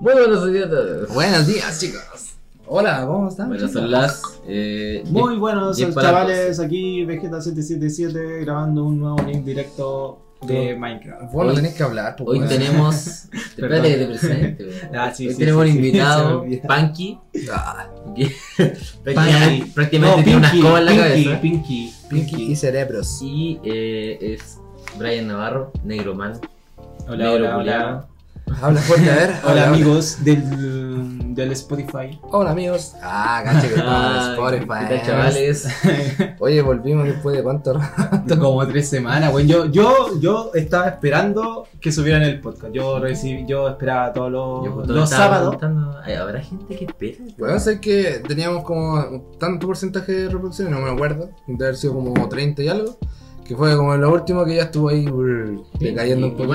Muy buenos días a todos. Buenos días, chicos. Hola, ¿cómo están? Bueno, son las. Eh, Muy buenos chavales, aquí Vegeta777 grabando un nuevo link directo de Minecraft. Vos no tenés que hablar, Hoy tenemos. Espérate que te presente. Ah, sí, Hoy sí, tenemos sí, un sí, invitado. Punky, Ah, prácticamente, prácticamente No, tiene una Pinky, escoba en la Pinky, cabeza. Pinky, Pinky y cerebros. Y eh, es Brian Navarro, negro man. Hola, negro hola, hola. Habla fuerte, a ver. Hola habla. amigos del, del Spotify. Hola, amigos. Ah, caché que Ah, Spotify. ¿Qué tal, chavales? Oye, volvimos después de cuánto rato. Como tres semanas, güey. Yo, yo, yo estaba esperando que subieran el podcast. Yo recibí, yo esperaba todos los, Yo justo los sábados. ¿Habrá gente que espera? Bueno, sé que teníamos como tanto porcentaje de reproducciones, no me acuerdo. Debe haber sido como 30 y algo. Que fue como lo último que ya estuvo ahí decayendo un ¿Y poco.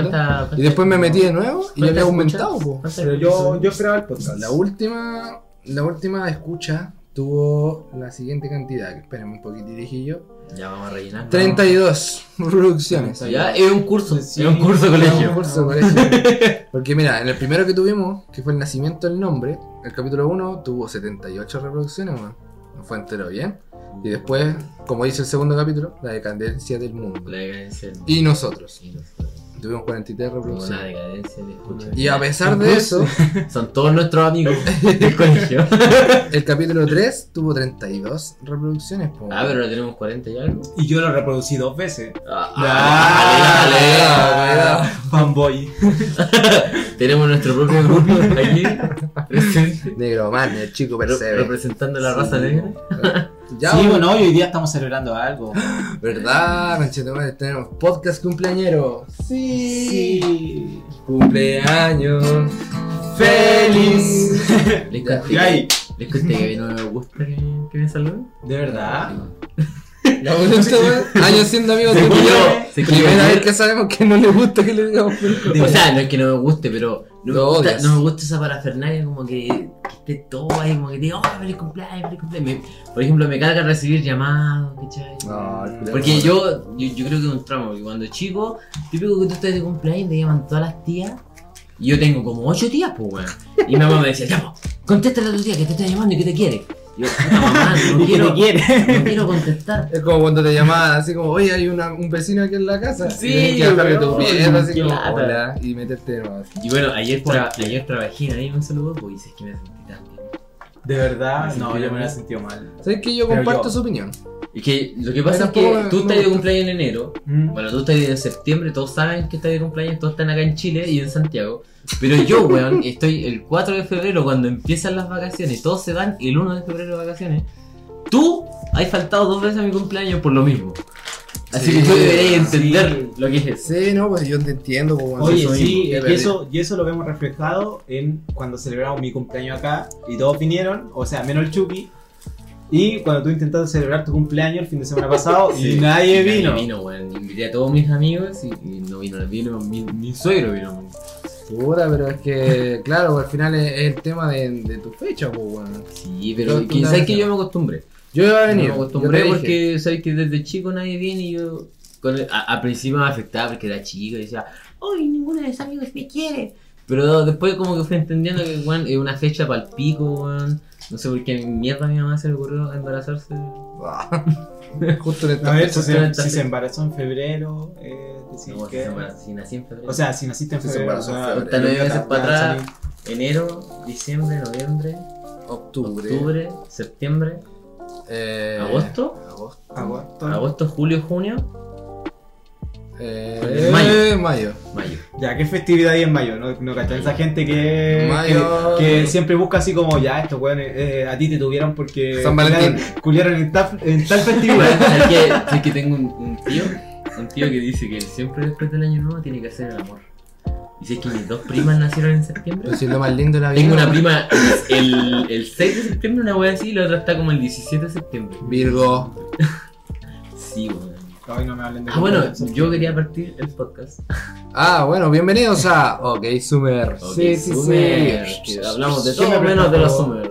Y después me metí de nuevo y ya había ¿Cuántas aumentado, Pero yo, yo esperaba el podcast. La última, la última escucha tuvo la siguiente cantidad, que espérenme un poquito dije Ya vamos a rellenar. 32 reproducciones. Ya, es un curso, Sí, es un curso de Un colegio. curso de colegio. Porque mira, en el primero que tuvimos, que fue el nacimiento del nombre, el capítulo 1 tuvo 78 reproducciones, weón. No fue entero bien. Y después, como dice el segundo capítulo, la decadencia del mundo. La decadencia del Y nosotros. Y nosotros. Tuvimos 43 Como una reproducciones. decadencia de escucha. Y a pesar de eso, Son todos nuestros amigos del colegio. el capítulo 3 tuvo 32 reproducciones. po. Ah, pero ahora tenemos 40 y algo. Y yo lo reproducí dos veces. Ah, dale, dale. Ah, Fanboy. Tenemos nuestro propio grupo aquí presente. Negro man, el chico percebe. representando la raza negra. Ya, sí, bueno, hoy día estamos celebrando algo. ¿Verdad, conchetumare? Tenemos podcast cumpleañero. Sí. Cumpleaños. Feliz. Les conté, les conté que no me gusta que, que me saluden. ¿De verdad? La weón. Años siendo amigos de yo. Primera vez que sabemos que no le gusta que le digamos feliz O sea, no es que no me guste, pero no, me Lo gusta, odias. no me gusta esa parafernalia como que, que esté todo ahí, como que diga, oh, feliz cumpleaños, feliz cumpleaños. Me- por ejemplo, me carga recibir llamados, ¿cachai? No, Porque yo, yo, yo creo que es un tramo, porque cuando chico, típico que tú estás de cumpleaños, te llaman todas las tías, y yo tengo como ocho tías, pues weón. Y mi mamá me decía, pues, contéstale a tu tía que te está llamando y que te quiere. Yo, mamá, no ¿Y qué quiero, no quiero contestar. Es como cuando te llamaban así como, oye, hay una, un vecino aquí en la casa. Sí, y tu así como, lata. hola, y meterte de nuevo. Y bueno, ayer, tra- ayer trabajé ahí en un saludo, pues, y dices que me sentí tan bien. ¿De verdad? Me No, yo me mal. he sentido mal. ¿Sabes que yo Pero comparto yo- su opinión? Es que lo que pasa Pero es que tú me estás de cumpleaños en enero, Mm. bueno, tú estás en septiembre, todos saben que estás de cumpleaños, todos están acá en Chile y en Santiago. Pero yo, weón, estoy el 4 de febrero cuando empiezan las vacaciones, todos se van el 1 de febrero de vacaciones. Tú has faltado dos veces a mi cumpleaños por lo mismo. Así Sí, que tú deberías sí. entender lo que es eso. Sí, no, pues yo te entiendo. Pues, bueno, Oye, eso sí, verdad. eso, y eso lo vemos reflejado en cuando celebramos mi cumpleaños acá y todos vinieron, o sea, menos el Chucky. Y cuando tú intentaste celebrar tu cumpleaños el fin de semana pasado y nadie y vino. vino, weón. Invité a todos mis amigos y, y no vino, vino mi, mi suegro vino. weón. Puta, pero es que, claro, al final es, es el tema de, de tu fecha, pues, bueno. Sí, Pero pero tú que, nada ¿sabes que que yo me acostumbré? Yo iba a venir. me acostumbré yo porque sabes que desde chico nadie viene y yo con el- a- principio me afectaba porque era chico y decía, ¡Ay, ninguno de mis amigos me quiere! Pero después como que fui entendiendo que weón, es una fecha para el pico, weón. No sé por qué mierda a mi mamá se le ocurrió embarazarse. Ah. Justo en esta fecha. si en si se embarazó en febrero, eh, decir No, que- si, se- si nací en febrero. O sea, si naciste en Si se febrero, embarazó en febrero. Nueve meses para atrás. enero, diciembre, noviembre, Octubre. octubre, septiembre, eh, agosto, Agosto. Agosto. agosto, julio, junio, Eh, Mayo. Mayo. mayo. Ya, ¿qué festividad hay en mayo? ¿No, no cachai? Esa gente que, Mayo. que, que siempre busca así como, ya, estos weones eh, a ti te tuvieron porque San Valentín. culiaron- en tal, en tal festividad. ¿sabes que, sabes que tengo un, un tío? Un tío que dice que él siempre después del año nuevo tiene que hacer el amor. Dice que mis dos primas nacieron en septiembre. Pero si es lo más lindo de la vida. Tengo una prima el, el 6 de septiembre, una wea así, y la otra está como el 17 de septiembre. Virgo. Sí, weón. Ay, no me hablen de Ah, bueno, yo quería partir el podcast. Ah, bueno, bienvenidos a OK Sumer. Ok, sí, sí, Sumer, sí. hablamos de ¿Qué me todo menos de los? Summers.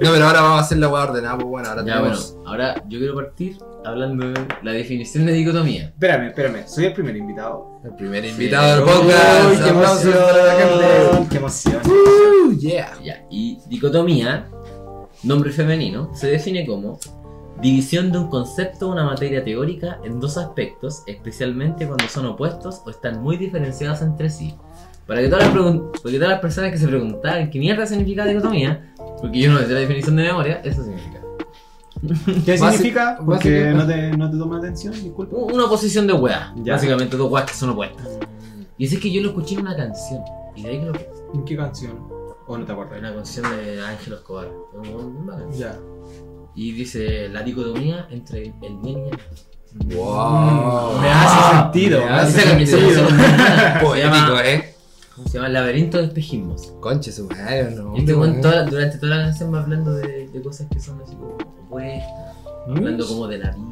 No, pero ahora vamos a hacer la weá ordenada, pues bueno, ahora Ya, bueno, tenemos. ahora yo quiero partir hablando de la definición de dicotomía. Espérame, espérame, soy el primer invitado. El primer Sí. invitado del Uy, podcast. qué emoción, qué emoción. Uh, yeah. Ya, y dicotomía, nombre femenino, se define como división de un concepto o una materia teórica en dos aspectos, especialmente cuando son opuestos o están muy diferenciados entre sí. Para que todas las, pregun- para que todas las personas que se preguntaran qué mierda significa dicotomía, porque yo no sé la definición de memoria, eso significa. ¿Qué significa? Porque no te, no te toma atención, disculpa. Una oposición de weá, básicamente dos weas que son opuestas. Y es que yo lo escuché en una canción, y de ahí que lo ¿En qué canción? ¿O no te acuerdas? una canción de Ángel Escobar. Ya. Y dice la dicotomía entre el bien y el mal. Wow. Me hace sentido, Me hace sentido. Poético, llama, eh. ¿cómo se llama? Laberinto de espejismos. Conche su madre, no. Y este weón toda- durante toda la canción va hablando de, de cosas que son así como opuestas, ¿Mm? hablando como de la vida.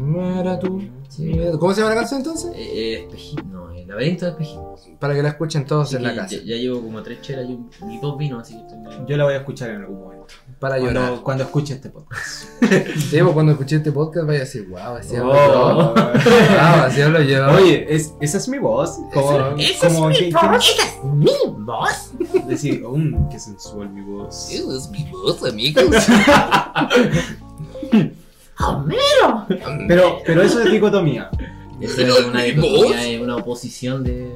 No era tú. Sí. ¿Cómo se llama la canción entonces? Eh, eh, espejismos, no, eh, laberinto de espejismos. Para que la escuchen todos en la casa. Ya, ya llevo como tres chelas y, dos vinos, así que estoy Yo la voy a escuchar en algún momento. Para llorar. Cuando, cuando escuche este podcast. Sí, pues cuando escuché este podcast vaya a decir, wow, así hablo Oh. yo. Wow, así hablo yo. Oye, es, esa es mi voz. Como, Esa- como que, ¡Mi voz! que- decir, um, qué sensual mi voz. Esa es mi voz, amigos. ¡Homero! Pero, pero eso es dicotomía. Esa es una ¿Mi dicotomía, voz? es una oposición de,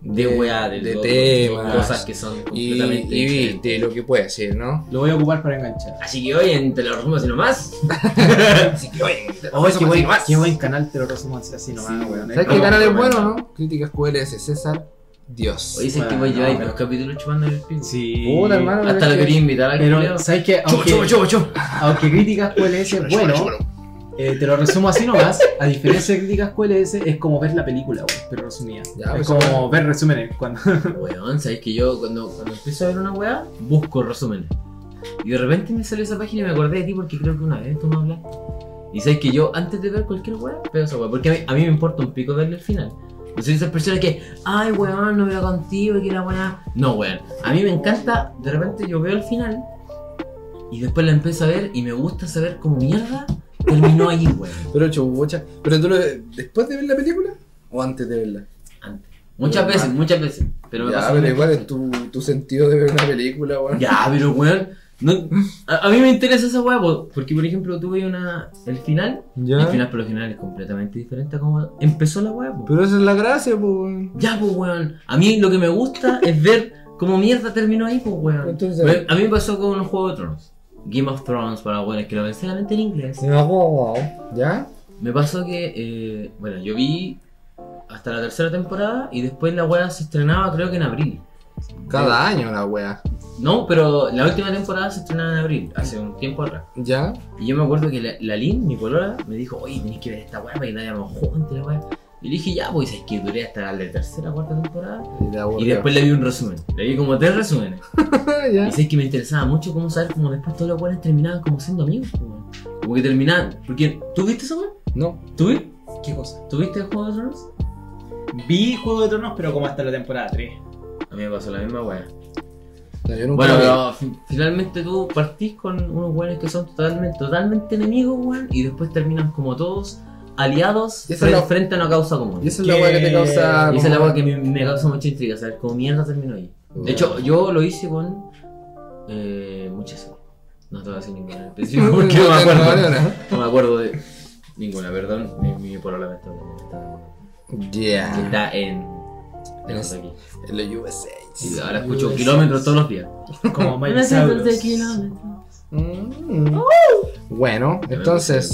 de, De- weá, de, de temas. cosas que son Y, completamente y diferentes. de lo que puede decir, ¿no? Lo voy a ocupar para enganchar. Así que hoy en Te lo resumo así nomás. Así que, oye, Oh, qué, buen, nomás. qué buen canal te lo resumo así, así nomás, weón. ¿Sabes qué canal es bueno, no? Críticas QLS, César, Dios. Oye, sé que voy a llevar dos capítulos chupando el espíritu. Sí. Puta, hermano. Hasta lo que- quería invitar a que Pero. ¿sabes qué? Aunque, aunque Críticas QLS es bueno, eh, te lo resumo así nomás. A diferencia de Críticas QLS, es como ver la película, weón, pero resumida. Ya, es pues, como bueno. ver resúmenes. Cuando... Weón, sabes que yo cuando, cuando empiezo a ver una weá, busco resúmenes. Y de repente me salió esa página y me acordé de ti porque creo que una vez tú me hablaste. Y sabes que yo antes de ver cualquier weá, veo esa weá. Porque a mí, a mí me importa un pico verle el final. Yo soy esas personas que, ay weón, no veo contigo, que la weá. No, weón. A mí me encanta, de repente yo veo el final y después la empiezo a ver y me gusta saber cómo mierda terminó ahí, weón. Pero chubucha. ¿Pero tú lo después de ver la película o antes de verla? Antes. Muchas veces, muchas veces. Pero ya, pero igual es tu, tu sentido de ver una película, weón. Ya, pero weón. No, a, a mí me interesa esa weá, po, porque por ejemplo tuve una. El final. Ya. El final por lo general es completamente diferente a cómo empezó la weá. Pero esa es la gracia, pues, weón. Ya, pues weón. A mí lo que me gusta es ver cómo mierda terminó ahí, pues weón. Entonces- A mí me pasó con Juego de Tronos. Game of Thrones, para weones que lo ven solamente en inglés. ¿Ya? Me pasó que, eh, bueno, yo vi hasta la tercera temporada y después la weá se estrenaba creo que en abril. Cada año la wea. No, pero la última temporada se estrenaba en abril, hace un tiempo atrás. ¿Ya? Y yo me acuerdo que la, la Lin, mi polola, me dijo, oye, tenés que ver esta weá para que la veamos juntos, la weá. Y le dije, ya, pues, es que duré hasta la tercera, cuarta temporada. Y, después le vi un resumen. Le vi como tres resúmenes. Y sé que me interesaba mucho cómo saber cómo después todos los weones terminaban como siendo amigos. pues, weón. Como que terminaban. Porque, ¿tú viste eso, weón? No. ¿Tú viste? ¿Qué cosa? ¿Tú viste el Juego de Tronos? Vi Juego de Tronos, pero como hasta la temporada 3. A mí me pasó la misma weá. No, Bueno, pero fi- finalmente tú partís con unos weones que son totalmente, totalmente enemigos, weón, y después terminan como todos aliados Y esa fre- es la- frente a una causa común. Y esa es la wea que te causa. Y esa es la weá que me, me causa mucha intriga, saber cómo mierda terminó ahí. De hecho, yo lo hice con eh, muchas. No te voy a decir ninguna en específico porque no, me te acuerdo. acuerdas, No me acuerdo de ninguna, perdón. Mi, mi polola me está me ¿no? Ya. que está en. Es- aquí. En los USA. Y ahora escucho kilómetros todos los días. Como Miley Cyrus. Mm. Bueno, entonces,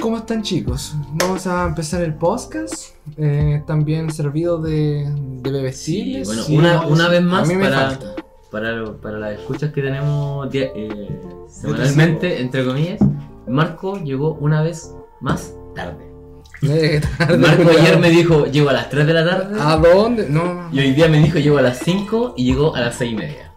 ¿cómo están chicos? Vamos a empezar el podcast. Eh, están bien servidos de, de Sí, bueno, Sí, una, no, una sí. vez a más mí me para, falta. para, para las escuchas que tenemos eh, semanalmente, entre comillas, Marco llegó una vez más tarde. Eh, tarde, Marco ayer me dijo llego a las 3 de la tarde ¿A dónde? No, y hoy día me dijo llego a las 5 y llegó a las 6 y media.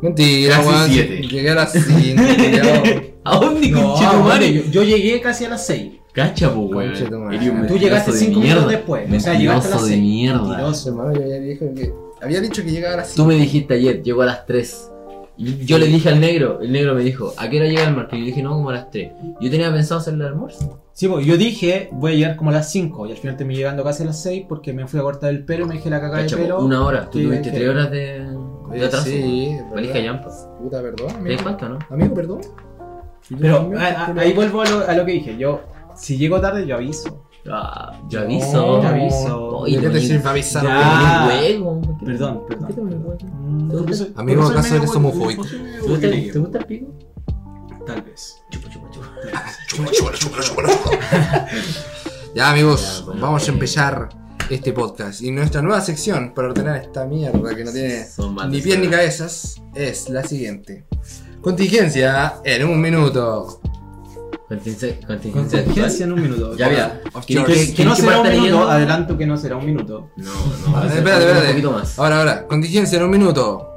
mentira, Casi siete. Llegué a las 5. ¿A dónde, No, yo, yo llegué casi a las 6. Cacha, po, weón. Eres un Tú mentiroso llegaste de cinco mierda. minutos después, o sea, llegaste a las Mentiroso de seis. mierda. Mentiroso. Hermano, yo ya dije que. Había dicho que llegaba a las Tú 5. me dijiste ayer, llego a las 3. Y yo le dije al negro, el negro me dijo, ¿a qué hora llega el marco? Y yo dije, no, como a las 3. Yo tenía pensado hacer el almuerzo. Sí, pues yo dije, voy a llegar como a las 5 y al final terminé llegando casi a las 6 porque me fui a cortar el pelo y me dejé la cagada de pelo. Una hora, tú tuviste dije- 3 horas de, de Oye, atraso. sí, Valija llampas. Puta, perdón, ¿Te das amigo. cuenta no? Amigo, perdón. Pero Amigo, a- a- ¿por qué ahí vuelvo a lo, a lo que dije. Yo, si llego tarde, yo aviso. Ah, yo No, aviso. yo aviso. Oye, ¿De qué te sirve avisar? Ya. Te pones huevo. ¿Por qué- Perdón, perdón. ¿Por qué te Amigo, ¿acaso eres homofóbico? ¿Te gusta, boquerillo. ¿Te gusta el pico? Tal vez. Chupa, chupa, chupa. Chúpalo, chúpalo, chúpalo, chúpalo. Ya, amigos, vamos a eh. empezar este podcast. Y nuestra nueva sección para ordenar esta mierda que no tiene ni pies ni cabezas es la siguiente: Contingencia en un minuto. Contingencia, contingencia Contingencia actual. en un minuto. Ya, mira. Of ¿Quién- course. quién- Que no será un minuto, leyendo? adelanto que no será un minuto. No, no. A ver, espérate, espérate. Un poquito más. Ahora, ahora, contingencia en un minuto.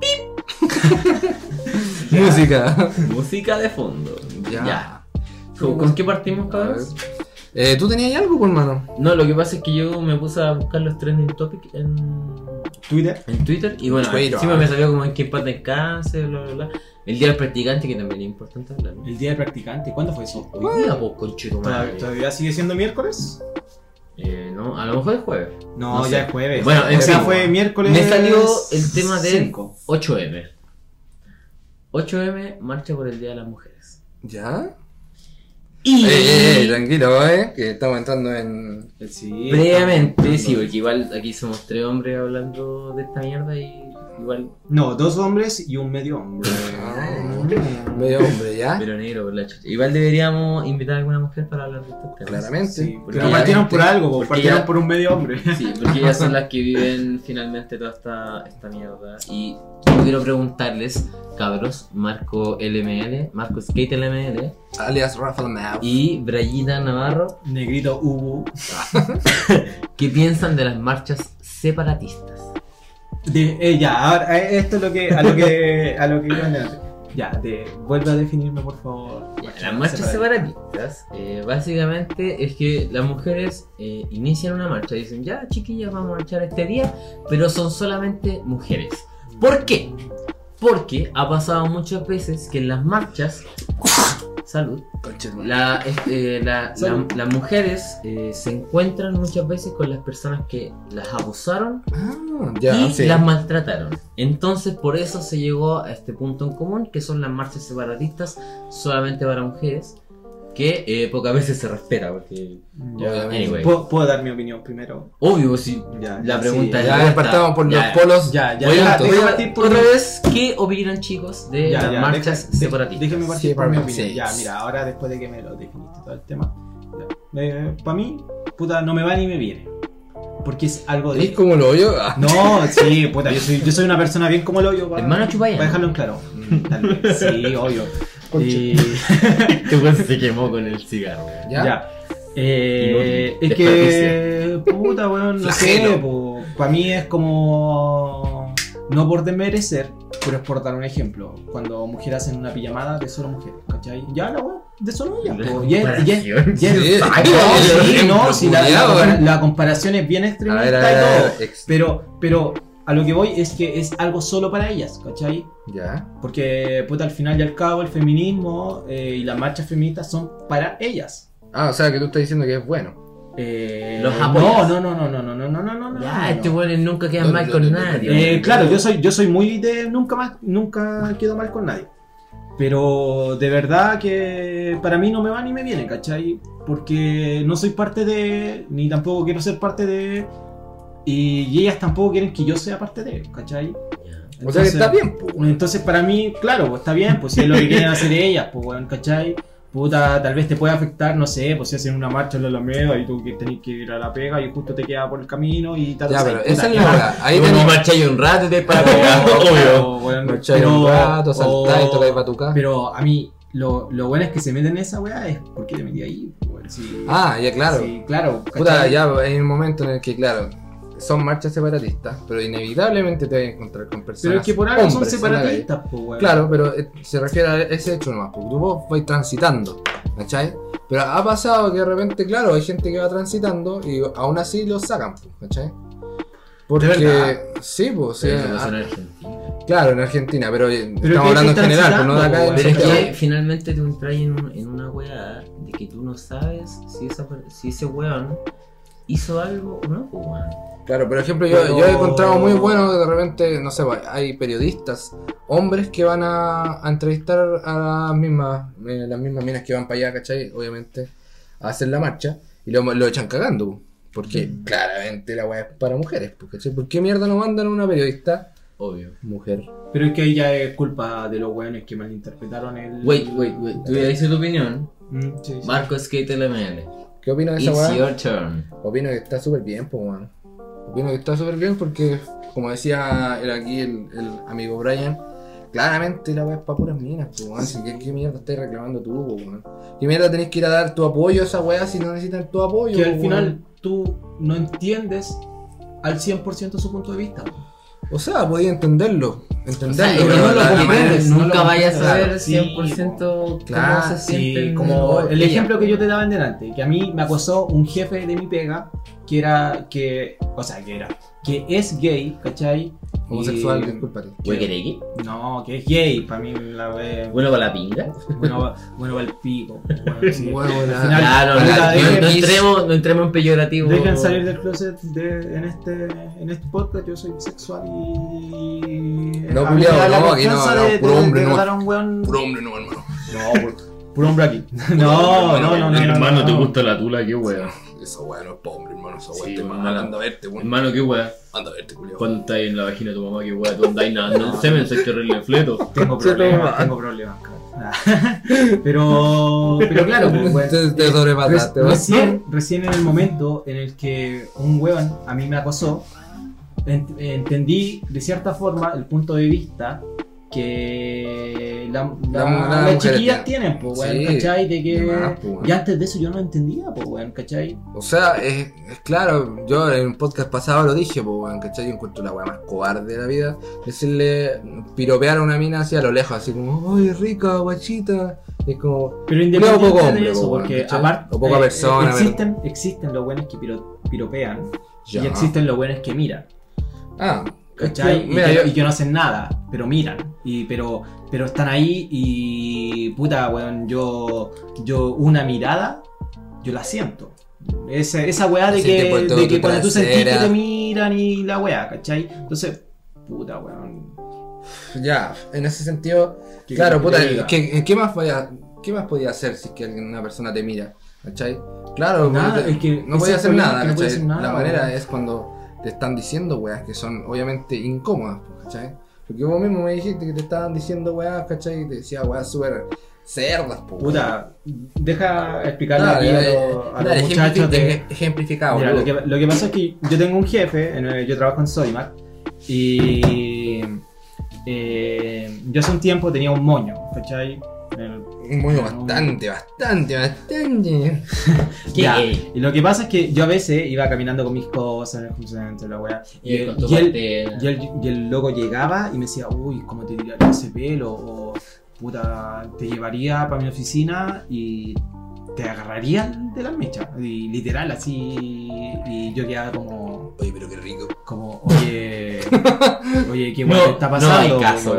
Música. Música de fondo. Ya. Ya. ¿Con, con qué partimos, cabros? Eh, ¿Tú tenías algo, pues, hermano? No, lo que pasa es que yo me puse a buscar los trending topics en, Twitter. en Twitter y bueno, Twitter. encima me salió como en que parte en cáncer, bla, bla, bla. El día del practicante, que también es importante hablar. El día del practicante. ¿Cuándo fue eso? Hoy día, pues, conchito madre. ¿Todavía, todavía sigue siendo miércoles? Eh, no, a lo mejor es jueves. No, No sé. ya es jueves. Bueno, en o sea, fue miércoles. Me salió el tema del cinco. 8M. 8M, marcha por el Día de las Mujeres. ¿Ya? Y Eh, eh, eh, tranquilo, eh, que estamos entrando en. Sí, previamente, sí, porque igual aquí somos tres hombres hablando de esta mierda y igual No, dos hombres y un medio hombre. medio hombre, ¿ya? pero negro por la chucha. Igual deberíamos invitar a alguna mujer para hablar de estos temas. Claramente. Sí, Porque pero partieron por algo, porque partieron ya- por un medio hombre. Sí, porque ellas son las que viven finalmente toda esta, esta mierda. Y yo quiero preguntarles, cabros, Marco LML, Marco Skate LML Alias Rafael Mao. y Brayita Navarro, Negrito Ubu. ¿qué piensan de las marchas separatistas? De, eh, ya, ahora eh, esto es lo que a lo que a lo que iba a decir. Ya, de, vuelve a definirme por favor. Las marchas separatistas, eh, básicamente es que las mujeres eh, inician una marcha, dicen, ya chiquillas, vamos a marchar este día, pero son solamente mujeres. ¿Por qué? Porque ha pasado muchas veces que en las marchas, salud, la, este, la- la- Salud. las mujeres eh, se encuentran muchas veces con las personas que las abusaron Ah, ya, y sí. las maltrataron. Entonces por eso se llegó a este punto en común, que son las marchas separatistas solamente para mujeres, que eh, pocas veces se respeta, porque... Ya. Anyway. ¿Puedo, puedo dar mi opinión primero? Obvio, si Ya, la ya, pregunta sí, es... Ya abierta. partamos por Ya, los polos. Ya, ya, Voy a, voy por otra mi- vez, ¿qué opinan chicos de Ya, las ya, marchas deja- de- separatistas? Déjeme partir por mi opinión. Sí. Ya, mira, ahora después de que me lo definiste todo el tema. para mí, puta, no me va ni me viene. Porque es algo ¿Eres de. como lo yo? Ah. No, sí, puta, yo soy, yo soy una persona bien como lo yo. Para, Hermano Chupaya. Para dejarlo en claro. Mm, tal vez, Sí, obvio. Y- Este weón se quemó con el cigarro. ¿Ya? Ya. Eh, es que, puta, weón, no sé, para mí es como, no por desmerecer, pero es por dar un ejemplo. Cuando mujeres hacen una pijamada de solo mujeres, ¿cachai? Ya, la weón, de solo sí, no, sí, la, la la comparación es bien extremista y todo. ver. ex- Pero, pero a lo que voy es que es algo solo para ellas, ¿cachai? Ya. Porque, puta, al final y al cabo, el feminismo eh, y las marchas feministas son para ellas. Ah, o sea que tú estás diciendo que es bueno. Eh, Los no, apoyas. no, no, no, no, no, no, no, no, no. Ya, no. este weón nunca quedan No, mal no, con no, no, nadie. no. Eh, claro, yo soy, yo soy muy de nunca más, nunca quedo mal con nadie. Pero de verdad que para mí no me va ni me viene, ¿cachai? Porque no soy parte de, ni tampoco quiero ser parte de, y, y ellas tampoco quieren que yo sea parte de, ¿cachai? O sea que Entonces- está bien, pues. Entonces para mí, claro, pues está bien, pues si es lo que quieren hacer ellas, pues weón, ¿cachai? Puta, tal vez te puede afectar, no sé, pues si hacen una marcha en la Alameda y tú que tenés que ir a la pega y justo te queda por el camino y tal. Ya, pero puta, esa es ya. la hora. Ahí Bueno, tenés. marcháis un rato y te para pegar, obvio. O, weón, Marcháis un rato, saltáis, o- tocáis para tu casa. Pero a mí, lo, lo bueno es que se meten en esa weá es porque te metí ahí, weón, sí. Ah, ya claro. Sí, claro. Puta, ¿cachai? ya hay un momento en el que, claro, son marchas separatistas, pero inevitablemente te vas a encontrar con personas. Pero es que por algo son separatistas, pues, weón. Claro, pero eh, se refiere a ese hecho nomás, porque tú vos vais transitando, ¿cachai? Pero ha pasado que de repente, claro, hay gente que va transitando y aún así los sacan, ¿cachai? Porque, verdad? sí, pues. Claro, en Argentina, pero, eh, Pero estamos hablando en general, pues no de acá. Pero es que finalmente te entras en, un- en una weá de que tú no sabes si, esa, si ese weón hizo algo o no, pues. Claro, por ejemplo, yo, Pero- yo he encontrado muy bueno que de repente, no sé, pues, hay periodistas, hombres que van a, a entrevistar a las mismas, eh, las mismas minas que van para allá, ¿cachai? Obviamente, a hacer la marcha, y lo, lo echan cagando, pues, porque Mm. claramente la weá es para mujeres, ¿cachai? ¿Por qué mierda no mandan a una periodista Obvio. mujer? Pero es que ahí ya es culpa de los weones que malinterpretaron el. Wait, wait, wait. Tú ya dices tu opinión. Mm, sí, sí. Marco Skate LML. ¿Qué opinas de esa It's weá? your turn. Opino que está súper bien, pues, weón. Opino que está súper bien porque, como decía el, aquí el, el amigo Brian, claramente la weá es para puras minas, pues, weón. Así que, ¿qué mierda estás reclamando tú, pues, weón? ¿Qué mierda tenés que ir a dar tu apoyo a esa weá si no necesitan tu apoyo? que al final tú no entiendes al 100% su punto de vista. O sea, podía entenderlo. O sea, pero no lo comprendes, no lo nunca vayas a sí, 100% Claro, cómo se Sí, sienten. como el ejemplo que yo te daba en delante, que a mí me acosó un jefe de mi pega que era, que, o sea, que era, que es gay, ¿cachai? Homosexual. Huequerequi. No, que es gay, para mí la ve, Bueno, para la pinga. bueno, bueno, va el pico. Bueno, sí. Bueno, Al la- final, Claro, no, entremos, no entremos en peyorativo. Dejen salir del closet de- en, este, en este podcast. Yo soy bisexual y. No, la no, aquí no, no, de, puro de- hombre, de no. weón. Puro hombre, no, hermano. No, puro, puro hombre aquí. No, no, no, no. Hermano, no, ¿te no. gusta la tula? Qué wea. Esa weá no es para hombre, hermano. Esa weá Sí, te hermano. mal. Anda a verte, weón. Hermano, qué wea. Anda a verte, culiao. Cuando estás en la vagina de tu mamá, qué wea. Tú andas nadando el semen, soy terrible fleto. Tengo Se problemas, tengo problemas. Pero, pero claro, pues, weón, Te, te eh, sobrepasaste, recién, recién en el momento en el que un weón a mí me acosó, ent- entendí de cierta forma el punto de vista que la, la- La- las chiquillas tienen. pues, weón, Sí, ¿cachai? De que, de más, y antes de eso yo no entendía, pues, weón, ¿cachai? O sea, es, es claro, yo en un podcast pasado lo dije, pues, weón, ¿cachai? Yo encuentro la weá más cobarde de la vida. Decirle, piropear a una mina así a lo lejos, así como, ¡ay, rica, guachita! Es como, Pero No, independientemente poco de hombre, eso, po, weón, porque aparte O poca eh, persona, existen, existen los buenos que piro- piropean ya. y existen los buenos que miran. Ah, ¿Cachai? que, Y, mira, que, yo- y que no hacen nada, pero miran. Y, pero, pero están ahí y. Puta, weón, yo. Yo, una mirada, yo la siento. Esa, esa weá de te que, de que cuando tú sentís que te miran y la weá, ¿cachai? Entonces, puta, weón. ya, en ese sentido, ¿qué claro, que puta, te? ¿qué, ¿qué más podía, ¿qué más podía hacer si es que una persona te mira? ¿Cachai? Claro, Nada, porque es que no podía hacer nada, que no hacer nada, La manera es cuando te están diciendo weas que son obviamente incómodas, ¿cachai? Porque vos mismo me dijiste que te estaban diciendo weas, ¿cachai? Y te decía weas súper cerdas, po, Puta, deja explicarle Dale, aquí a, los- a dale, los muchachos de, ejemplificado, Mira, lo que, lo que pasa es que yo tengo un jefe, en yo trabajo en Sodimac, y eh, yo hace un tiempo tenía un moño, ¿cachai? El- Muy bastante, bastante, bastante. Qué Ya, gay. Y lo que pasa es que yo a veces iba caminando con mis cosas en el home center, la weá, y, Y tu y él, parte- y, el, y el loco llegaba y me decía, uy, ¿cómo te tiraría ese pelo? O, puta, te llevaría para mi oficina y te agarraría de las mechas. Y literal, así. Y yo quedaba como, Oye, pero qué rico. como oye, oye, ¿qué No, te está no pasando? hay caso.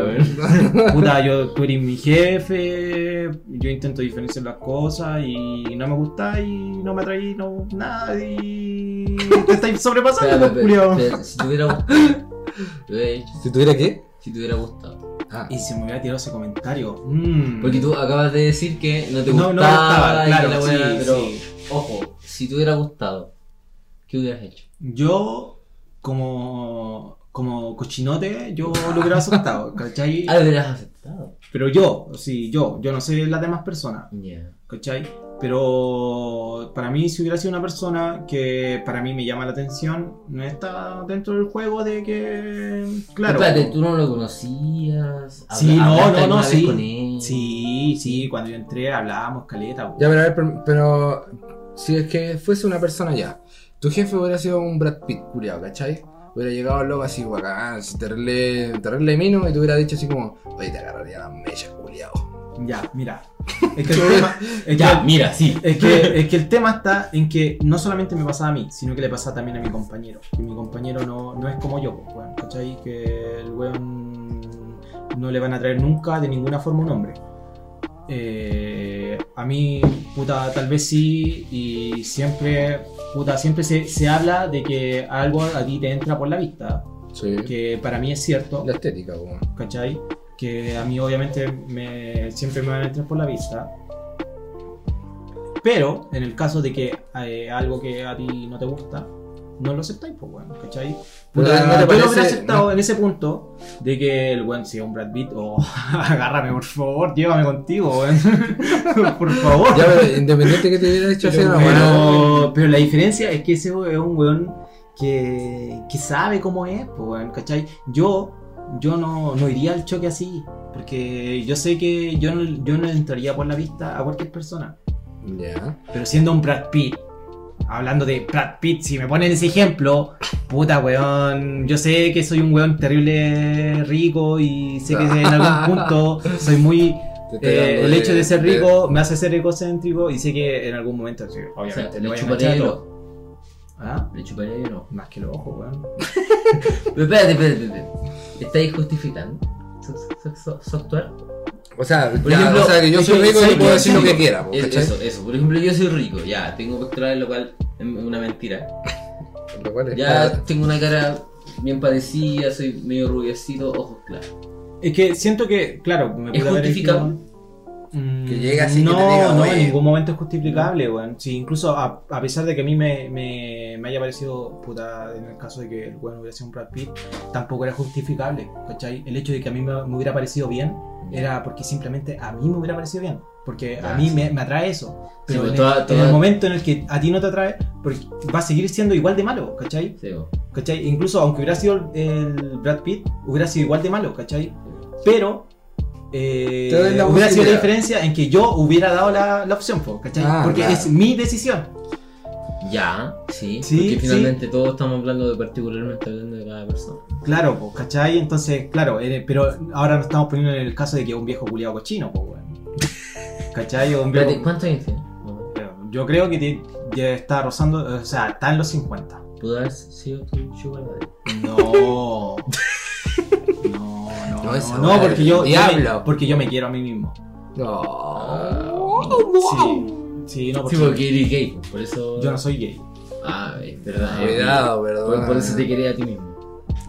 Puta, yo, tú eres mi jefe, yo intento diferenciar las cosas y no me gusta y no me atraí no, nada y te estáis sobrepasando, espera, Si te hubiera gustado. te hubiera dicho, Si tuviera qué? Si te hubiera gustado. Ah, Y se me hubiera tirado ese comentario. Mm. Porque tú acabas de decir que no te No, gustaba. no me gustaba, claro, la sí, weá, pero, sí. ojo, si te hubiera gustado, ¿qué hubieras hecho? Yo, como, como cochinote, yo lo hubiera aceptado, ¿cachai? Ah, lo hubieras aceptado. Pero yo, sí, yo, yo no sé las demás personas, Ya. ¿cachai? Pero para mí, si hubiera sido una persona que para mí me llama la atención, no está dentro del juego de que. Claro. Espérate, tú no lo conocías. Sí, no, no, no, sí. con él. Sí, sí, cuando yo entré hablábamos caleta. Ya, pero a ver, pero, pero si es que fuese una persona ya, tu jefe hubiera sido un Brad Pitt, culiao, ¿cachai? Hubiera llegado loco así, bacán, terrible, terrible mino, y te hubiera dicho así como, oye, te agarraría las mechas, culiao. Ya, mira. Es que el tema. Es Ya, que, mira, sí. es, que, es que el tema está en que no solamente me pasaba a mí, sino que le pasaba también a mi compañero. Que mi compañero no, no es como yo, pues, weón, ¿cachai? Que el weón no le van a traer nunca de ninguna forma un hombre. Eh, a mí, puta, tal vez sí, y siempre, puta, siempre se, se habla de que algo a ti te entra por la vista, Sí. que para mí es cierto, La estética, weón. ¿cachai? Que a mí obviamente me, siempre me van a entrar por la vista. Pero en el caso de que eh, algo que a ti no te gusta, no lo aceptáis, pues bueno, ¿cachai? Puta, ¿no te yo lo hubiera aceptado no? en ese punto de que el weón sea un Brad Pitt o agárrame por favor, llévame contigo, weón. por favor. Ya, pero independiente que te hubiera hecho hacer Pero, una buena. pero, pero la diferencia es que ese es un weón que, que sabe cómo es, pues, weón, ¿cachai? Yo, yo no, no iría al choque así, porque yo sé que yo no, yo no entraría por la vista a cualquier persona. Ya. Pero siendo un Brad Pitt, hablando de Brad Pitt, si me ponen ese ejemplo, puta weón, yo sé que soy un weón terrible rico y sé que en algún punto soy muy... Eh, el hecho de ser de- rico me hace ser egocéntrico y sé que en algún momento, sí, O sea, obviamente, le chuparía el ojo. ¿Ah? Le chuparía el ojo. Más que los ojos, weón. Pero espérate, espérate, espérate. ¿Estáis justificando su, su, su- su actuar? O sea, Por ya, ejemplo, o sea, que yo soy rico y ¿sabes yo puedo decir lo que quiera. Eso, eso. Por ejemplo, yo soy rico, ya, tengo pectorales, lo cual es una mentira. Lo cual es Ya para- tengo una cara bien parecida, soy medio rubiecito, ojos claros. Es que siento que, claro, me ¿Es puede haber Mm, Que llegue así que no, te diga, no, en ningún momento es justificable, weón. Sí, incluso a, a pesar de que a mí me, me, me haya parecido, puta, en el caso de que el weón hubiera sido un Brad Pitt, tampoco era justificable, ¿cachai? El hecho de que a mí me, me hubiera parecido bien era porque simplemente a mí me hubiera parecido bien. Porque a Ah, mí sí. me, me atrae eso. Pero pues en, toda- el, en toda- el momento en el que a ti no te atrae, porque va a seguir siendo igual de malo, ¿cachai? Sí, bo. ¿Cachai? Incluso aunque hubiera sido el Brad Pitt, hubiera sido igual de malo, ¿cachai? Pero eh, hubiera sido la diferencia en que yo hubiera dado la, la opción, po, ¿cachai? Ah, Porque claro. es mi decisión. Ya, sí, Sí, porque sí. finalmente todos estamos hablando de particularmente hablando de cada persona. Claro, po, ¿cachai? Entonces, claro, eh, pero ahora nos estamos poniendo en el caso de que es un viejo culiado cochino, po, weón. ¿Cachai? Un viejo- ¿cuántos años tiene? Yo creo que ya está rozando, o sea, está en los 50. ¿Pudo haber sido tu sugar daddy? No. No, porque yo, yo me, diablo. porque yo me quiero a mí mismo. No. Sí, sí, no, porque Sí, porque eres gay, pues, por eso. yo no soy gay. Ah, es verdad. Cuidado, verdad. perdón. Por, por eso te quería a ti mismo.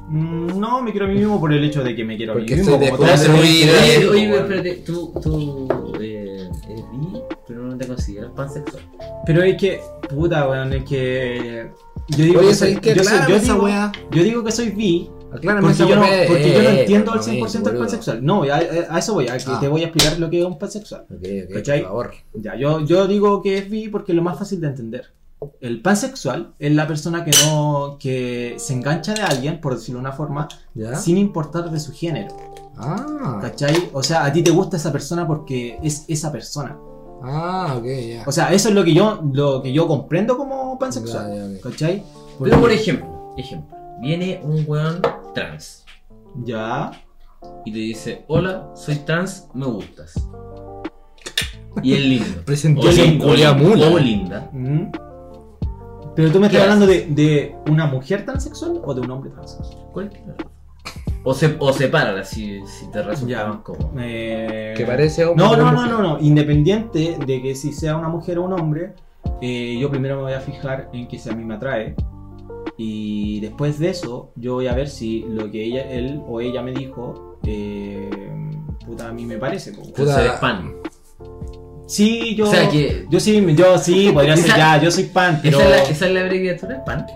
Mm, No, me quiero a mí mismo por el hecho de que me quiero a mí Porque mismo. de construir, se ven. eh. Oye, oye, bueno. espérate, tú, tú eh, eres bi, pero no te consideras pansexual. Pero es que, puta, weón, es que. Yo digo Oye, que soy, weá. yo digo que soy bi Aclárame porque yo no, yo Eh, entiendo al por lo 100% mismo, el boludo. pansexual. No, a, a eso voy, a Ah. te voy a explicar lo que es un pansexual. Ok, ok, ¿Cachai? por favor. Ya, yo, yo digo que es bi porque es lo más fácil de entender. El pansexual es la persona que no que se engancha de alguien, por decirlo de una forma, ¿Ya? sin importar de su género. Ah, ¿Cachai? O sea, a ti te gusta esa persona porque es esa persona. ah, ok, ya. O sea, eso es lo que yo, lo que yo comprendo como pansexual. Ok. ¿Cachai? Pero por ejemplo, ejemplo, viene un weón trans Ya. y te dice, hola, soy trans, me gustas. Y es lindo. Lin- mula. o linda. Mm. Pero tú me ¿Qué estás hablando de, de una mujer transexual o de un hombre transexual. Cualquiera. O, se, o sepárala si, si te resulta Ya. más cómodo. Eh, Que parece hombre. No, no, no, no, no. Independiente de que si sea una mujer o un hombre, eh, yo primero me voy a fijar en que si a mí me atrae. Y después de eso, yo voy a ver si lo que ella, él o ella me dijo, eh, puta, a mí me parece. Entonces Puta. eres pan. Sí, yo. O sea que- Yo sí, yo sí, podría ser ya, yo soy pan, pero. ¿Esa, es la, esa es la abreviatura? ¿Pan?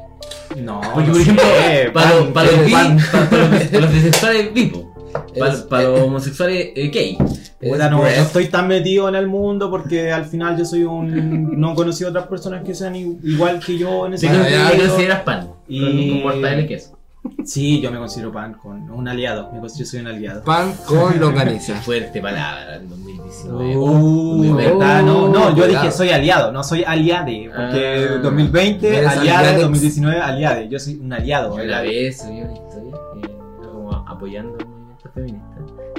No, Porque, por ejemplo, sé, para, los- para los eh, bi- pan. para- los- bisexuales, bipo. Para, Es- para los homosexuales, eh, gay. Es no, no estoy tan metido en el mundo porque al final yo soy un. No he conocido otras personas que sean igual que yo en ese Bueno, ya, te consideras pan. Y- Con, mortadela y queso. Sí, yo me considero pan con un aliado. Me considero soy un aliado. Pan con longaniza. fuerte palabra en 2019. Uh, Oh, verdad, no, no, yo cuidado. dije soy aliado, no soy aliade, porque Ah. 2020 Eres aliade, aliadex. 2019 aliade, yo soy un aliado. Yo una vez subí una historia eh, como apoyando.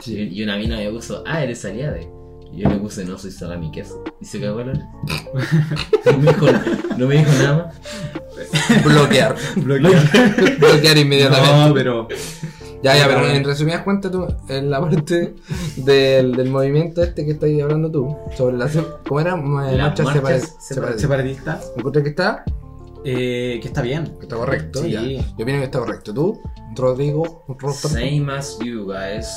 Sí. Y, una mina me puso, ah, eres aliada. Y yo le puse, no, soy salami queso. Y se cagó la no, me dijo, no me dijo nada más. Bloquear. Bloquear. Bloquear inmediatamente. No, pero Ya, ya, pero en resumidas cuentas, tú, en la parte del, del movimiento este que estás hablando tú, sobre la. ¿Cómo era? Marchas marchas separa- separa- separatistas. Separatista. ¿Encuentras que está? Eh, que está bien. Que está correcto, Sí. ya. Yo opino que está correcto. ¿Tú, Rodrigo? Roberto? Same as you guys.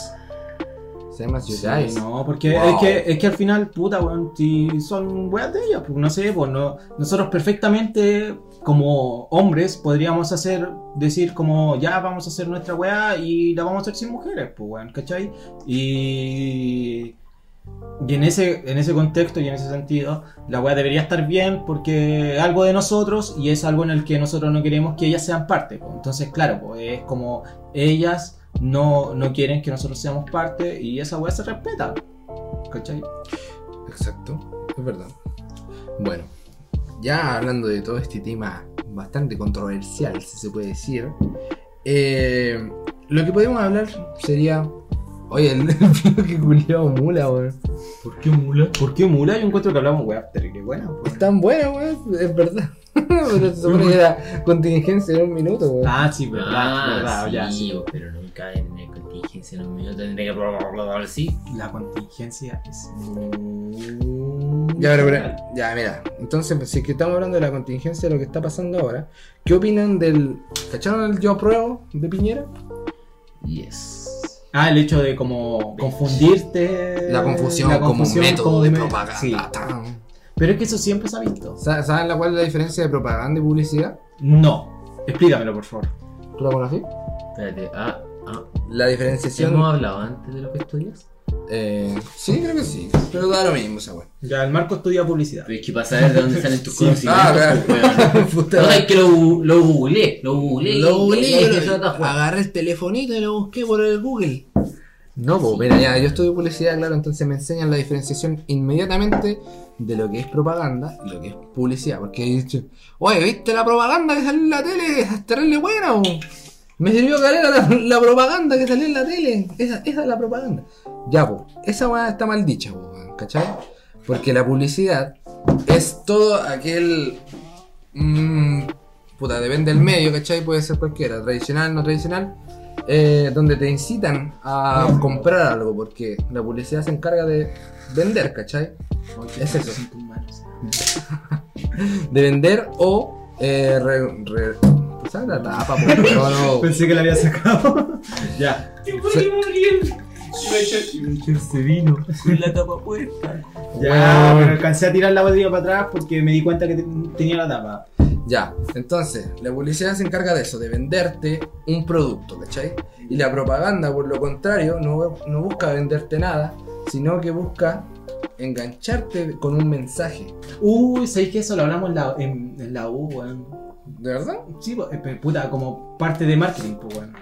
Sí, no, porque Wow. es, que, es que al final, puta, weón, si son weas de ellas, pues no sé, pues no, nosotros perfectamente como hombres podríamos hacer, decir como ya vamos a hacer nuestra wea y la vamos a hacer sin mujeres, pues weón, ¿cachai? Y, y en, ese, en ese contexto y en ese sentido, la wea debería estar bien porque es algo de nosotros y es algo en el que nosotros no queremos que ellas sean parte, pues. entonces claro, pues es como ellas no, no quieren que nosotros seamos parte y esa weá se respeta. ¿Cachai? Exacto, es verdad. Bueno, ya hablando de todo este tema bastante controversial, si se puede decir, eh, lo que podemos hablar sería. Oye, el, que culiao mula, weón. ¿Por qué mula? ¿Por qué mula? Yo encuentro que hablamos weá terrible buena. pues. Es tan buena, weón, es verdad. Pero se supone que era contingencia en un minuto, weón. Ah, sí, verdad, Ah, verdad, sí, ya, sí. pero nunca en la contingencia en un minuto tendría que bla, así. La contingencia es Ya, pero, pero- ya, mira. Entonces, si es que estamos hablando de la contingencia de lo que está pasando ahora, ¿qué opinan del. ¿Cacharon el yo apruebo de Piñera? Yes. Ah, el hecho de como confundirte. La confusión, la como confusión método como de me- propaganda. Sí. Pero es que eso siempre se ha visto. Sa- ¿Saben la cuál es la diferencia de propaganda y publicidad? No. Explícamelo, por favor. ¿Tú la conoces? Espérate, ah, ah. La diferenciación. ¿Hemos hablado antes de lo que estudias? Eh, sí, creo que sí. Pero da lo mismo esa weá. Ya, el Marco estudia publicidad. Pero es que para saber de dónde salen tus Sí. conocimientos, Ah, claro. pues. No, es que lo, lo googleé, lo googleé. Lo googleé, Juan. agarré el telefonito y lo busqué por el Google. No, pues mira, ya, yo estudio publicidad, claro, entonces me enseñan la diferenciación inmediatamente de lo que es propaganda y lo que es publicidad. Porque he dicho, oye, ¿viste la propaganda que salió en la tele? Es terrible buena, o? Me sirvió caleta la, la propaganda que salió en la tele. Esa, esa es la propaganda. Ya, pues, esa weá está mal dicha, po, ¿cachai? Porque la publicidad es todo aquel. mm, puta, depende del medio, ¿cachai? Puede ser cualquiera, tradicional, no tradicional. eh, donde te incitan a comprar algo, porque la publicidad se encarga de vender, ¿cachai? Es eso. De vender o. Eh, re, re- ¿Sabes la tapa, po, weón? no. Pensé que la había sacado. ya. Se vino con la tapa puesta. Ya, pero alcancé a tirar la botella para atrás porque me di cuenta que te- tenía la tapa. Ya, entonces, la publicidad se encarga de eso, de venderte un producto, ¿cachai? Y la propaganda, por lo contrario, no, no busca venderte nada, sino que busca engancharte con un mensaje. Uy, ¿sabéis que eso lo hablamos en la, en, en la U, weón? ¿De verdad? Sí, pues, eh, puta, como parte de marketing, pues, weón.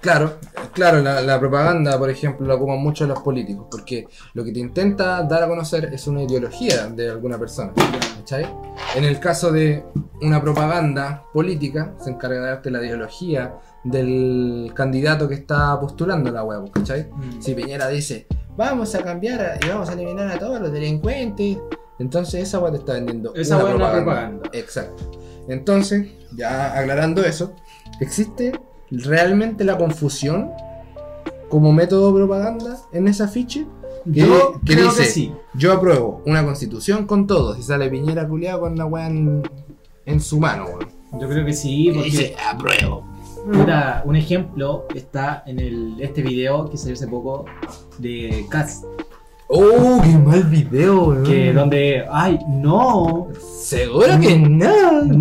Claro, claro, la, la propaganda, por ejemplo, la ocupan mucho los políticos, porque lo que te intenta dar a conocer es una ideología de alguna persona, ¿cachai? En el caso de una propaganda política, se encarga de darte la ideología del candidato que está postulando la web, ¿cachai? Si Piñera dice, vamos a cambiar a- y vamos a eliminar a todos los delincuentes, entonces esa weá te está vendiendo Esa una propaganda. propaganda. Exacto. Entonces, ya aclarando eso, ¿existe realmente la confusión como método de propaganda en ese afiche? ¿Qué- Yo qué creo dice? que sí. Yo apruebo una constitución con todos y sale Piñera culiado con la weá en, en su mano, weón. Yo creo que sí, porque dice, apruebo. puta, un ejemplo está en el, este video que salió hace poco de Cast, Oh, qué mal video, weón. que donde, ay, no, Seguro que no,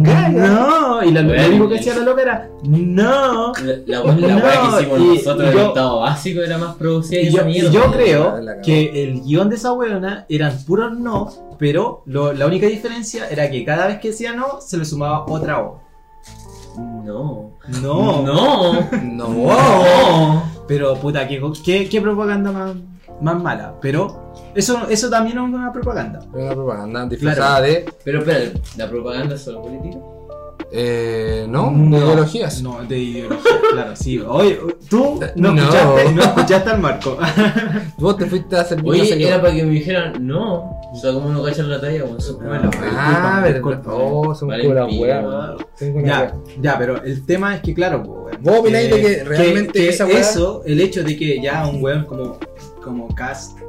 gana. no, y lo, único que decía la loca era, no. La, la, la No, que hicimos y- nosotros en el estado básico era más producida Y yo, mierda. yo creo que el guion de esa weona eran puros no, pero lo- la única diferencia era que cada vez que decía no, se le sumaba otra O. No. No, No. No. No. Pero puta, ¿qué, qué, qué propaganda más, más mala? Pero eso, eso también es una propaganda. Es una propaganda disfrazada de. Pero espera, ¿la propaganda es solo política? Eh, no, de ideologías. No, de ideologías, claro, sí. Oye, tú no, No. Escuchaste, no escuchaste al Marco. Vos te fuiste a hacer Oye, no era para que me dijeran, no. O sea, como no cachan la talla, bueno, eso Ah, Ah, verdad. Oh, son Vale. Tengo una ya, ya, pero el tema es que, claro, pues, ¿Vos opináis de que realmente esa weá- Eso, el hecho de que ya un weón como, como Cast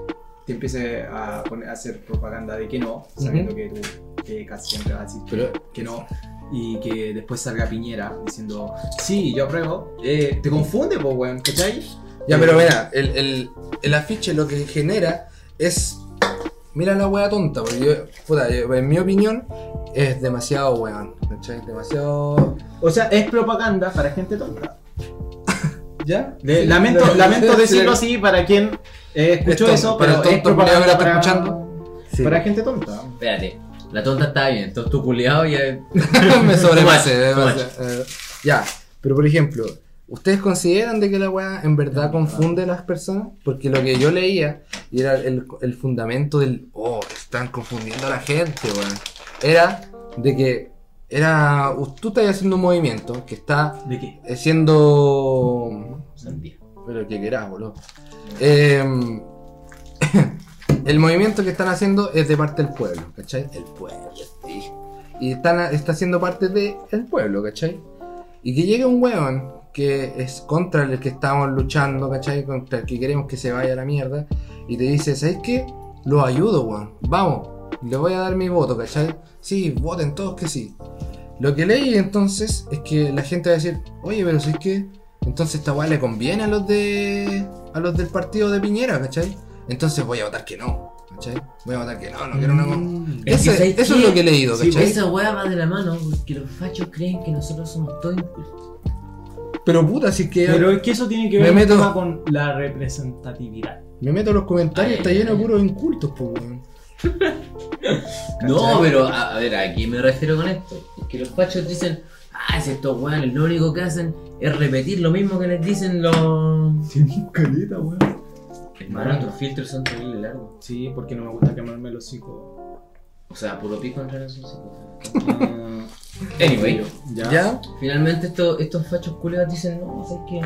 te empiece a, poner, a hacer propaganda de que no, sabiendo que tú, que Cast siempre va a decir Pero- que no, y que después salga Piñera diciendo, sí, yo apruebo, eh, te confunde, pues, weón, ¿cachai? Ya, pero mira, el, el, el afiche lo que genera es. Mira la wea tonta, porque yo, puta, yo- en mi opinión, es demasiado weón. ¿Cachai? Demasiado. O sea, es propaganda para gente tonta. ¿Ya? Le- Sí, lamento, lamento sí, decirlo sí. así para quien eh, escuchó eso, para pero el es tonto lo propaganda está para, escuchando. Sí. para gente tonta. Espérate, la tonta está bien, entonces tu culiado ya. me sobrepasé. Eh, ya, pero por ejemplo, ¿ustedes consideran de que la weá en verdad confunde a las personas? Porque lo que yo leía, y era el, el fundamento del, oh, están confundiendo a la gente, weón, era de que era, tú estás haciendo un movimiento que está ¿De qué? eh, siendo... Sandía. Pero que querás, boludo. Eh, el movimiento que están haciendo es de parte del pueblo, ¿cachai? El pueblo, sí. Y están, está siendo parte del pueblo, ¿cachai? Y que llegue un weón que es contra el que estamos luchando, ¿cachai? Contra el que queremos que se vaya a la mierda. Y te dice, ¿sabes qué? Los ayudo, weón. Vamos. Le voy a dar mi voto, ¿cachai? Sí, voten todos que sí. Lo que leí entonces es que la gente va a decir, oye, pero si es que entonces esta weá le conviene a los de. a los del partido de Piñera, ¿cachai? Entonces voy a votar que no, ¿cachai? Voy a votar que no, no quiero una. Mm. Es que Ese- ¿sabes eso es lo que he leído, Sí, ¿cachai? Esa weá va de la mano porque los fachos creen que nosotros somos todos incultos. Pero puta, si es que. Pero es que eso tiene que ver un meto- tema con la representatividad. Me meto en los comentarios, Ay, está ay, lleno de puros incultos, pues weón. No, pero a, a ver, ¿a qué me refiero con esto? Es que los fachos dicen, ah, si estos weones lo único que hacen es repetir lo mismo que les dicen los. Tienes caleta, weón. Hermano, tus filtros son terrible largos. Sí, porque no me gusta quemarme los hocico. O sea, puro pico entrar en sus hijos. Ah, Anyway, ya. ¿Ya? finalmente estos, estos fachos culeados dicen, no, ¿sabes qué?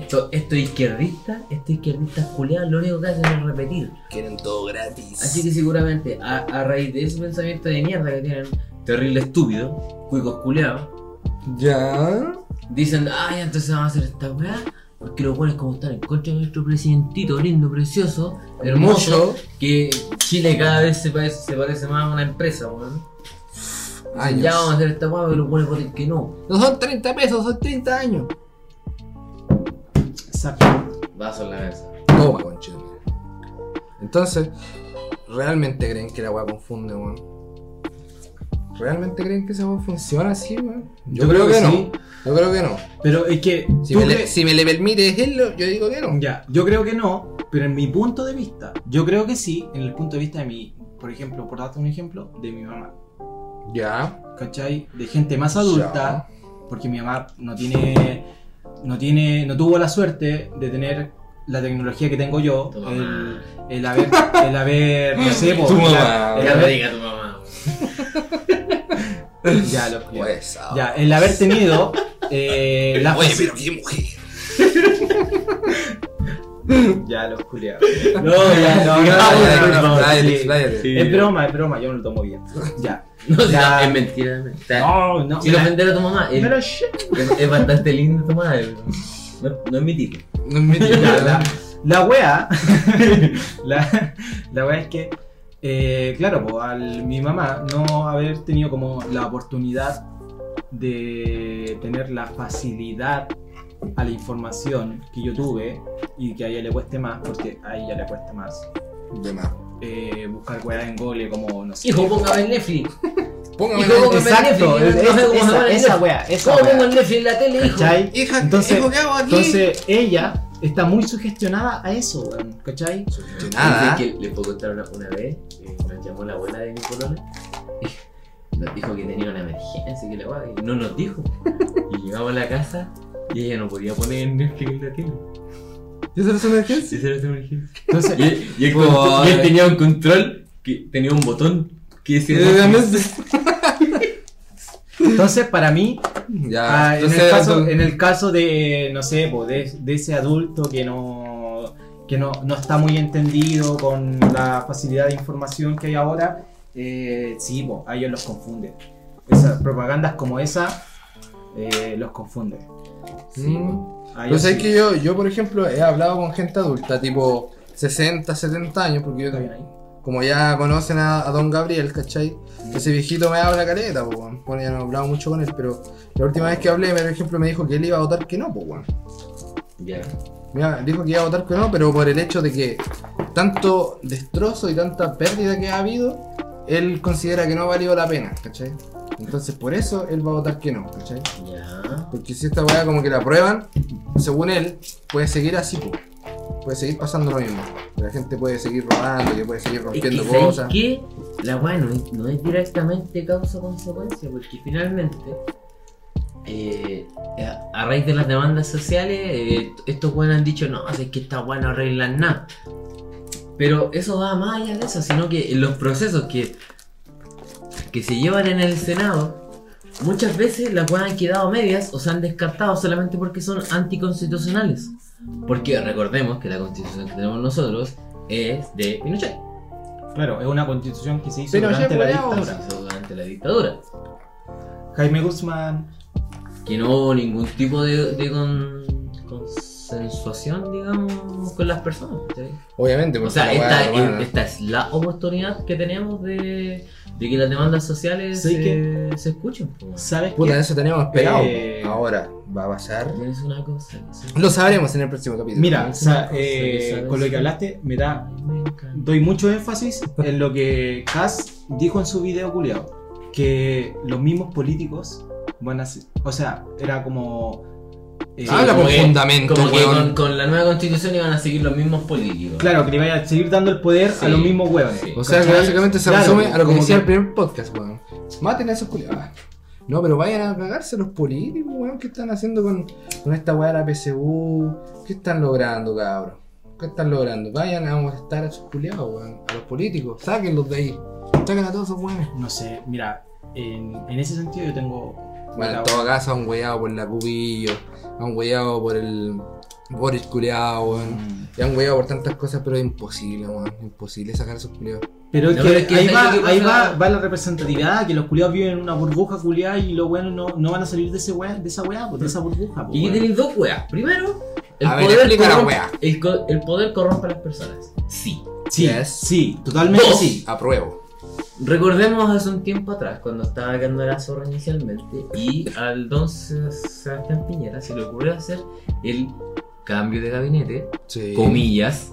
Esto, estos izquierdistas, estos izquierdistas culeados, lo único que hacen es repetir. Quieren todo gratis. Así que seguramente, a, a raíz de ese pensamiento de mierda que tienen, terrible estúpido, cuicos culeados, Ya. dicen, ay, entonces vamos a hacer esta weá, porque los buenos como están en contra de nuestro presidentito lindo, precioso, hermoso, que Chile cada vez se parece, se parece más a una empresa, weón. Años. Ya vamos a hacer esta weá, pero los buenos voten que no. No son 30 pesos, son 30 años. Exacto. Vaso en la mesa. Toma, conchito. Entonces, ¿realmente creen que la weá confunde, weón? ¿Realmente creen que esa weá funciona así, weón? Yo, creo, que, sí. no. Yo creo que no. Pero es que. Si me, le, si me le permite decirlo, yo digo que no. Ya, yo creo que no, pero en mi punto de vista, yo creo que sí, en el punto de vista de mi, por ejemplo, por darte un ejemplo, de mi mamá, Ya. ¿cachai? De gente más adulta, porque mi mamá no tiene, no tiene, no tuvo la suerte de tener la tecnología que tengo yo, el, el haber, el haber, no sé, po, Tu el- mamá. el haber-. ya, lo- Pues, ya, el haber tenido eh, la Oye, pero qué mujer. ya los culiados. No, ya, no, no, no, no, no, no. Es broma, es broma, yo me lo tomo bien. Ya. No, si Ya. no, es mentira. es mentira. No, no. Me la- ofender a tu mamá, es, me la shit. es- es bastante lindo tu madre. No, no es mi tipo. No es mi. Ya, la, la wea, la, la wea es que, eh, claro, po, al mi mamá no haber tenido como la oportunidad de tener la facilidad a la información que yo tuve y que a ella le cueste más, porque a ella le cuesta más De más. eh, buscar weas en Google como, no sé. Hijo, póngame el Netflix. Póngame Hijo, el Exacto, Netflix. es- cómo se esa, esa wea, esa ¿Cómo pongo wea. el Netflix en la tele, hijo? ¿Cachai? Hija, Entonces- hijo, ¿qué hago aquí? Entonces ella está muy sugestionada a eso, weón, ¿cachai? Nada. Dice que les puedo contar una, una vez, eh, nos llamó la abuela de mi polola y nos dijo que tenía una emergencia, que la guay, y no nos dijo. Y llegamos a la casa y ella no podía poner en la tele. ¿Y eso es una emergencia? Sí, esa era su emergencia. Entonces, Y, él- y él, y él tenía un control que tenía un botón que decía. Entonces, para mí, Ya, ah, en, entonces, el caso, en el caso de, no sé, de, de ese adulto que no que no, no está muy entendido con la facilidad de información que hay ahora, eh, sí, po, a ellos los confunde. Esas propagandas como esa eh, los confunde. Mm. A Pues sí. que yo, yo, por ejemplo, he hablado con gente adulta, tipo 60, 70 años, porque yo, ¿Está bien ahí? como ya conocen a, a Don Gabriel, ¿cachai? Ese viejito me habla caleta, pues, weón. Bueno, ya no he hablado mucho con él, pero la última vez que hablé, por ejemplo, me dijo que él iba a votar que no, pues, weón. Ya. Mira, dijo que iba a votar que no, pero por el hecho de que tanto destrozo y tanta pérdida que ha habido, él considera que no ha valido la pena, ¿cachai? Entonces por eso él va a votar que no, ¿cachai? Ya. Porque si esta weá como que la aprueban, según él, puede seguir así, po. puede seguir pasando lo mismo. La gente puede seguir robando, que puede seguir Es que, rompiendo ¿sabes cosas. qué? La weá no es, directamente causa-consecuencia, porque finalmente, eh, a raíz de las demandas sociales, eh, estos weones han dicho, no, es que estas weas no arreglan nada. Pero eso va más allá de eso, sino que en los procesos que, que se llevan en el Senado, muchas veces las weas han quedado medias o se han descartado solamente porque son anticonstitucionales. Porque recordemos que la constitución que tenemos nosotros es de Pinochet. Claro, es una constitución que se hizo Pero durante la dictadura. Se hizo durante la dictadura. Jaime Guzmán, Que no hubo ningún tipo de, de con- consensuación, digamos, con las personas. ¿cachai? Obviamente, O porque sea, la esta, es, esta es la oportunidad que tenemos de, de que las demandas sociales Sí, se, se escuchen. ¿sabes Puta, qué? eso teníamos esperado. Eh, Ahora, va a pasar. Es una cosa. sí. Lo sabremos en el próximo capítulo. Mira, Es o sea, una cosa eh, que con lo que hablaste, me da, Me doy mucho énfasis en lo que Cass dijo en su video culiado. Que los mismos políticos van a ser, o sea, era como... eh, Habla como con fundamento, Como que weón. con, con la nueva constitución iban a seguir los mismos políticos. Claro, que le vaya a seguir dando el poder Sí. a los mismos huevones. Sí. O sea, que básicamente se Claro, resume a lo que decía que- el primer podcast, weón. Maten a esos culiados. No, pero vayan a cagarse los políticos, weón. ¿Qué están haciendo con, con esta weá de la PSU? ¿Qué están logrando, cabrón? ¿Qué están logrando? Vayan a molestar a esos culiados, weón. A los políticos. Sáquenlos de ahí. Saquen a todos esos weones. No sé, mira, en, en ese sentido yo tengo... Bueno, en todo caso, han weyado por la cubillo. Han weyado por el Boris culiado, weón. Mm. Y han weyado por tantas cosas, pero es imposible, weón. Imposible sacar a esos culiados. Pero es No, que, pero es que ahí, ¿sabes va, que ahí va, va la representatividad, que los culiados viven en una burbuja culiada y los buenos no, no van a salir de, ese wea, de esa weá, pues, de esa burbuja. Y aquí tenéis dos weas. Primero, el, A ver, poder corrompe- wea. el, el poder corrompe a las personas. Sí. Sí, Yes. sí, totalmente Dos. sí. Apruebo. Recordemos hace un tiempo atrás, cuando estaba quedando la zorra inicialmente, y al don Se- Sebastián Piñera se le ocurrió hacer el cambio de gabinete, Sí. comillas,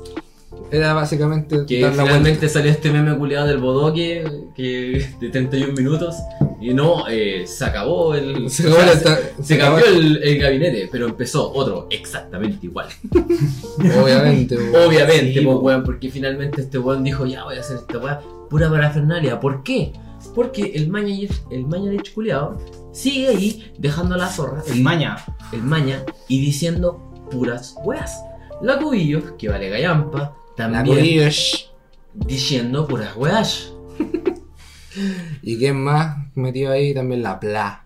Era básicamente que dar la finalmente salió este meme culiado del bodoque que, de 31 minutos, y no, eh, se acabó el... Se acabó sea, se- se cambió el, el gabinete, pero empezó otro exactamente igual. Obviamente, weón. Obviamente, Sí, pues, po. weón, porque finalmente este weón dijo, ya voy a hacer esta weá, pura parafernalia. ¿Por qué? Porque el maña, el maña de culiao sigue ahí dejando la zorra, El maña. el maña, y diciendo puras weas. La cubillos, que vale gallampa, La también Curish. diciendo puras weas. ¿Y quién más metido ahí? También la Pla.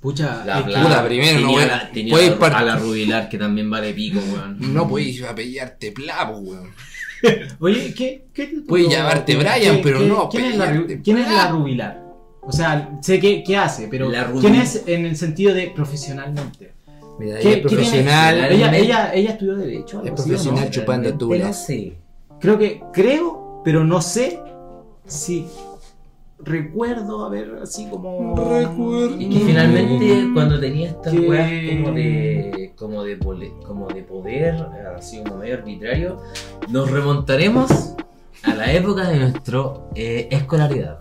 Pucha, La Pla- puta, primero, no tenía, voy- la- tenía a, par- a la Rubilar, que también vale pico, weón. No podéis apellarte Pla, weón. Oye, ¿qué? qué te Puedes llamarte ¿Qué- Brian, pero qué- no ¿quién es, la, ¿Quién es la rubilar? O sea, sé qué, qué hace, pero La ¿quién es en el sentido de profesionalmente? Mira, ¿Qué- ella es profesional. Ella, ella, ella estudió Derecho. Es profesional. chupando tulas. Sé. Creo que, creo, pero no sé si recuerdo haber así como. Recuerdo. Y que finalmente cuando tenía estas Que- weas como de como de pole- como de poder, así como medio arbitrario, nos remontaremos a la época de nuestra escolaridad.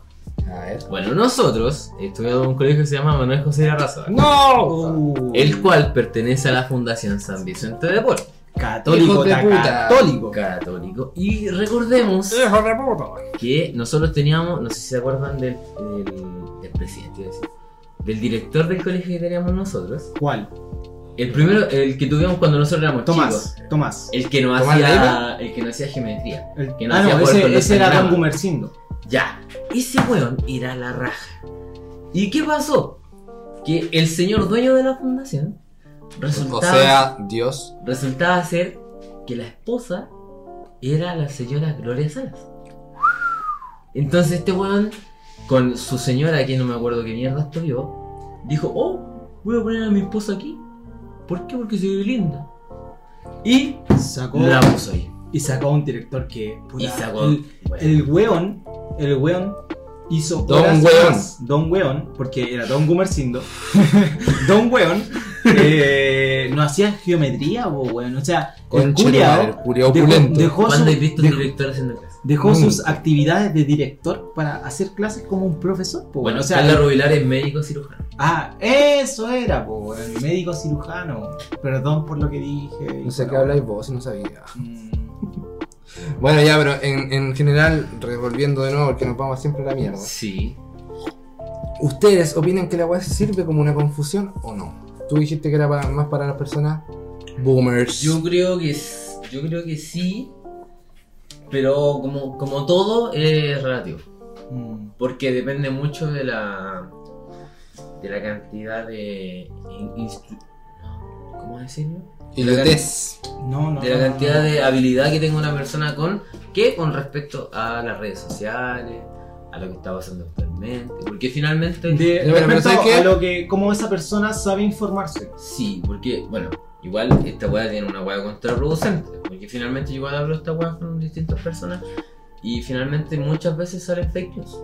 A ver. Bueno, nosotros estudiamos en un colegio que se llama Manuel José de la Raza, ¡No! El cual pertenece a la Fundación San Vicente de Paul, católico, de puta. católico. católico. Y recordemos ¡Hijo de puta! que nosotros teníamos, no sé si se acuerdan del, del, del presidente, iba a decir, del director del colegio que teníamos nosotros. ¿Cuál? El primero, el que tuvimos cuando nosotros éramos Tomás. chicos. Tomás. El que no ¿Tomás hacía. El que no hacía geometría. El- que no ah, hacía no, ese, era Don. Gumercindo. Ya. Ese weón era la raja. ¿Y qué pasó? que el señor dueño de la fundación O resultaba, sea, Dios. resultaba ser que la esposa era la señora Gloria Salas. Entonces este weón, con su señora, que no me acuerdo qué mierda estudió, dijo, oh, voy a poner a mi esposa aquí. ¿Por qué? Porque se ve linda. Y Sacó, la puso ahí. y sacó un director que. puta, Y sacó- el, bueno. el weón. El weón hizo. Don horas Weón. más. Don Weón, porque era Don Gumercindo. Don Weón. eh, no hacía geometría, o weón. O sea, el culiao dejó, opulento. dejó su- ¿Cuándo has visto un dejó- director haciendo clases? dejó sus actividades de director para hacer clases como un profesor. po, Bueno, o sea, Carla Rubilar es médico cirujano. Ah, eso era, po, weón, médico cirujano. Perdón por lo que dije. No sé qué habláis vos, no sabía. Mm, Bueno, ya, pero en, en general, revolviendo de nuevo, porque nos vamos siempre a la mierda. Sí. ¿Ustedes opinan que la weá sirve como una confusión o no? Tú dijiste que era para- más para las personas boomers. Yo creo que s- yo creo que sí, pero como, como todo es relativo, mm. porque depende mucho de la de la cantidad de in- instru- ¿cómo decirlo? Y lo tes. No, no. De la no, cantidad no. de habilidad que tenga una persona con que con respecto a las redes sociales, a lo que está pasando actualmente, porque finalmente De, Ya, pero respecto ¿sabes qué? a lo que, cómo esa persona sabe informarse. Sí, porque, bueno, igual esta weá tiene una weá contraproducente. Porque finalmente yo igual hablo esta weá con distintas personas. Y finalmente muchas veces salen fake news.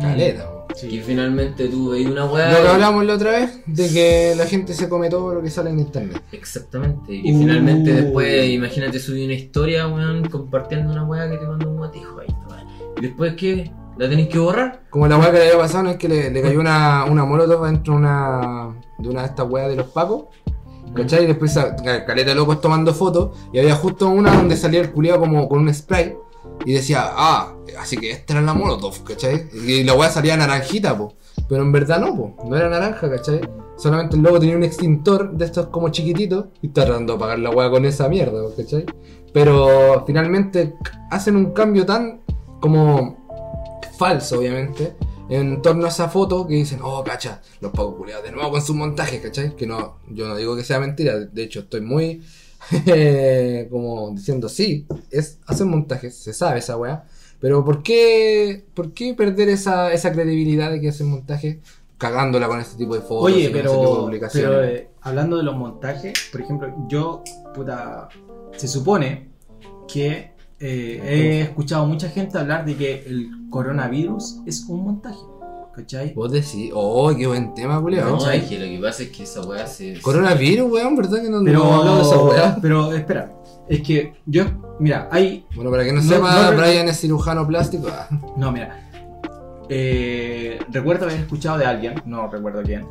Caleta, Sí. finalmente tú veis una weá. Lo que hablamos la otra vez, de que la gente se come todo lo que sale en internet. Exactamente. Y que Uh. finalmente después, imagínate, subí una historia, weón, compartiendo una weá que te mandó un guatijo ahí. Y después, ¿qué? ¿La tenéis que borrar? Como la weá que le había pasado no es que le, le cayó una, una molotov dentro de una, de una de estas weas de los pacos. ¿Cachai? Y después caleta locos tomando fotos. Y había justo una donde salía el culiado como con un spray. Y decía, ah, así que esta era la molotov, ¿cachai? Y la weá salía naranjita, po. Pero en verdad no, po. No era naranja, ¿cachai? Solamente el loco tenía un extintor de estos como chiquititos. Y está tratando de apagar la weá con esa mierda, ¿cachai? Pero finalmente hacen un cambio tan como falso, obviamente, en torno a esa foto que dicen, oh, cacha, los pagos culiados de nuevo con sus montajes, ¿cachai? Que no, yo no digo que sea mentira, de hecho estoy muy como diciendo, sí, es, hacen montajes, se sabe esa weá, pero ¿por qué, por qué perder esa, esa credibilidad de que hacen montajes cagándola con este tipo de fotos Oye, y con ese tipo de pero, publicaciones? pero eh, hablando de los montajes, por ejemplo, yo, puta, se supone que eh, he escuchado mucha gente hablar de que el coronavirus es un montaje, ¿cachai? Vos decís, oh, qué buen tema, culiado. No, ¿cachai? es que lo que pasa es que esa weá se. Coronavirus, weón, ¿verdad que no, Pero, no de esa weá? pero espera, es que yo, mira, hay Bueno, para que no, No, sepa, no Brian es cirujano plástico. No, mira. Eh, recuerdo haber escuchado de alguien, no recuerdo quién,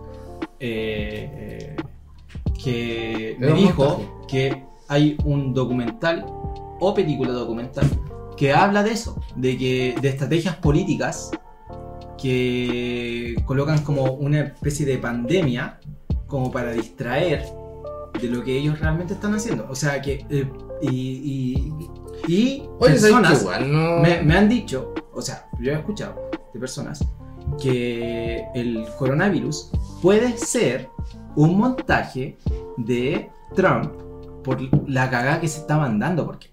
eh, eh, que me dijo montaje. que hay un documental o película documental que habla de eso, de que de estrategias políticas que colocan como una especie de pandemia como para distraer de lo que ellos realmente están haciendo. O sea que eh, y, y, y Oye, ¿sabes que personas igual no? me, me han dicho, o sea, yo he escuchado de personas que el coronavirus puede ser un montaje de Trump por la cagada que se está mandando, porque.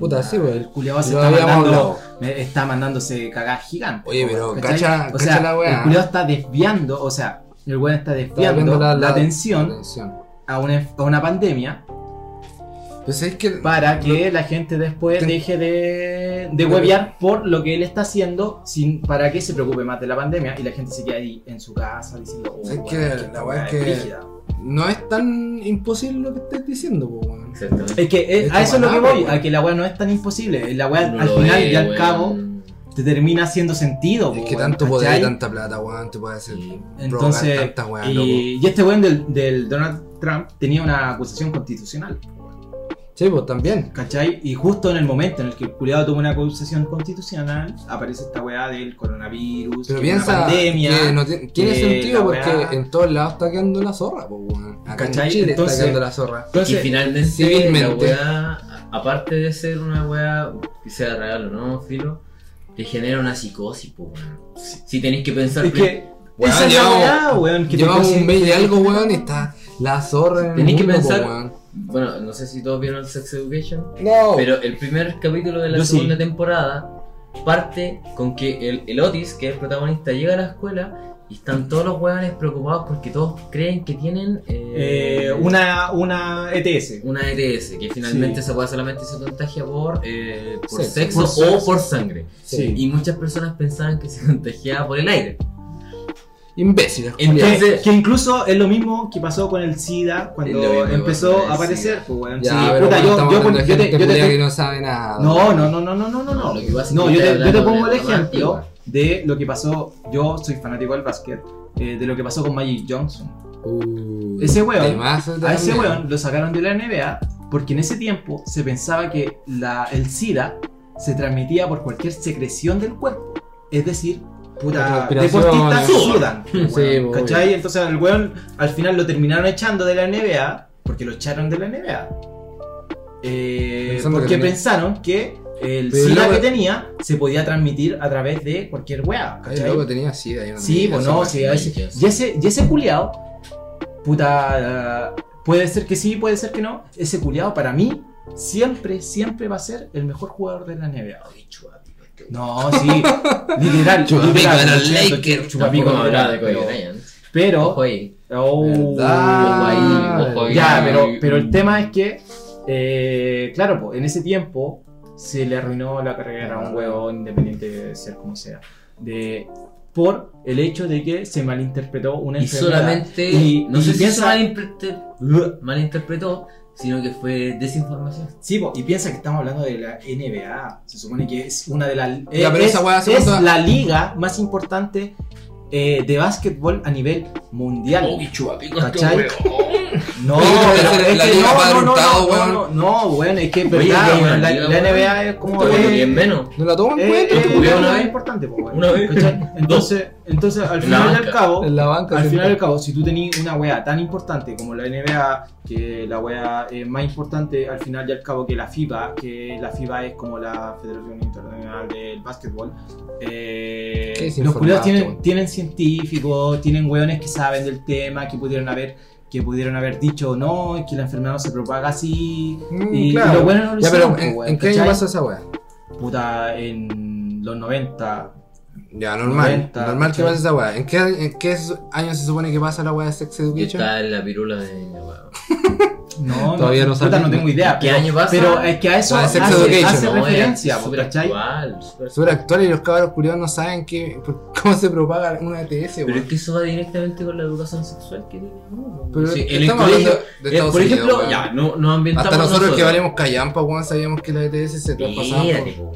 Puta, sí, weón. El culiado se Lo está mandando, me- está mandándose cagadas gigantes. Oye, pero ¿cachai? cacha- o sea, cacha la weá. el culiado está desviando, o sea, el weón está desviando viendo la, atención atención. a una, a una pandemia Pues es que. para que la gente después deje de, de huevear por lo que él está haciendo sin para que se preocupe más de la pandemia y la gente se quede ahí en su casa diciendo oh, Es que la weá es que- brígida". No es tan imposible lo que estés diciendo, po, weón. Es que eh, Es a eso es lo que voy a que la weá no es tan imposible la weá al final y al weón. cabo te termina haciendo sentido Es po, que weón, tanto poder y tanta plata, weón, te puede hacer. Entonces y, y este weón del, del Donald Trump tenía una acusación constitucional Sí, pues también. ¿Cachai? Y justo en el momento en el que el culiado toma una acusación constitucional, aparece esta weá del coronavirus, Pero que una piensa pandemia. que no ti- tiene que sentido porque weá- en todos lados está quedando la zorra, pues, weón. Acá ¿Cachai? en Chile Entonces- está quedando la zorra. y Entonces, finalmente, civilmente. la weá, aparte de ser una weá que sea real o no, filo, te genera una psicosis, po, weón. Si tenéis que pensar. es que Weón, Esa es la llevamos- weá, weón. Que te Llevamos un mes y algo, weón, y está la zorra en Tenéis que pensar- po, weón. Bueno, no sé si todos vieron Sex Education. No. Pero el primer capítulo de la Yo sí. segunda temporada parte con que el, el Otis, que es el protagonista, llega a la escuela y están todos los hueones preocupados porque todos creen que tienen eh, Eh, una, una ETS. una ETS, que finalmente Sí. esa hueá solamente se contagia por, eh, por Sexo. sexo, Por sexo. o por sangre. Sí. Y muchas personas pensaban que se contagiaba por el aire. Imbéciles, Entonces-. Que, que incluso es lo mismo que pasó con el SIDA cuando mismo empezó a aparecer. Pues, weón. Ya, Sí, pero puta, bueno, yo, estamos yo, hablando de yo te- gente yo te- culiada que no sabe nada. No, no, no, no, no, no, no, No, yo te, yo te hablando pongo el ejemplo de lo que pasó. Yo soy fanático del básquet. eh, de lo que pasó con Magic Johnson. Uy, Ese weón, A ese weón lo sacaron de la NBA porque en ese tiempo se pensaba que la, el SIDA se transmitía por cualquier secreción del cuerpo. Es decir, puta, deportistas sudan. Sí, obvio. ¿Cachai? Entonces el weón al final lo terminaron echando de la NBA porque lo echaron de la NBA. Eh, que porque pensaron que el Pero SIDA que tenía se podía transmitir a través de cualquier weá. ¿cachai? loco tenía sida. yo no Sí, pues no, sí, Yes. y ese, y ese culiao, puta, uh, puede ser que sí, puede ser que no. Ese culiao para mí siempre, siempre va a ser el mejor jugador de la NBA. No, sí, literal, Chupapico de los Lakers. chupapico de hablaba los de Kobe pero, Bryant. pero, Ojo ahí. oh, ¿Verdad? Ojo ahí, ojo ahí. ya, pero, pero el tema es que, eh, claro, pues, en ese tiempo se le arruinó la carrera a un huevón independiente de ser como sea. De, por el hecho de que se malinterpretó una Y enfermedad. solamente, Y- no y sé si se malinterpretó, sino que fue desinformación. Sí, po, y piensa que estamos hablando de la NBA. Se supone que es una de las. Eh, es, es la liga más importante eh, de básquetbol a nivel mundial. Pero no, no, no, weón. no, no, weón, es que es verdad, la. NBA es como. Menos. ¿No la toman en eh, cuenta? eh, ¿Tú jugué es una vez? importante. Una vez. ¿Cachai? Entonces, entonces, al final y al cabo, En la banca. al final al cabo, si tú tenías una wea tan importante como la NBA, que la wea es más importante al final y al cabo que la FIBA, que la FIBA es como la Federación Internacional del Básquetbol, eh, los culiados tienen, tienen científicos, tienen weones que saben del tema, que pudieron haber que pudieron haber dicho no, es que la enfermedad no se propaga así. Mm, y, claro. y los buenos no lo Ya, hicieron, pero ¿en, qué año pasó esa weá? Puta, en los 90. Ya, normal. 90, normal que pase esa weá. ¿En qué, ¿En qué año se supone que pasa la weá de Sex Education? está en la pirula de la weá. No, Todavía no puta, sabe. no tengo idea. ¿Qué pero, año pasa? Pero es que a eso hace, Education. hace No, referencia, es ¿cachai? actual, y los cabros curiosos no saben qué, por- cómo se propaga una ETS, Pero weón. es que eso va directamente con la educación sexual que tiene uno. Pero Sí, el estamos colegio, hablando de eh, Estados por Unidos, ejemplo, weón. ya, no, nos ambientamos Hasta nosotros, que valemos callampa, weón, sabíamos que la ETS se traspasaba.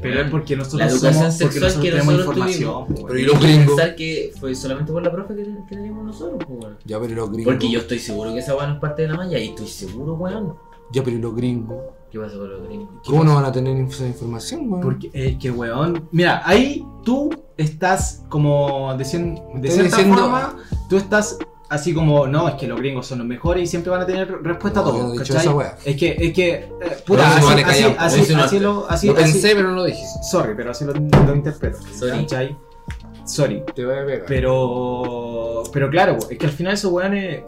Pero es porque nosotros La educación somos, porque sexual nosotros que tenemos nosotros información. po, Pero y los que gringos. pensar que fue solamente por la profe que, que teníamos nosotros. Ya, pero los gringos. Porque yo estoy seguro que esa weá no es parte de la malla y estoy seguro, weón. Ya, pero y los gringos. ¿Qué pasa con los gringos? ¿Cómo no van a tener esa información, weón? Porque, eh, que weón. Mira, ahí tú estás como de, cien- de cierta diciendo- forma, tú estás así como, no, es que los gringos son los mejores y siempre van a tener respuesta No, a todo. Es que, es que, eh, puta, así, así, callampa, así, lo, así, lo así- pensé, pero no lo dije. sorry, pero así lo, lo interpreto. Sorry. ¿cachai? Sorry. Te voy a pegar. Pero, pero claro, es que al final esos weones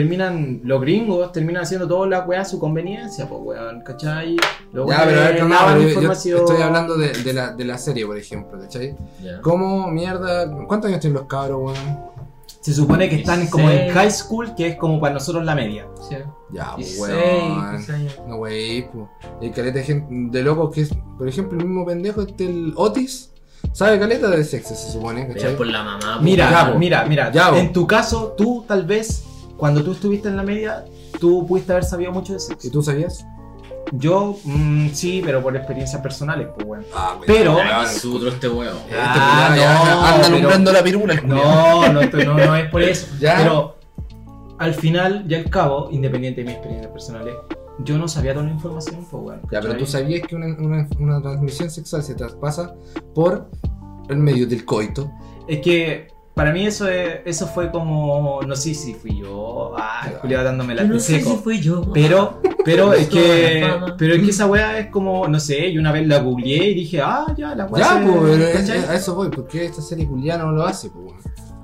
terminan, los gringos terminan haciendo todas las weas a su conveniencia, pues weón, ¿cachai? Los Ya, pero a ver, calma, pero yo- yo información. estoy hablando de, de la, de la serie, por ejemplo, ¿cachai? ¿Cómo mierda? ¿Cuántos años tienen los cabros, weón? Se supone que están como en 16. high school, que es como para nosotros la media. Sí. Ya, pues, 16, weón. 15 años. No, wey, pues. Hay caleta de gente, de locos que es, por ejemplo, el mismo pendejo, este, el Otis, sabe caleta de sexo, se supone, Pero ¿cachai? por la mamá. Mira, ya, mira, mira. Ya, po. en tu caso, tú tal vez, cuando tú estuviste en la media, tú pudiste haber sabido mucho de ¿Y sexo. tú sabías? Yo, mm, sí, pero por experiencias personales, pues weón. Ah, Pero- sutro este weón. Este Ah, ya no, anda pero- alumbrando la pirula, el. No, no, no, no es por eso. Ya. Pero al final y al cabo, independiente de mis experiencias personales, yo no sabía toda la información, pues weón. Ya, pero tú sabías que una, una, una transmisión sexual se traspasa por el medio del coito. Es que para mí eso es, eso fue como. No sé si fui yo. Ah, culiao dándome la no sé si fui yo. Pero, pero es que. Pero es que esa weá es como, no sé, yo una vez la googleé y dije, ah, ya, la weá. Ya, se- pues, pero es- ¿cachai? a eso voy, porque esta serie culiana no lo hace, pues, weón.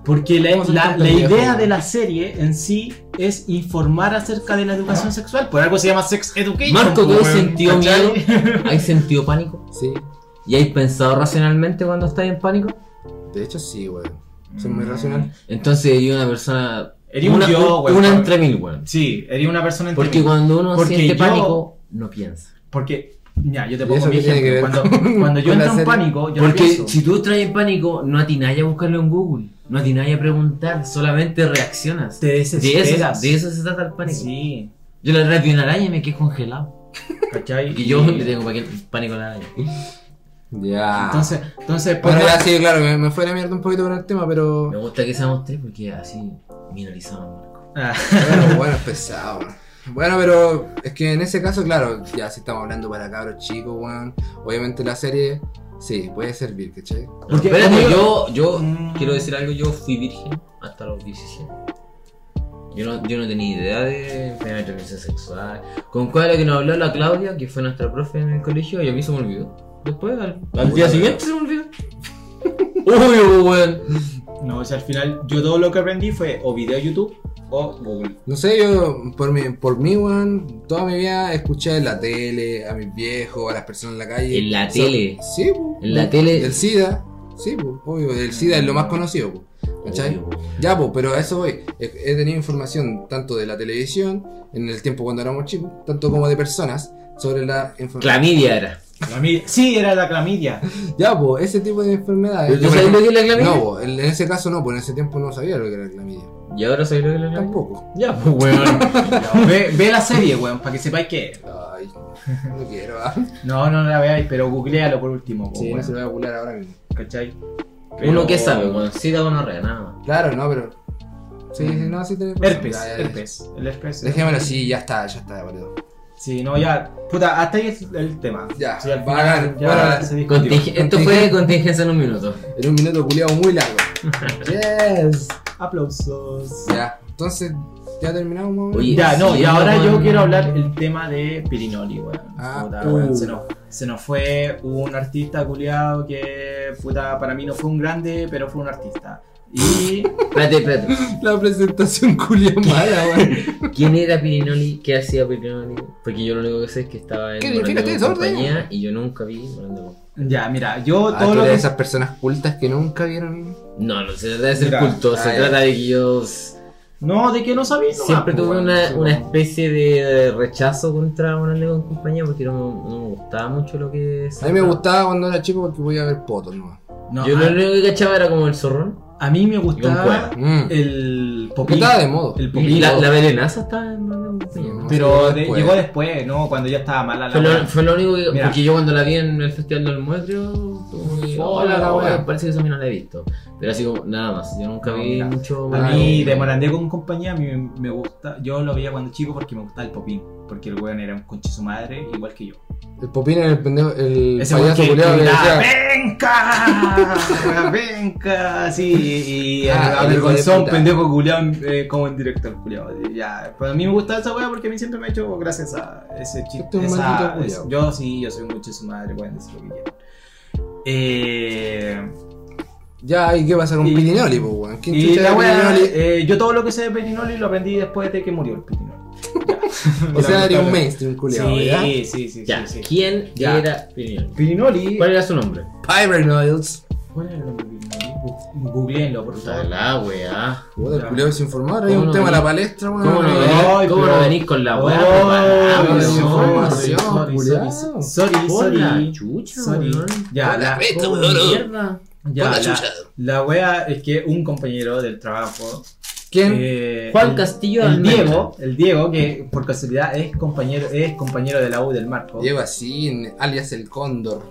Porque la, ¿Cómo son la- la idea de la serie en sí es informar acerca de la educación sexual. Por algo se llama Sex Education. Marco, ¿tú pues, has weón, sentido ¿cachai? miedo? ¿Hay sentido pánico? Sí, ¿Y hay pensado racionalmente cuando estás en pánico? de hecho sí, weón. Soy muy racional. Entonces eres una persona. Eres un una, yo, weón. Una entre mil, weón. Sí, eres una persona entre Porque mí. cuando uno Porque siente yo- pánico, no piensa. Porque, ya, yo te ¿Y pongo mi ejemplo. Cuando, con- cuando yo entro en pánico, yo no Porque pienso. si tú entras en pánico, no atináis a buscarlo en Google. No atináis a preguntar, solamente reaccionas. te De eso, desesperas. de eso se trata el pánico. Sí, Yo la vi una araña y me quedé congelado. ¿cachai? Y yo Y- le tengo pa- pánico a la araña. Ya. Entonces, entonces pues, bueno, no- ya sí, claro, me, me fue la mierda un poquito con el tema, pero. Me gusta que seamos tres porque así minorizamos, Marco. Ah, Bueno, bueno, es pesado. Bueno, pero es que en ese caso, claro, ya si estamos hablando para cabros chicos, weón. Obviamente la serie, sí, puede servir, ¿cachai? Porque Espérate, yo, yo Mm. quiero decir algo, yo fui virgen hasta los 17. Yo no, yo no tenía idea de penetración sexual. ¿Con cuál era que nos habló la Claudia, que fue nuestra profe en el colegio? Y a mí se me olvidó. Después, al, al día siguiente se me olvidó. Uy, weón. No, o sea, al final yo todo lo que aprendí fue o video YouTube o Google. No sé, yo, por mí, por mí, weón, toda mi vida escuché en la tele, a mis viejos, a las personas en la calle. ¿En la So- tele? Sí, po. En la tele- Del SIDA, sí, po, obvio, el SIDA es lo más conocido, po, ¿cachai? Obvio, weón. Ya, pues, pero a eso voy. He, he tenido información tanto de la televisión, en el tiempo cuando éramos chicos, tanto como de personas, sobre la información. Clamidia era. Clamidia. Sí, era la clamidia. Ya, pues, ese tipo de enfermedades. ¿Tú sabes lo que es la clamidia? No, po, en ese caso no, pues en ese tiempo no sabía lo que era la clamidia. ¿Y ahora sabes lo que es la clamidia? Tampoco. Ya, pues, weón. ve, ve la serie, weón, para que sepáis qué. es. Ay, no quiero, ah. No, no la veáis, pero googlealo por último. po, Sí, no weón, se lo voy a ocular ahora mismo. ¿Cachai? Uno que Pero- sabe, weón. Sida o no nada más. Claro, no, pero. Sí, sí, no, sí tenés razón. Herpes, herpes. El herpes. Dejémoslo así, ya está, ya está, boludo. Sí, no, ya. Puta, hasta ahí es el tema. Ya, Sí, al final ya se. Conting- esto fue contingencia en un minuto. En un minuto culiado muy largo. yes. Aplausos. Ya, entonces, ya terminamos? Oye, Ya, no, sí, y ahora yo quiero hablar el tema de Pirinoli, weón. Ah, Puta, uh. weón, se, nos, se nos fue un artista culiado que, puta, para mí no fue un grande, pero fue un artista. Y Espérate, espérate. La presentación culia mala, weón. ¿Quién era Pirinoli? ¿Qué hacía Pirinoli? Porque yo lo único que sé es que estaba en ¿Qué Morandé con compañía y yo nunca vi Morandé ya, mira, yo Ah, todo lo que. esas personas cultas que nunca vieron. No, no se trata de ser Mira, culto, se ah, trata de que yo No, de que no sabía. nomás, siempre po, tuve una, sí, una especie de rechazo contra Morandé con compañía porque no, no me gustaba mucho lo que A mí me gustaba cuando era chico porque voy a ver potos, ¿no? No, Yo lo único que cachaba era como el zorrón. A mí me gustaba Mm. el popín. estaba de modo. El popín. la, la venenaza estaba en Morandé con compañía. No, Pero de- después. llegó después, ¿no? Cuando ya estaba mala la Fue lo, weá. fue lo único que. Mira. Porque yo cuando la vi en el Festival del Muestro, Hola, la wea. parece que eso a mí no la he visto. Pero así como, nada más. Yo nunca No, vi mira. mucho. A mí de. Morandé con compañía a mí me, me gusta, yo lo veía cuando chico porque me gustaba el popín, porque el weón era un conche su madre igual que yo. El popín era el pendejo, el Ese payaso culiado que decía. ¡Venca! ¡Venca! Sí, y, y Ah, el el un pendejo culiado eh, como en director culiado. Ya, pues a mí me gusta esa weá porque a mí siempre me ha hecho gracias a ese chiste. Es un yo sí, yo soy un conche su madre, pueden decir lo que quieran. Eh, Ya, ¿y qué pasa con Y- Pirinoli, po, weón? ¿Quién y la eh, yo todo lo que sé de Pirinoli lo aprendí después de que murió el Pirinoli. O sea, era un mainstream culiado, Sí, ¿ya? sí, sí, sí, Ya, sí. ¿quién Ya. era Pirinoli? Pirinoli. ¿Cuál era su nombre? Pyrenoids. ¿Cuál era el nombre de Pirinoli? Googleenlo, por favor. la weá. Ya. culiado desinformado. Hay ¿Cómo un no tema a la palestra, weón. ¿Cómo no venís, Ay, ¿cómo pero- no venís con la weá? Oh, preparada, pero- weón? información, sorry, sorry, la sorry. chucha, Sorry. Ya, la la, cresta, ¿Cómo weón. mierda? ya, la la wea es que un compañero del trabajo. ¿Quién? eh, Juan el- Castillo El. Diego, el Diego, que por casualidad es compañero, es compañero de la U del Marco. Diego así, alias el cóndor.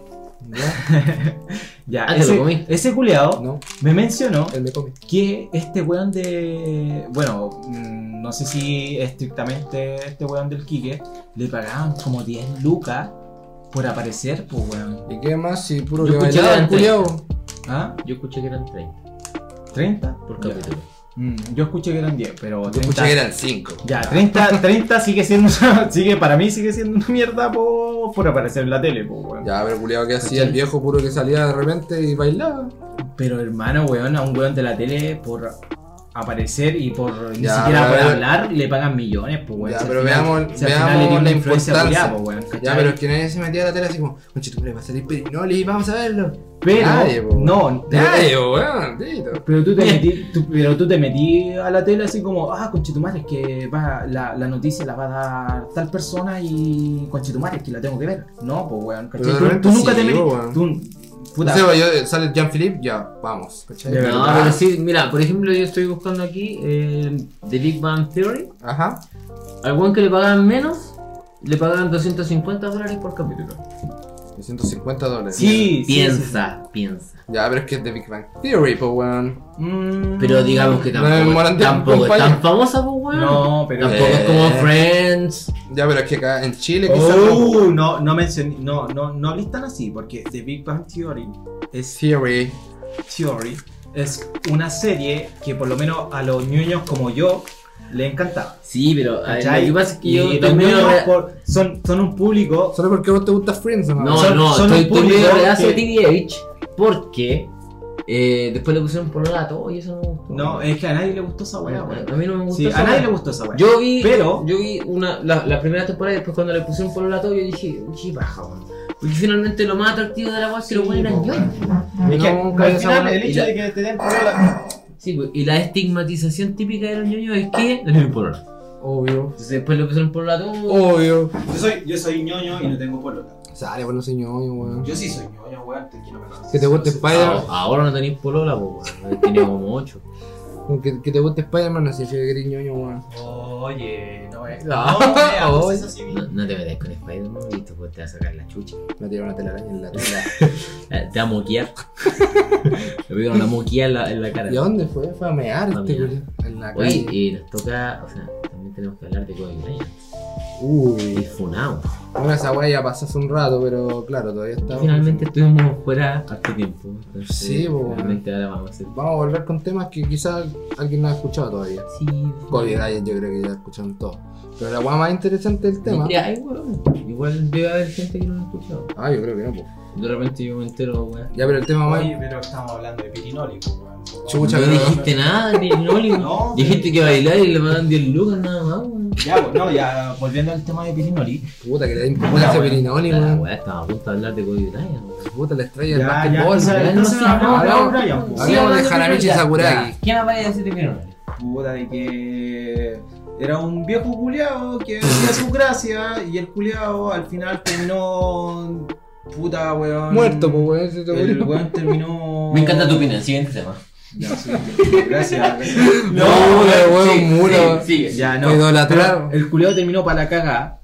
¿Ya? Ya, Ah, te lo ese, comiste. ese culeado No, me mencionó me que este weón de. Bueno, mm, no sé si estrictamente este weón del Quique le pagaban como 10 lucas por aparecer, pues weón. ¿Y qué más? Si puro Yo que bailaba el. ¿Ah? Yo escuché que eran 30 ¿30? por Ya. capítulo. Mm, yo escuché que eran 10, pero Yo 30, escuché que eran 5. Ya, 30, 30 sigue siendo sigue para mí sigue siendo una mierda por, por aparecer en la tele, pues weón. Ya, pero culiao que hacía el viejo puro que salía de repente y bailaba. Pero hermano, weón, a un weón de la tele por aparecer y por ni Ya, siquiera por pero- hablar le pagan millones, pues weón. Ya, Si pero final- veamos, si veamos le tiene la influencia culiá, pues, weón, ya, pero es que nadie se metía a la tele así como, conche, tú va a salir Perinoli vamos a verlo. Pero, Nadie, po, no, Nadie, weón, tito. Pero tú te metí, tú- pero tú te metí a la tele así como, ah, conchetumare, es que va, la, la noticia la va a dar tal persona y conchetumare, es que la tengo que ver. No, pues weón, Tú, nunca sí, te metí. weón. Tú, puta, No sé, yo, sale Jean-Philippe, ya, vamos. No, verdad. pero sí, mira, por ejemplo, yo estoy buscando aquí eh, The Big Bang Theory. Ajá. Al buen que le pagaban menos, le pagaban 250 dólares por capítulo. 250 dólares. Sí, sí, piensa, piensa. Ya, pero es que es de Big Bang Theory, pues, weón. Mm, Pero digamos que No, tampoco, tampoco es tan famosa, pues, weón. No, pero. Tampoco es como Eh. Friends. Ya, pero es que acá en Chile quizás Oh, no, no mencioné, no, no, no hables tan así, porque The Big Bang Theory es Theory. Theory es una serie que por lo menos a los ñoños como yo le encantaba. Sí, pero a ver, ¿cachai? lo que pasa es que Y yo los por- son, son un público. Solo porque vos te gusta Friends, ¿o ¿no? No, son- no, son estoy, un estoy público medio reacio que- a TVH porque eh, después le pusieron por a todo y eso no me gustó. No, es que a nadie le gustó esa weá, a mí no me gustó Sí, esa a nadie weá. le gustó esa weá. Yo vi, Pero- yo vi una, la, la primera temporada y después cuando le pusieron por a todo yo dije, qué baja, weón. Porque finalmente lo más atractivo de la weá es que lo Sí, buenos eran po, ñoños. Es que, Nunca al final, el hecho la- de que te den polola. Sí, pues, y la estigmatización típica de los ñoños es que no tienen polola. Obvio. Entonces después le pusieron por a todo. Obvio. Yo soy, yo soy ñoño y no tengo polola. Sale, pues no soy ñoño, weón. Yo sí soy ñoño, weón, te quiero Que te guste Spider-Man. Ah, ahora no tenéis polola, pues, weón. Tenía como 8. Que, que te guste Spider-Man no significa que eres ñoño, weón. Oye, no es. No, No, oye. es así, No, no te metas con Spider-Man, ¿viste? Pues te va a sacar la chucha. Me tiró una telaraña en la tela. Eh, Te va a moquear. Le pegaron una moquía en la, en la cara. ¿Y a dónde fue? Fue a mear A este. En la Oye, calle. y nos toca, o sea, también tenemos que hablar de Kobe Bryant. Y Uy. Bueno, esa weá ya pasó hace un rato, pero claro, todavía está. Finalmente estuvimos fuera harto tiempo. Entonces, Sí, po. Finalmente ahora vamos a hacer. Vamos a volver con temas que quizás alguien no ha escuchado todavía. Sí. Kobe Bryant yo creo que ya escucharon todo. Pero la weá más interesante del tema. Mira, ay, weón. Igual debe haber gente que no lo ha escuchado. Ah, yo creo que no, pues. De repente yo me entero, weón. Ya, pero el tema más. Oye, pero estamos hablando de Pirinoli, pues, weón. Chucha, no pero- dijiste nada, Pirinoli. No, dijiste que bailar y le mandan 10 lucas nada más, weón. Ya, pues, no, ya, volviendo al tema de Pirinoli. Puta, que le da importancia a weón. Pirinoli, weón. weá, estaba a punto de hablar de Kobe Bryant, weón. Puta, la estrella del básquetbol. weón. no, hablamos de pues. de Hanamichi Ya, Sakuragi. ¿Quién más vaya a decir de Pirinoli? Puta, de que era un viejo culiao que hacía su gracia y el culiao al final terminó. Puta, weón. Muerto, pues, weón. se te El weón terminó. Me encanta tu opinión, siguiente tema. Ya, sí, gracias. gracias. No. Sigue. Ya, no. Fue idolatrado. Pero El culiao terminó para la caga.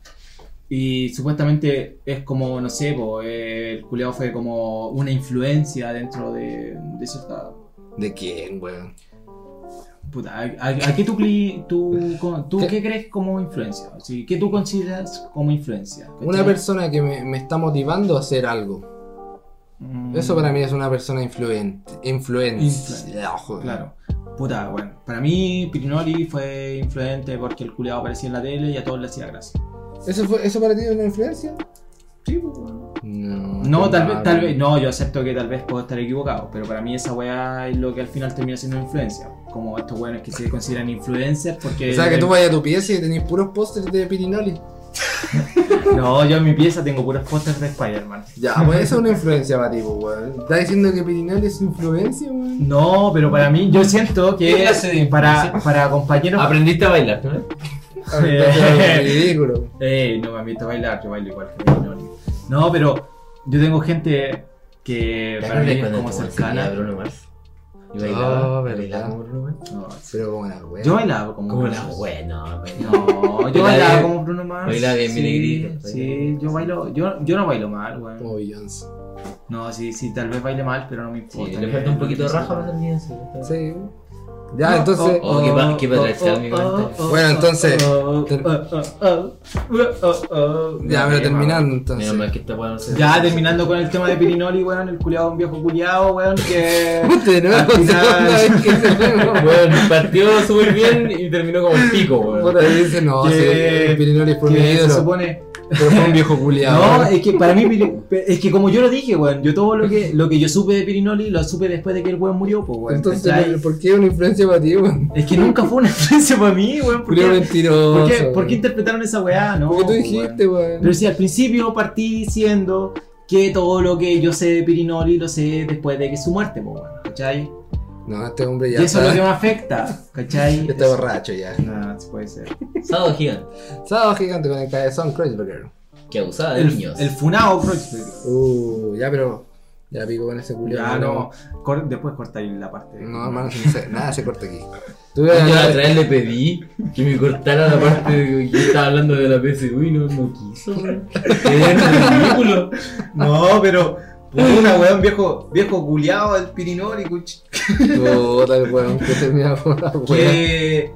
Y supuestamente es como, no sé, po, eh, el culiao fue como una influencia dentro de, de cierta. ¿De quién, weón? Puta, ¿a, a- a qué tú, tú, tú ¿Qué? qué crees como influencia? ¿Qué tú consideras como influencia? ¿Cachai? Una persona que me, me está motivando a hacer algo. Mm, Eso para mí es una persona influente. Influencia. Influente. Joder. Claro. Puta, bueno. Para mí, Pirinoli fue influente porque el culiao aparecía en la tele y a todos le hacía gracia. ¿Eso, fue, ¿Eso para ti es una influencia? Sí, pues, bueno. No. No, tal vez, no, tal vez, no, yo acepto que tal vez puedo estar equivocado, pero para mí esa weá es lo que al final termina siendo influencia. Como estos weones que se consideran influencers porque... O sea, que tú vayas a tu pieza y tenés puros pósters de Pirinoli. No, yo en mi pieza tengo puros pósters de Spider-Man. Ya, pues eso es una influencia para ti, pues, weón. ¿Estás diciendo que Pirinoli es influencia, weón? No, pero para mí, yo siento ¿Qué que para, para compañeros... Aprendiste a bailar, ¿no? Es ridículo. Eh, no me han visto bailar, yo bailo igual que Pirinoli. No, pero yo tengo gente que para mí es como cercana. Y bailaba, bailaba como Bruno Mars. No, Pero como la weón. yo bailaba como Como Bruno la Mars. wea, no, No, bailaba. yo Baila bailaba como Bruno Mars. Baila bien, sí. Sí, yo bailo, yo, yo no bailo mal, weón. Como Beyoncé. No, sí, sí, tal vez baile mal, pero no me Sí, importa. le falta un poquito de raja para ser bien, sí. Ya, entonces. oh, qué pa- qué patriarcal mi. Bueno, entonces, oh, ter- oh, Ya, pero terminando, Menos entonces. mal que esta weá no se Ya, terminando con el tema de Pirinoli, weón, el culiado un viejo culiado, weón, que... De nuevo, Al final- que se Bueno, partió súper bien y terminó como un pico, weón. Puta, dice, no, Que- sí, Pirinoli fue mi que se ídolo. supone Pero fue un viejo culiado. No, es que para mí, es que como yo lo dije, weón, yo todo lo que, lo que yo supe de Pirinoli lo supe después de que el weón murió, pues, weón. Entonces, ¿cachai? ¿por qué una influencia para ti, weón? Es que nunca fue una influencia para mí, weón. ¿Por qué, mentiroso. por qué- por qué interpretaron esa weá? No, Porque tú pues, dijiste, weón. weón. Pero si al principio partí diciendo que todo lo que yo sé de Pirinoli lo sé después de que su muerte, pues, weón, ¿cachai? No, este hombre ya y eso es lo que me afecta, ¿cachai? ya está borracho ya. No, puede ser. Sábado gigante. Sábado gigante con el cabezón Kreuzberger. Que abusaba de El, niños. el funao Kreuzberg. Uh, ya, pero. Ya pico con ese culiao. Ya no, cor- después cortáis la parte. No, hermano, nada se corta aquí. Tú Yo la otra vez le pedí que me cortara la parte de que yo estaba hablando de la PSU y no, no quiso. Es ridículo. No, pero. Una weón viejo, viejo culiado el Pirinoli, cuch- Puta el weón que termina con la weón. que.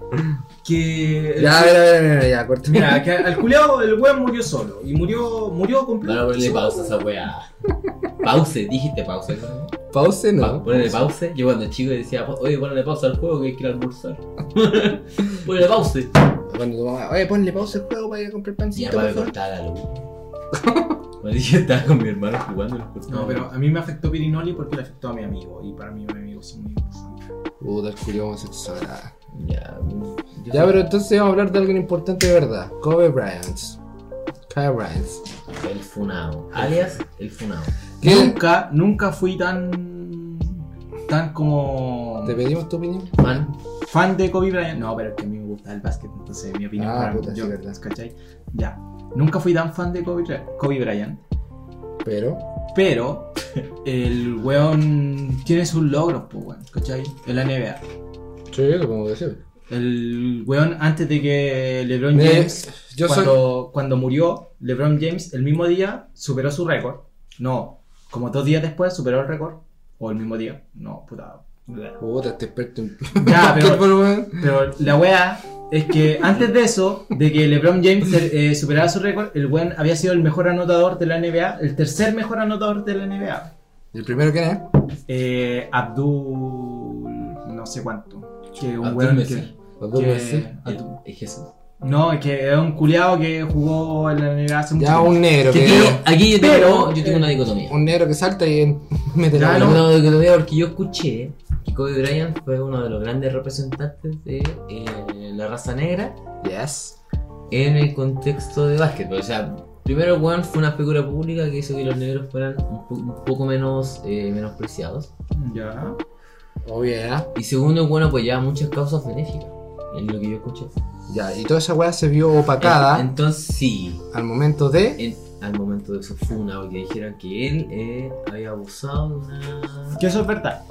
que. Ya, a ver, a ver, a ver, ya, corta. Mira, que al culiado el weón murió solo. Y murió, murió completo. Para ponerle pausa a esa weá. Pause, dijiste pausa, ¿no? Pause, Pa- no. Ponele pause. Yo cuando chico decía, oye, ponle pausa al juego que hay que ir a almorzar. ponle pause. Cuando tu mamá, oye, ponle pausa el juego para ir a comprar Y pancito, ya para por cortar la luz. Dije, estaba con mi hermano jugando cortaba. No, pero a mí me afectó Pirinoli porque le afectó a mi amigo. Y para mí, mis amigos son muy importantes. Puta, el culiao homosexual. ah. Ya, yo- Ya, pero entonces vamos a hablar de algo importante de verdad. Kobe Bryant. Kobe Bryant. El Funao. Alias, el Funao. ¿Qué? Nunca, nunca fui tan. tan como. ¿Te pedimos tu opinión? Fan. fan de Kobe Bryant. No, pero es que a mí me gusta el básquet, entonces mi opinión Ah, para puta, yo, sí, verdad. ¿cachai? Ya. Nunca fui tan fan de Kobe, Bry- Kobe Bryant, Pero. pero el weón tiene sus logros, pues weón, ¿cachai? En la NBA. Sí, como decir. El weón, antes de que LeBron Me- James, yo soy. cuando, cuando murió, LeBron James el mismo día superó su récord. No, como dos días después superó el récord. O el mismo día. No, puta. Puta, este experto en. Ya, pero-. Pero la wea es que antes de eso, de que LeBron James eh, superara su récord, el weón había sido el mejor anotador de la NBA, el tercer mejor anotador de la NBA. ¿Y el primero quién es? Eh, Abdul. no sé cuánto. Que un Abdul Messi. que. Dos que- Messi. Abdul- Es Jesús. no, es que es un culiado que jugó en la NBA hace mucho Ya un negro Que que. aquí, yo, tengo, Pero- yo tengo una dicotomía. Un negro que salta y mete la Tengo una dicotomía porque yo escuché que Kobe Bryant fue uno de los grandes representantes de eh, la raza negra Yes. en el contexto de básquetbol. O sea, primero, Juan fue una figura pública que hizo que los negros fueran un, po- un poco menos eh, menospreciados. Ya. Oh, yeah. Y segundo, bueno, apoyaba muchas causas benéficas. Es lo que yo escuché. Ya, y toda esa weá se vio opacada En- Entonces, sí, al momento de. en- al momento de su funa, que dijeran que él eh, había abusado de una, Que eso es verdad.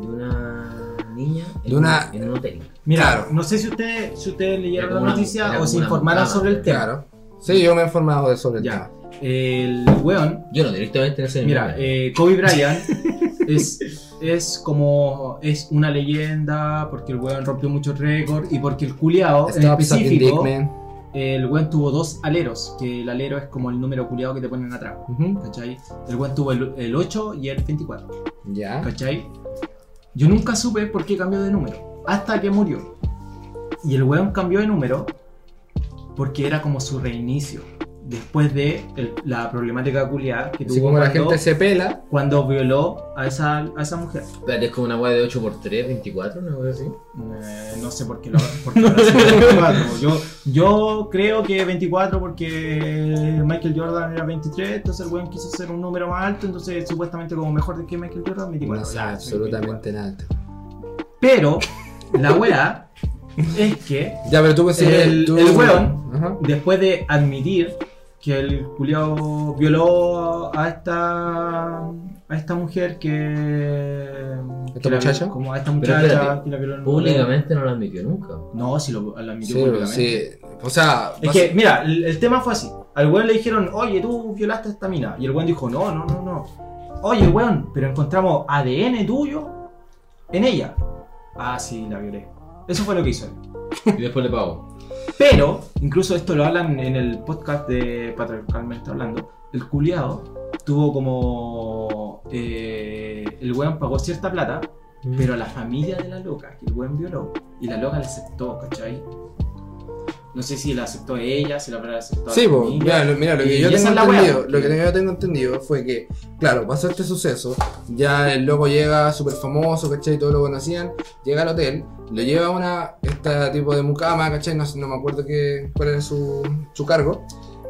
De una niña en, De una- en un hotel. Mira, Claro. no sé si ustedes si ustedes leyeron la una- noticia o se informaron sobre el tema. Claro. Sí, yo me he informado de sobre el Ya. tema. El weón Yo no, directamente no sé. Mira, eh, Kobe Bryant es, es como. Es una leyenda porque el weón rompió muchos récords y porque el culiao en Stop dick, específico. El weón tuvo dos aleros, que el alero es como el número culiao que te ponen atrás. ¿Cachai? El weón tuvo el, el 8 y el 24. Ya. ¿Cachai? Yo nunca supe por qué cambió de número. Hasta que murió. Y el weón cambió de número porque era como su reinicio. Después de el- la problemática culiada que Así tuvo como la cuando, gente se pela. cuando violó a esa, a esa mujer. Es como una weá de 8x3, 24, una weá así. Eh, no sé por qué lo por qué lo hace 24. Yo, yo creo que 24 porque Michael Jordan era 23, entonces el weón quiso hacer un número más alto, entonces supuestamente como mejor que Michael Jordan, 24. No sé Ya, soy 24. absolutamente nada. Pero la wea es que Ya, pero tú El- tú- el weón. Ajá. después de admitir que el culiao violó a esta a esta mujer que ¿Esta que la- muchacha? como a esta muchacha espérate, que la violó Públicamente no lo admitió nunca. no si lo la admitió Sí, públicamente sí. O sea, es que mira el, el tema fue así al weón le dijeron oye tú violaste a esta mina y el weón dijo no no no no oye weón pero encontramos ADN tuyo en ella ah sí la violé eso fue lo que hizo él Y después le pagó. Pero, incluso esto lo hablan en el podcast de Patriarcalmente Hablando, el culiado tuvo como... eh, el weón pagó cierta plata, pero a la familia de la loca, que el weón violó, y la loca le aceptó, ¿cachai? No sé si la aceptó ella, si la habrá aceptado Sí, la pues, mira, lo, mira, lo que Y yo tengo la wea, entendido, lo que yo tengo entendido fue que, claro, pasó este suceso, ya el loco llega súper famoso, ¿cachai? Todos lo conocían, llega al hotel, lo lleva una, este tipo de mucama, ¿cachai? No, no me acuerdo qué, cuál era su, su cargo.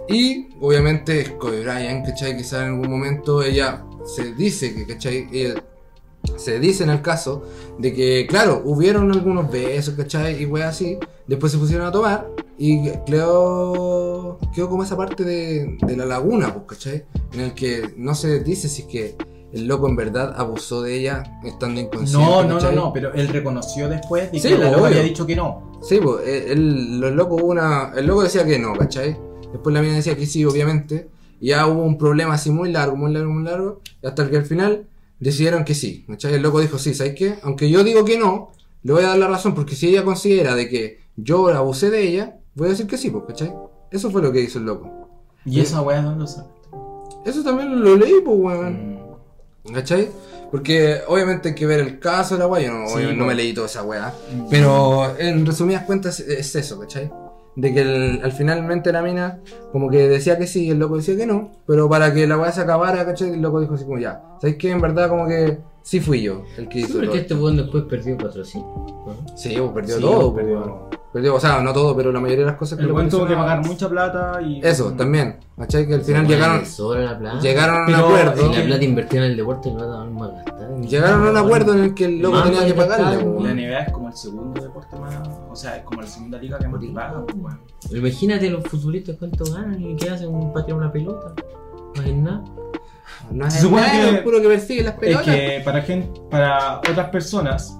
Y obviamente es Kobe Bryant, ¿cachai? Quizá en algún momento ella se dice que, ¿cachai? Se dice en el caso de que, claro, hubieron algunos besos, ¿cachai? Y weas así. Después se pusieron a tomar y quedó, quedó como esa parte de, de la laguna, pues, ¿cachai? En el que no se dice si es que el loco en verdad abusó de ella estando inconsciente. No, no, no, no, pero él reconoció después de Sí, que la loca había dicho que no. Sí, pues, el, locos hubo una. El loco decía que no, ¿cachai? Después la mina decía que sí, obviamente. Y ya hubo un problema así muy largo, muy largo, muy largo. Hasta que al final decidieron que sí, ¿cachai? El loco dijo, sí, ¿sabes qué? Aunque yo digo que no, le voy a dar la razón, porque si ella considera de que yo abusé de ella, voy a decir que sí, pues, ¿cachai? Eso fue lo que hizo el loco. ¿Y esa weá dónde lo sabe? Eso también lo leí, pues, weón. Mm. ¿Cachai? Porque obviamente hay que ver el caso de la weá. Yo no, Sí, me leí toda esa weá. Pero en resumidas cuentas es eso, ¿cachai? De que el- al finalmente la mina como que decía que sí y el loco decía que no. Pero para que la weá se acabara, ¿cachai? El loco dijo así como ya. ¿Sabes qué? En verdad como que sí fui yo el que Sí, hizo porque todo. este weón después perdió patrocinio. ¿no? Sí, pues perdió Sí, todo. perdió. pues. Perdió, o sea, no todo, pero la mayoría de las cosas que El le tuvo que pagar mucha plata y. Eso, también. ¿Cachai? Que al final llegaron, la plata. llegaron a un acuerdo. Y la plata invertida en el deporte no la daban más gastada. Llegaron a un acuerdo en el que el loco Más tenía que pagarle. pues, La. NBA es como el segundo deporte más. O sea, es como la segunda liga que más te paga, pues, weón. Imagínate los futbolistas cuánto ganan y qué hacen para tirar una pelota. No hacen nada. No es supone nada, que- es puro que persigue las Es pelotas. que para, gen- para otras personas,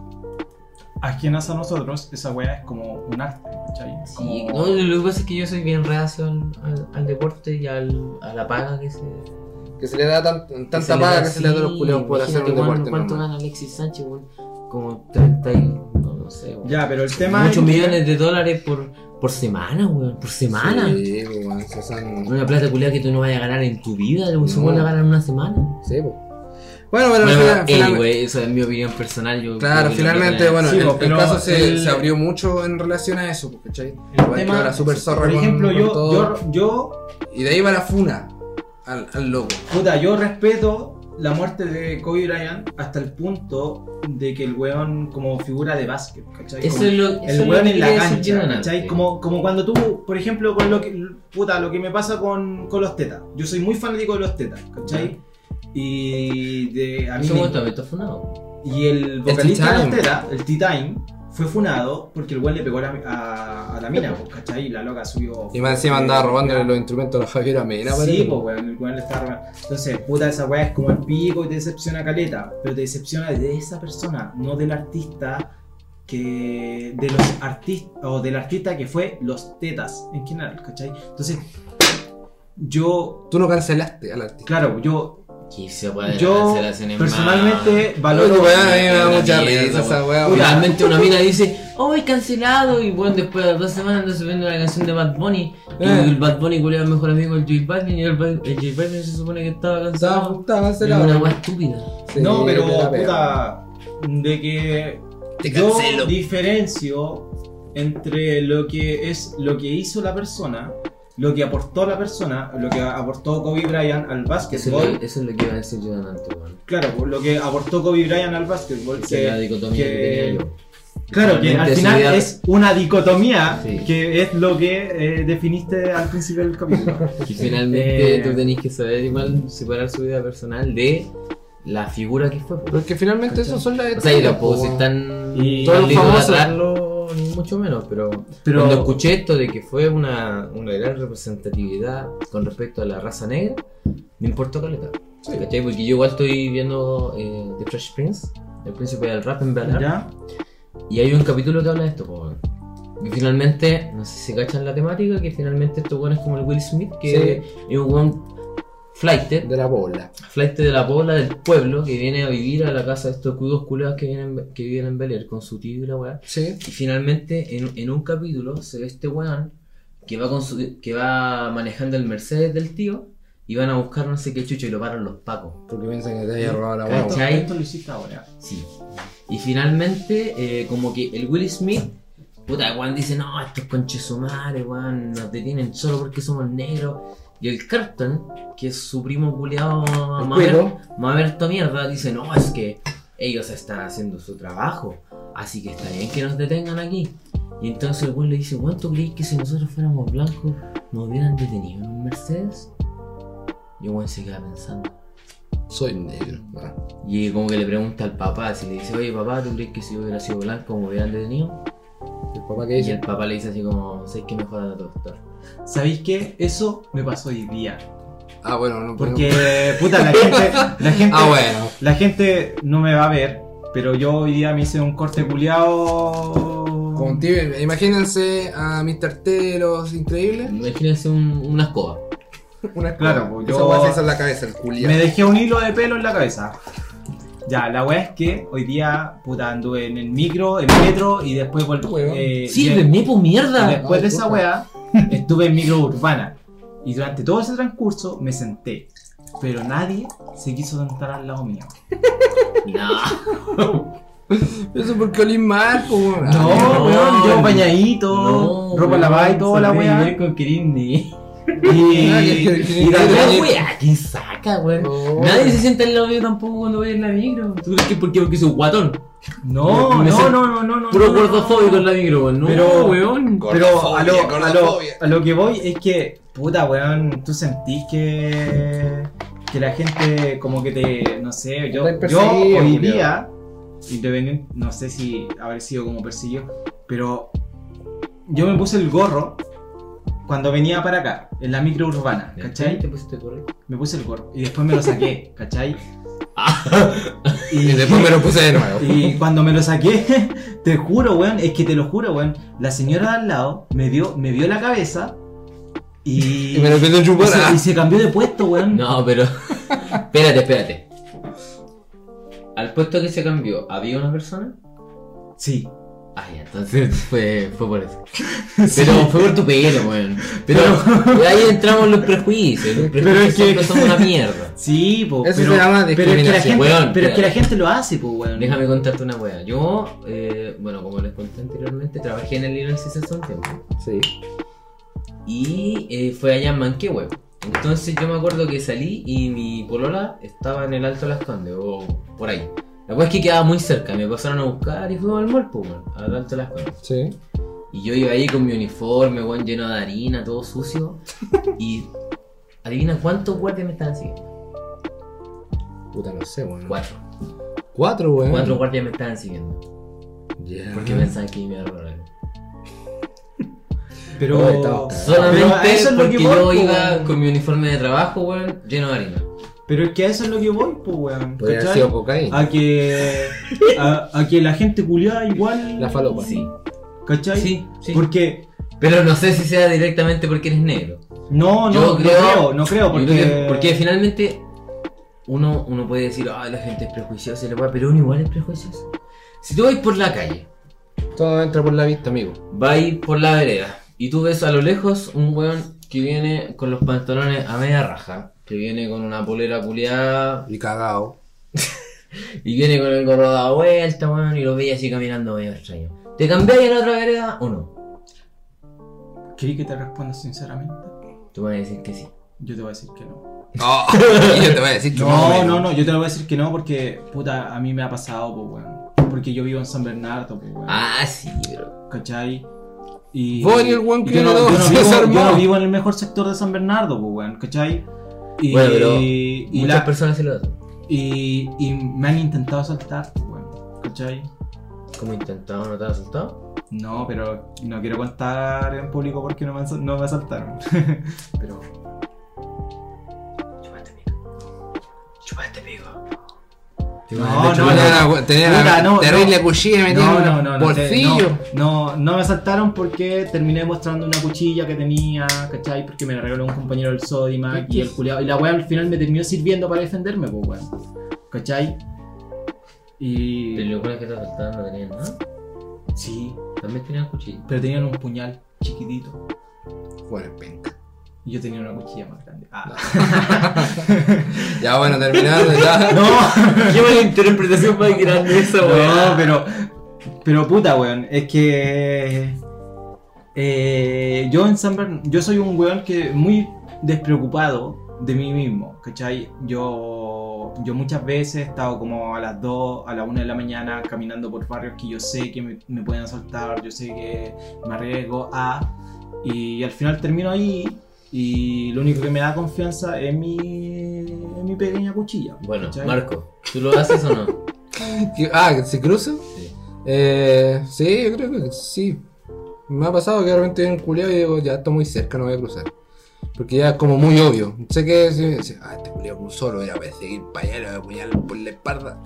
ajenas a nosotros, esa weá es como un arte, ¿cachai? Es Sí, como- no, lo que pasa es que yo soy bien reacio al, al- al deporte y al, a la paga que se. Que se le da tan- tanta paga da, que se le da a los sí, culeos por hacer un deporte. ¿Cuánto gana Alexis Sánchez, weón? Como 30 y. No, no sé, weón. Ya, pero el tema Muchos es que- millones de dólares por, por semana, weón. Por semana. Sí, pues, weón, esos son- Una plata culiada que tú no vayas a ganar en tu vida, lo se No. van a ganar en una semana. Sí, pues. Bueno, bueno, Bueno, al final- final- anyway, eso es mi opinión personal. Yo Claro, finalmente, bueno, Sí, el, pues, el caso se, el- se abrió mucho en relación a eso, ¿cachai? Que ahora zorra Por ejemplo, con yo, todo. yo, yo, Y de ahí va la funa al, al loco. puta, yo respeto la muerte de Kobe Bryant hasta el punto de que el weón como figura de básquet, ¿cachai? Eso Como- es lo, el weón en la cancha, ¿cachai? Como, como cuando tú, por ejemplo, con lo que, puta, lo que me pasa con, con los tetas. Yo soy muy fanático de los tetas, ¿cachai? Y de, a mí también funado. Y el vocalista de los tetas, el T-Time, fue funado porque el weón le pegó a la, a, a la mina, pues, ¿cachai? Y la loca subió. Y más encima andaba robándole los instrumentos a la Javiera Mena, Sí, pues weón, el weón le está robando. Entonces, puta, esa weá es como el pico y te decepciona caleta, pero te decepciona de esa persona, no del artista que. de los artistas, o del artista que fue los tetas en general, ¿cachai? Entonces, yo, Tú no cancelaste al artista. claro, yo Que se puede Yo, personalmente valoro. Oye, weón, a mí me da Una mucha mierda, risa esa weá. Realmente una mina dice, oh, he cancelado, y bueno, después de dos semanas anda subiendo una canción de Bad Bunny, y Eh. el Bad Bunny culiao es mejor amigo del J Balvin, y el, J Balvin se supone que estaba cancelado. estaba Es cancelado. una weá estúpida. Sí, no, pero la puta, de que Te yo cancelo. diferencio entre lo que es lo que hizo la persona, lo que aportó la persona, lo que aportó Kobe Bryant al Eso es, básquetbol. eso es lo que iba a decir yo antes, weón. Claro, pues, lo que aportó Kobe Bryant al básquetbol. Es la Que, dicotomía que- que tenía yo. claro, que al final es una dicotomía Sí. que es lo que eh, definiste al principio del capítulo. Y finalmente Eh. tú tenés que saber igual separar su vida personal de la figura que fue. pues. Porque finalmente ¿Cachai? esos son las O sea, y si weón. están Y todos los famosos- ni mucho menos, pero, Pero- cuando escuché esto de que fue una, una gran representatividad con respecto a la raza negra, me importó caleta. ¿Cachai? Porque yo igual estoy viendo eh, The Fresh Prince, el príncipe del rap en Bel ¿Ya? y hay un capítulo que habla de esto, po. Y finalmente, no sé si cachan la temática, que finalmente estos weones como el Will Smith, que es un weón flighted, De la bola. flight de la bola del pueblo que viene a vivir a la casa de estos cuidos culeados que vienen que viven en Bel Air con su tío y la weá. Sí. Y finalmente en, en un capítulo se ve este weón que va con su, que va manejando el Mercedes del tío y van a buscar no sé qué chucho y lo paran los pacos. Porque piensan que te haya robado la ¿Cachai? guagua. Esto, esto lo hiciste ahora. Sí. Y finalmente, eh, como que el Will Smith puta, weón dice, no, estos conches sumares, weón, nos detienen solo porque somos negros. Y el Carton, que es su primo culiado cuico. Mamerto mierda, dice, no, es que ellos están haciendo su trabajo, así que está bien que nos detengan aquí. Y entonces el weón le dice, ¿cuánto creéis que si nosotros fuéramos blancos nos hubieran detenido en un Mercedes? Y el weón se queda pensando. Soy negro. Ah. Y como que le pregunta al papá, si le dice, oye papá, ¿tú crees que si yo hubiera sido blanco me hubieran detenido? ¿El papá qué Y el papá le dice así como, ¿sabes qué mejor a doctor? ¿Sabéis qué? Eso me pasó hoy día. Ah, bueno, no Porque, puta, la gente, la gente, Ah, bueno. la gente no me va a ver, pero yo hoy día me hice un corte culiao. Con tío, imagínense a Mr. T, los increíbles. Imagínense un- una escoba. Una Claro, pues, yo- weá se hizo en la cabeza, el culiao. Me dejé un hilo de pelo en la cabeza. Ya, la weá es que hoy día, puta, anduve en el micro, en metro y después volví. Eh, Sí, y- de nepo y mierda. después de esa puta. weá, estuve en micro urbana. Y durante todo ese transcurso me senté. Pero nadie se quiso sentar al lado mío. No. Eso porque olí mal, weón. No, weón, yo bañadito, No, ropa lavada y toda la weá. con Kirini. Y, que- weá, saca, weón. Nadie se sienta al lado mío tampoco cuando voy en la micro. ¿Tú crees que porque, porque soy guatón? No, no, no, no, no, no. Puro no, no, gordofóbico en la micro, weón. No, Pero- weón. Pero a lo, a, lo, gordofobia. a lo que voy es que, puta, weón, tú sentís que, que la gente como que te, no sé, yo, yo hoy día, independiente, no sé si haber sido como perseguido, pero yo me puse el gorro cuando venía para acá, en la micro urbana, ¿cachai? ¿Te pusiste gorro? Me puse el gorro y después me lo saqué, ¿cachai? Y después me lo puse de nuevo. Y cuando me lo saqué, te juro, weón, es que te lo juro, weón, la señora de al lado me vio, me vio la cabeza y, Y me lo empezó a y chupar. se, ah. y se cambió de puesto, weón. No, pero. espérate, espérate. Al puesto que se cambió, ¿había una persona? Sí. Ah, ya, entonces fue, fue por eso. Pero fue por tu pelo, weón. Pero ahí entramos los prejuicios. Los Pero prejuicios es que- son una mierda. Sí, po, Eso pero, se llama pero es que la gente, Weón, pero es que la gente lo hace, pues, weón. Déjame contarte una wea. Yo, eh, bueno, como les conté anteriormente, trabajé en el Caesars hace un tiempo. Sí. Y eh, fue allá en Manquehue. Entonces yo me acuerdo que salí y mi polola estaba en el Alto Las Condes, o por ahí. La cosa es que quedaba muy cerca, me pasaron a buscar y fuimos al mall, pues, weón, al Alto Las Condes. Sí. Y yo iba ahí con mi uniforme, weón, lleno de harina, todo sucio. y adivina cuántos guardias me estaban siguiendo. Puta, no sé, weón. Cuatro. Cuatro, weón. Cuatro guardias me estaban siguiendo. Ya. Porque pensaban que me iba a robar algo. Pero, pero a Solamente lo porque que yo iba con mi uniforme de trabajo, weón, lleno de harina. Pero es que a eso es lo que voy, pues, weón. Podría haber ¿cachai? sido cocaína. A que, a, a que la gente culiada igual. La falopa. Sí, ¿Cachai? sí, sí. Porque. Pero no sé si sea directamente porque eres negro. No, no, Yo no creo- creo, no creo, porque. creo que- porque finalmente uno, uno puede decir, ay, la gente es prejuiciosa y la weá", pero uno igual es prejuicioso. Si tú vas por la calle, Todo entra por la vista, amigo. vas por la vereda y tú ves a lo lejos un weón que viene con los pantalones a media raja, que viene con una polera culiada Y cagado. y viene con el gorro dado vuelta, weón, y lo veis así caminando medio extraño. ¿Te cambiáis la otra vereda o no? ¿Querí que te responda sinceramente? Tú vas a decir que sí. Yo te voy a decir que no. Oh, y yo te voy a decir que No, no, no, yo te lo voy a decir que no porque, puta, a mí me ha pasado, pues, weón. Porque yo vivo en San Bernardo, pues, weón. Ah, sí, pero. ¿Cachai? Y, eres el weón que yo, no, yo, no vivo, yo no vivo en el mejor sector de San Bernardo, pues, weón, ¿cachai? Y, Bueno, pero y, Muchas la- personas se lo hacen. y, y me han intentado asaltar, weón, ¿cachai? ¿Cómo intentado no te has asustado? No, pero no quiero contar en público porque no me, no me asaltaron. pero Chupate pico. Chupate pico. No, no, Tenía una, tenía una no, terrible no. cuchilla metida No, en no, no, no, bolsillo. no, no me asaltaron porque terminé mostrando una cuchilla que tenía, ¿cachai? Porque me la regaló un compañero del Sodimac y el culiao. Y la weá al final me terminó sirviendo para defenderme, pues weón. ¿Cachai? Y. Pero los que te asaltaban no tenían nada. Sí, También tenían cuchillo. pero tenían un puñal chiquitito. Bueno, penca. Y yo tenía una cuchilla más grande. Ah. Ya bueno, terminando ya. No, Qué mala interpretación más grande esa no, pero. pero puta, weón, es que. eh, yo en San Bern- yo soy un weón que muy despreocupado de mí mismo, ¿cachai? Yo, yo muchas veces he estado como a las 2, a la 1 de la mañana caminando por barrios que yo sé que me, me pueden asaltar, yo sé que me arriesgo a. Y al final termino ahí y lo único que me da confianza es mi, es mi pequeña cuchilla. Bueno, ¿cachai? Marco, ¿tú lo haces o no? ¿Qué- Ah, ¿que ¿se cruzan? Sí. Eh, sí, yo creo que sí. Me ha pasado que de repente viene un culiao y digo, ya está muy cerca, no voy a cruzar. Porque ya es como muy obvio. Sé que si, si- ah, este culiao cruzó, lo voy a seguir para allá, lo voy a apuñalar por la espalda.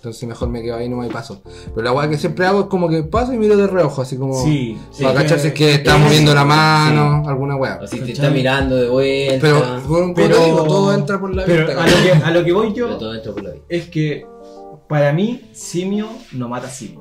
Entonces mejor me quedo ahí no me paso. Pero la weá que siempre hago es como que paso y miro de reojo, así como Sí, sí, para que- cachar si es que está es- moviendo la mano, alguna weá. O si te está mirando de vuelta. Pero, digo, todo entra por la Pero vista. a lo, que, a lo que voy Pero yo todo dentro por la vida. es que para mí simio no mata simio.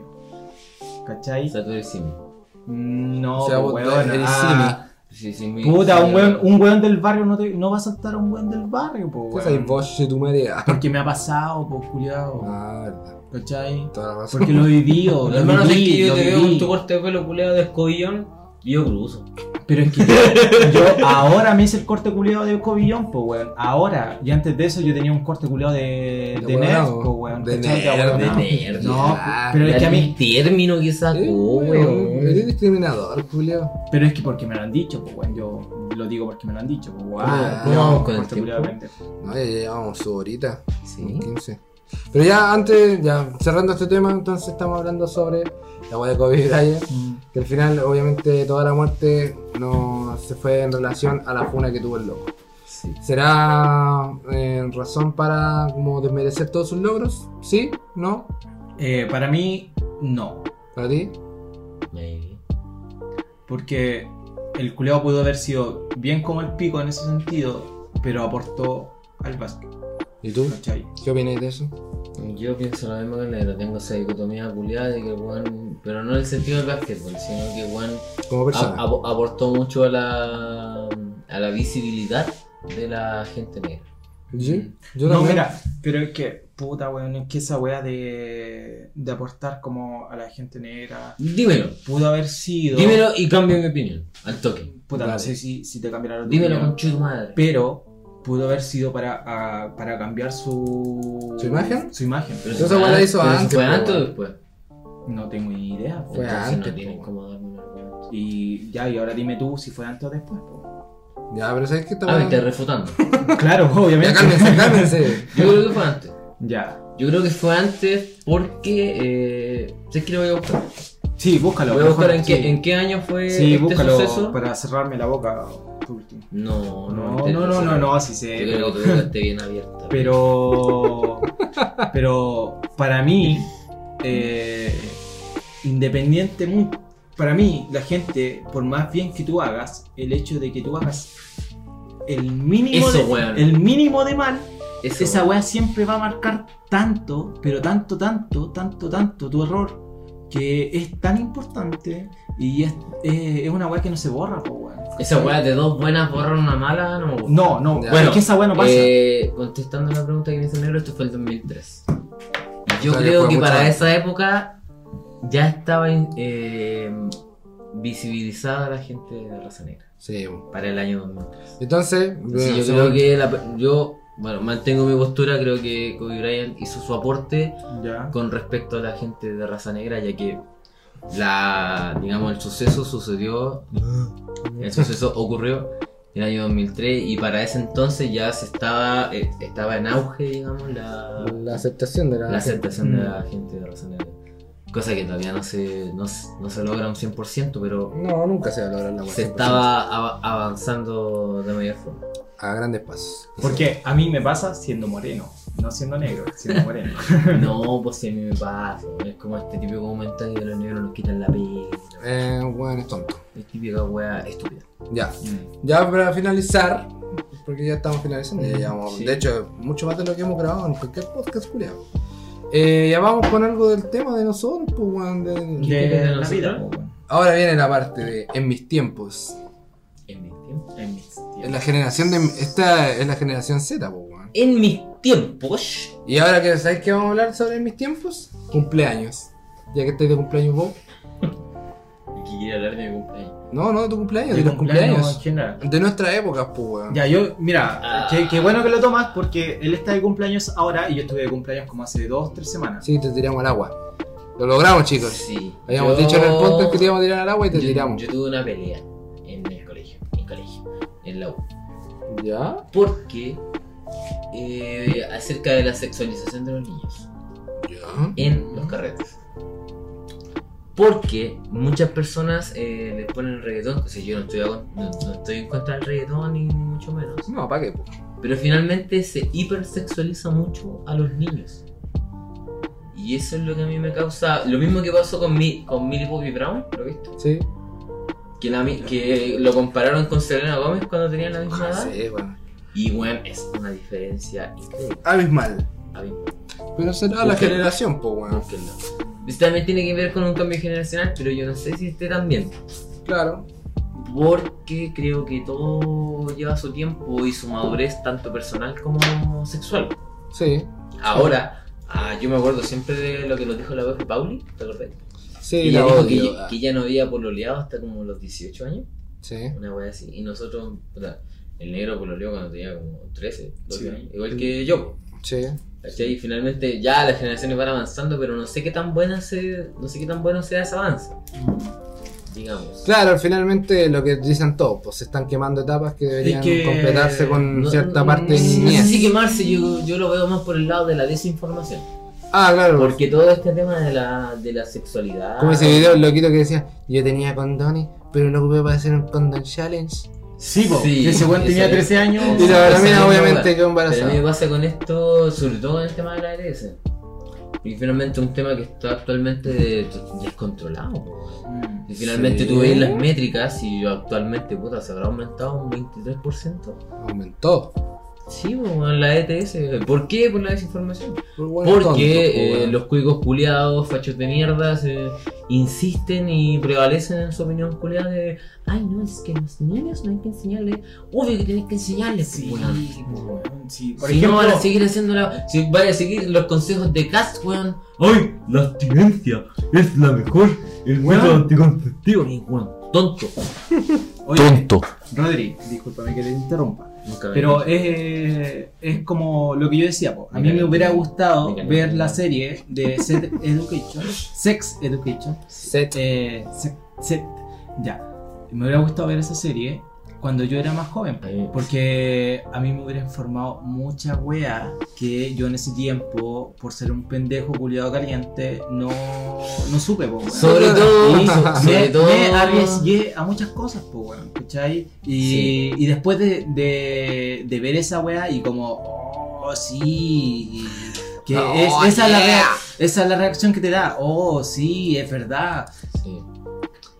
O ¿Cachai? sea, tú eres simio. No, O sea, pues, vos weón, eres ah, Sí, sí, mi- Puta, sí, un weón, un weón del barrio no, te, no va a saltar a un weón del barrio, po, ¿Qué sabes vos, de tu madre? Ah, Porque me ha pasado, pues, culiado. verdad. ¿Cachai? Toda la razón. Porque lo he vivido, lo Hermano, viví, que yo lo te veo viví. con tu corte de pelo culeado de escobillón y yo cruzo. Pero es que yo, yo ahora me hice el corte culiado de cobillón, pues weón. Ahora, y antes de eso yo tenía un corte culiado de, De nerd, pues weón. De nerd, de nerd, No, pero es que a mí, término que sacó, weón. Eres discriminador, Julio. pero es que porque me lo han dicho, pues weón. Yo lo digo porque me lo han dicho, pues weón. Ah, con el corte culiado de tiempo. pendejo. No, ya llevamos su horita. Sí. 15. Pero ya antes, ya cerrando este tema, entonces estamos hablando sobre la weá de Kobe Bryant. Que al final, obviamente, toda la muerte no se fue en relación a la funa que tuvo el loco. Sí. ¿Será eh, razón para como desmerecer todos sus logros? ¿Sí? ¿No? Eh, para mí, no. ¿Para ti? Maybe. Porque el culiado pudo haber sido bien como el pico en ese sentido, pero aportó al básquet, ¿Y tú? ¿cachai? ¿Qué opinas de eso? Yo pienso lo mismo que Negro, tengo esa dicotomía culiada de que Juan, pero no en el sentido del básquetbol, sino que Juan Como persona. aportó mucho a la, a la visibilidad de la gente negra. ¿Sí? Yo no, también. mira, pero es que, puta, weón, es que esa weá de, de aportar como a la gente negra Dímelo, pudo haber sido. dímelo y cambio mi opinión, al toque. Puta, no Dale. sé si, si te cambiará Dímelo opinión, con tu madre. Pero pudo haber sido para, a- para cambiar su. ¿Su imagen? Su imagen. Pero si fue la hizo pero si antes, ¿Fue po, antes o después? No tengo ni idea. po. Fue Entonces antes, no tienen po. cómo darme un argumento. Y ya, y ahora dime tú si fue antes o después. po. Ya, pero ¿sabes qué está Ah, me estás refutando. claro, Ya, obviamente. cálmense, cálmense. Yo creo que fue antes. Ya. Yo creo que fue antes porque. Eh, sé que lo voy a buscar. Sí, búscalo. Voy a buscar mejor, en, qué, en qué año fue Sí, este búscalo suceso. para cerrarme la boca. Por último. No, no, No, no, no, no, no, sí Yo sé. creo Pero, que tu boca esté bien abierta. pero, pero para mí, eh, independiente, mu- para mí, la gente, por más bien que tú hagas, el hecho de que tú hagas el mínimo, Eso, de, weón. el mínimo de mal, Eso, esa weá siempre va a marcar tanto, pero tanto, tanto, tanto, tanto tu error, que es tan importante y es, es, es una weá que no se borra, po, weón. Esa weá de dos buenas borrar una mala, no me gusta. No, no, Ya. bueno, es que esa weá no pasa. Eh, contestando la pregunta que me hizo Negro, esto fue el 2003. Y Yo O sea, que creo que para esa época ya estaba eh, visibilizada la gente de raza negra. Sí, bueno. Para el año 2003. Entonces, Sí, yo según- creo que la- yo, bueno, mantengo mi postura, creo que Kobe Bryant hizo su aporte Ya. con respecto a la gente de raza negra, ya que la, digamos, el suceso sucedió, el suceso ocurrió en el año 2003 y para ese entonces ya se estaba, eh, estaba en auge, digamos, la, la aceptación de la, la aceptación de Mm. la gente de raza negra. Cosa que todavía no se, no, se- no se logra un 100%, pero No, nunca se va a lograr la se estaba av- avanzando de mayor forma. A grandes pasos. Porque a mí me pasa siendo moreno, no siendo negro, siendo moreno. No, pues si a mí me pasa, es como este típico comentario de los negros nos quitan la pena. Eh, bueno, es tonto. Es típica wea estúpida. Ya. Ya para finalizar, porque ya estamos finalizando, ya llevamos, Sí. de hecho, mucho más de lo que hemos grabado en cualquier podcast, culiado. Eh, ya vamos con algo del tema de nosotros, pues, weón, de- ¿Qué quieres de De la vida, weón. Ahora viene la parte de en mis tiempos. En mis tiempos. En mis tiempos. En la generación de. Esta es la generación Z, pues, weón. En mis tiempos. Y ahora que sabéis que vamos a hablar sobre mis tiempos, cumpleaños. Ya que estáis de cumpleaños vos. Que quiere hablar de mi cumpleaños. No, no de tu cumpleaños, de De los cumpleaños cumpleaños. en general. De nuestra época, pues, weón. Ya, yo, mira, Ah. qué, qué bueno que lo tomas porque él está de cumpleaños ahora y yo estuve de cumpleaños como hace dos, tres semanas. Sí, te tiramos al agua. Lo logramos, chicos. Sí. Habíamos Yo- dicho en el podcast que te íbamos a tirar al agua y te yo, tiramos. Yo tuve una pelea en el colegio, en colegio, en la U. ¿Ya? Porque eh, acerca de la sexualización de los niños ¿Ya? en los carretes. Porque muchas personas eh, les ponen reggaetón, o sea, yo no estoy, a- no, no estoy en contra del reggaetón ni mucho menos. No, ¿para qué? Pero finalmente se hipersexualiza mucho a los niños. Y eso es lo que a mí me causa. Lo mismo que pasó con, mi, con Millie Bobby Brown, ¿lo viste? Sí. Que, la que lo compararon con Selena Gómez cuando tenían la misma Ah, edad. sí. Y bueno, es una diferencia increíble. Abismal. A mí, Pero será la generación, pues. Esto también tiene que ver con un cambio generacional, pero yo no sé si esté tan bien. Claro. Porque creo que todo lleva su tiempo y su madurez, tanto personal como sexual. Sí. Ahora, ah, yo me acuerdo siempre de lo que nos dijo la profe Pauli, ¿te acordás? Sí, ella la dijo que, ella- que ella no había pololeado hasta como los 18 años, Sí. una wea así. Y nosotros, el negro pololeó cuando tenía como 13, 12 Sí. años, igual que yo. Sí. ¿cachai? Y finalmente ya las generaciones van avanzando, pero no sé qué tan buena se, no sé qué tan bueno sea ese avance, digamos. Claro, finalmente lo que dicen todos, pues se están quemando etapas que deberían que- completarse con No- cierta no- parte de no sé niñez. si quemarse, yo, yo lo veo más por el lado de la desinformación. Ah, claro. Porque todo este tema de la, de la sexualidad. Como ese video el loquito que decía, yo tenía condones, pero lo ocupé para hacer un condon challenge. Sí, po, Sí, ese weón tenía ese- 13 años. Y la mina obviamente quedó Pero a mí me embarazada. pasa con esto, sobre todo en el tema de la ARS. Y finalmente un tema que está actualmente de- descontrolado. po. Y finalmente Sí. tú ves las métricas y actualmente puta, se habrá aumentado un 23%. Aumentó. Sí, en la ETS. ¿Por qué? Por la desinformación. Por Porque po, eh, los cuicos culiados, fachos de mierda, se insisten y prevalecen en su opinión culiada de ay no, es que los niños no hay que enseñarles, obvio que tienes que enseñarles, Sí, sí. Por si ejemplo, no van a seguir haciendo la. Si van a seguir los consejos de Cast, weón. ¡Ay! La abstinencia es la mejor. El método anticonceptivo. Tonto. oye, Rodri, discúlpame que te interrumpa. Nunca Pero es, es como lo que yo decía, po. a mí me hubiera gustado ver la serie de Sex Education, Sex Education, Set. eh, Sex- Sex- ya, me hubiera gustado ver esa serie cuando yo era más joven, po, porque a mí me hubiera informado mucha wea que yo en ese tiempo, por ser un pendejo culiado caliente, no, no supe, po, weón. Sobre todo. Y sobre me, todo. me arriesgué a muchas cosas, pues, weón, ¿cachai? Y, Sí. y después de, de, de ver esa weá y como, oh, sí, que Oh, es, esa, es la yeah. rea- esa es la reacción que te da, oh, sí, es verdad. Sí.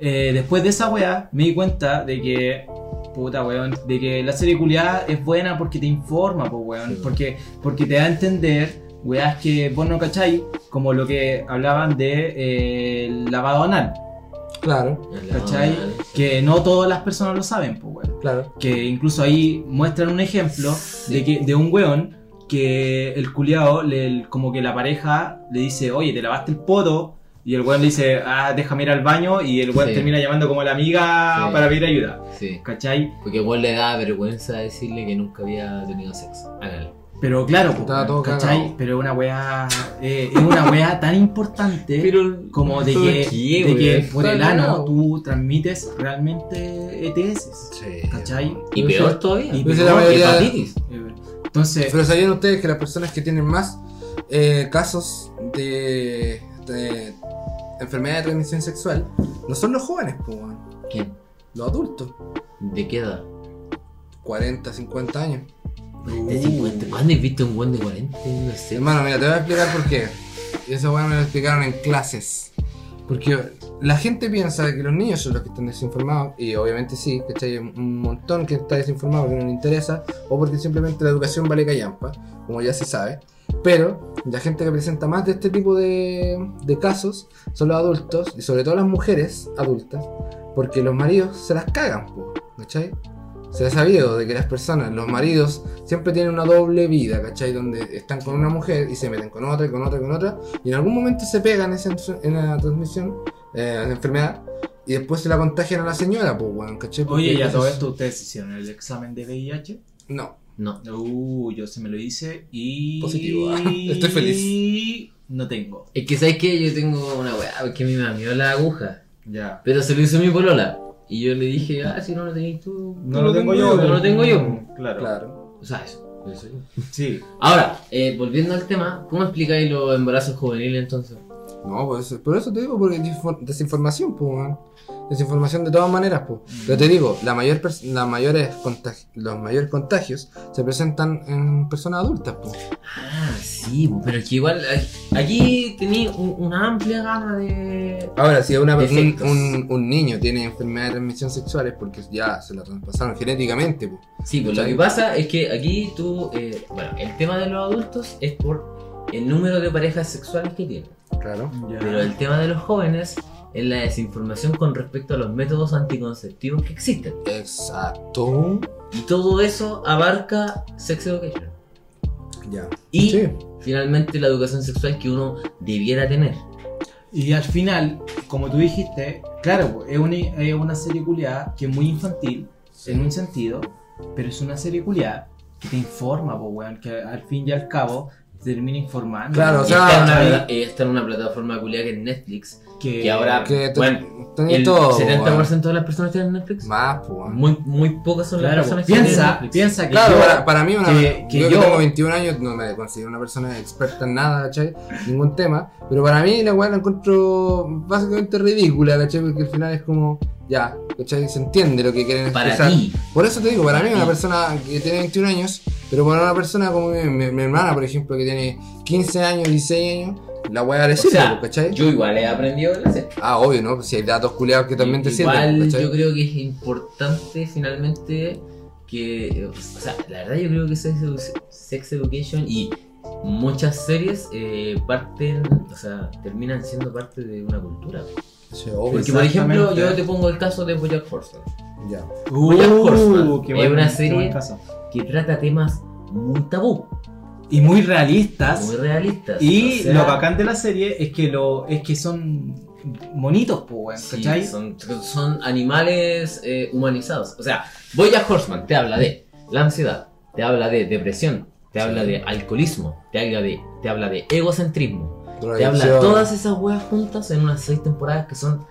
Eh, después de esa weá, me di cuenta de que, puta weón, de que la serie culiada es buena porque te informa, pues weón, Sí. porque, porque te da a entender weás que vos no cachai, como lo que hablaban de eh, el lavado anal. Claro, ¿Cachai? Que no todas las personas lo saben, pues, weón. claro. Que incluso ahí muestran un ejemplo de, que, de un weón que el culiao, le, como que la pareja le dice, oye, te lavaste el poto. Y el weón le dice, ah, déjame ir al baño. Y el weón Sí. termina llamando como a la amiga Sí. para pedir ayuda. Sí. ¿Cachai? Porque igual le da vergüenza decirle que nunca había tenido sexo. Hágalo. Pero claro, Estaba weón, todo ¿cachai? cagado. Pero una weá, eh, es una weá tan importante. como de ¿por que, qué, de que weón? por el ano cagado. tú transmites realmente ETS. Sí. ¿Cachai? Y peor todavía. Y peor, la mayoría- hepatitis. Entonces, Pero sabían ustedes que las personas que tienen más eh, casos de, de enfermedad de transmisión sexual no son los jóvenes, weón. ¿Quién? los adultos, ¿De qué edad? 40, 50 años. ¿De 50? ¿Cuándo has visto un buen de 40? No sé. Hermano, mira, te voy a explicar por qué. Y eso bueno, me lo explicaron en clases. Porque la gente piensa que los niños son los que están desinformados, y obviamente sí, ¿cachai? Hay Un montón que está desinformado porque no le interesa, o porque simplemente la educación vale callampa, como ya se sabe. Pero la gente que presenta más de este tipo de, de casos son los adultos, y sobre todo las mujeres adultas, porque los maridos se las cagan, ¿cachai? se ha sabido de que las personas, los maridos, siempre tienen una doble vida, ¿cachai? Donde están con una mujer y se meten con otra, y con otra, y con otra, y en algún momento se pegan en la transmisión, eh, en la enfermedad, y después se la contagian a la señora, pues, weón, ¿cachai? Porque Oye, y a todo esto, ¿ustedes hicieron el examen de VIH? No. No. Uh, yo se me lo hice y... Positivo. Estoy feliz. No tengo. Es que sabes que yo tengo una weá, porque a mí me da miedo la aguja. Ya. Pero se lo hizo mi polola. Y yo le dije, ah, si no lo tenéis tú. No lo tengo yo. No lo tengo yo. Claro. Claro. O sea, eso. eso yo. Sí. Ahora, eh, volviendo al tema, ¿cómo explicáis los embarazos juveniles entonces? No, pues por eso te digo, porque es desinfor- desinformación, pues, weón. Desinformación de todas maneras, pues. Pero te digo, la mayor las mayores los mayores contagios se presentan en personas adultas, pues. Ah, sí, pero es que igual aquí tenía un- una amplia gama de. Ahora, si una, un, un niño tiene enfermedad de transmisión sexual es porque ya se la traspasaron genéticamente, pues. Sí, pues lo que pasa es que aquí tú. eh, bueno, el tema de los adultos es por el número de parejas sexuales que tienen. Claro. Ya. Pero el tema de los jóvenes es la desinformación con respecto a los métodos anticonceptivos que existen. Exacto. Y todo eso abarca sex education. Ya. Y Sí. finalmente la educación sexual que uno debiera tener. Y al final, como tú dijiste, claro, es una, es una serie culiada que es muy infantil en un sentido, pero es una serie culiada que te informa, po, weón, que al fin y al cabo te termina informando. Claro, o Y sea, está, en una, ahí- plata- está en una plataforma culiada que es Netflix. que, que ahora- Que Bueno, El todo. 70% de las personas tienen Netflix. Más, pues. Muy, muy pocas son las personas po, que piensa, tienen Netflix. piensa que Claro, yo- para, para mí, una, que- que yo, yo- que tengo 21 años no me considero una persona experta en nada, ¿cachai? Ningún tema. Pero para mí la weá la encuentro básicamente ridícula, ¿cachai? Porque al final es como, ya, ¿cachai? Se entiende lo que quieren Para expresar. ti. Por eso te digo, para mí Para una persona que tiene 21 años, pero para una persona como mi, mi- mi hermana, por ejemplo, que tiene 15 años, 16 años, la weá le O sirve, sea, ¿cachai? yo igual he aprendido la serie. Ah, obvio, ¿no? Pues si hay datos culeados que también te Igual sirven, ¿cachai? yo creo que es importante finalmente que, o sea, la verdad yo creo que Sex, Sex Education y muchas series eh, parten, o sea, terminan siendo parte de una cultura. Sí, obvio. Porque por ejemplo, yo te pongo el caso de Bojack Horseman, Ya. Bojack Horseman qué es una serie-. Que trata temas muy tabú, Y muy realistas. muy realistas. Y O sea, lo bacán de la serie es que lo es que son monitos, pues, sí, ¿cachai? son, son animales eh, humanizados. O sea, Bojack Horseman te habla de la ansiedad, te habla de depresión, te Sí. habla de alcoholismo, te habla de, te habla de egocentrismo, te habla de todas esas weas juntas en unas seis temporadas que son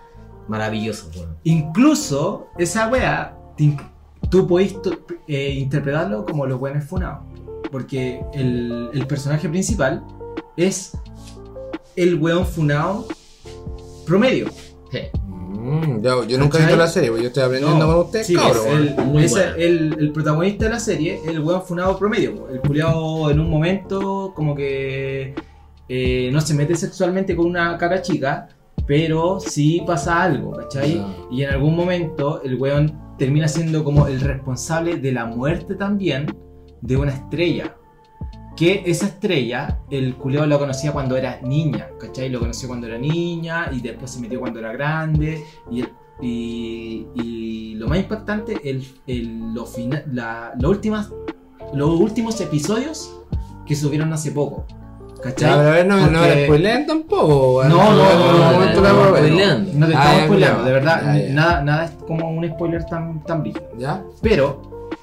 maravillosas, weón. Incluso esa wea, te tú podés eh, interpretarlo como los buenos funados. Porque el, el personaje principal es el weón funado promedio. Sí. Mm, yo nunca he visto la serie, pues yo estoy aprendiendo No, con ustedes, sí, cabrón. es el, Muy ese- buena. el, el protagonista de la serie, el weón funado promedio. El culiao en un momento como que eh, no se mete sexualmente con una cara chica, pero sí pasa algo, ¿cachai? Y en algún momento el weón termina siendo como el responsable de la muerte también de una estrella. Que esa estrella, el culeo lo conocía cuando era niña, ¿cachai? Lo conoció cuando era niña y después se metió cuando era grande. Y, y, y lo más impactante, el, el- lo fina- la- lo últimas, los últimos episodios que subieron hace poco. ¿Cachai? Pero a ver, no, me- no Porque- la spoileen tampoco. No, no, no, no, no, no, spoileando. Te Ah, estamos spoileando, de verdad. Nada, nada es como un spoiler tan, tan brígido. ¿Ya? Pero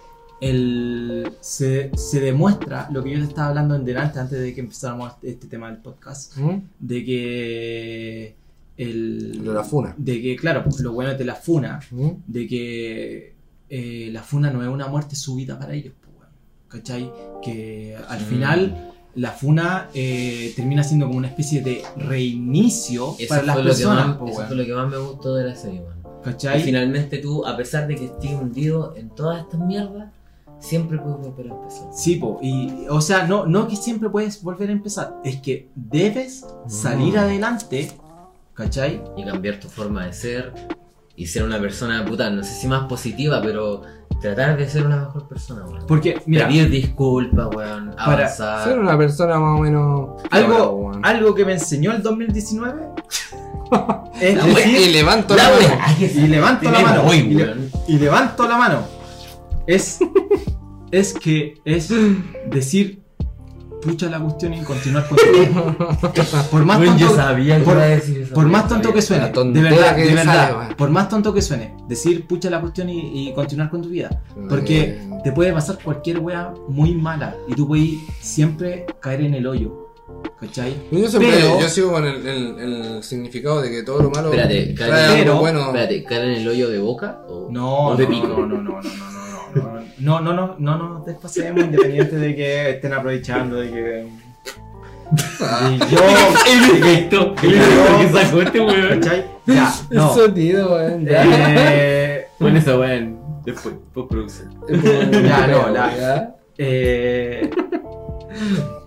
el, se, se demuestra lo que yo te estaba hablando en delante antes de que empezáramos este tema del podcast, ¿Mm? de que el, Lo de la funa. de que claro, pues, lo bueno de la funa, ¿Mm? de que eh, la funa no es una muerte súbita para ellos, pues. ¿cachai? Que al Mm. final la funa eh, termina siendo como una especie de reinicio Eso, para las fue lo, que personas, más, pues, eso fue lo que más me gustó de la serie. Y ¿cachai? finalmente tú, a pesar de que estés hundido en todas estas mierdas, siempre puedes volver a empezar. Sí, po, y o sea, no, no que siempre puedes volver a empezar, es que debes salir Mm. adelante, ¿cachai? y cambiar tu forma de ser y ser una persona, puta, no sé si más positiva, pero tratar de ser una mejor persona, weón. Porque, mira, Pedir disculpas, weón, Para avanzar. Ser una persona más o menos. algo, weón. algo que me enseñó el 2019 es La Y decir, levanto La la mano. y levanto la mano, hoy, y, le- y levanto la mano. es, es que es decir pucha la cuestión y continuar con tu vida. Por más Weón, yo tonto, sabía que por- decir eso. por más tonto sabía. que suene, de verdad, que de sale, verdad, por más tonto que suene, decir pucha la cuestión y, y continuar con tu vida. Porque te puede pasar cualquier wea muy mala y tú puedes siempre caer en el hoyo. ¿Cachai? Yo siempre, Pero- yo sigo con el, el- el significado de que todo lo malo Espérate, trae cae- algo pero- bueno. Espérate, ¿caer en el hoyo de boca? O, No, o de no, pico? no, no, no, no, no, no, no, no, no, no, no nos despasemos independiente de que estén aprovechando de que... Ah, Y yo... El efecto, el efecto que sacó este weón. ¿Cachai? Ya, el no. sonido, weón. ya. Eh, Pon esa weón. Después, postproducción. Ya, no, la- Ya. eh,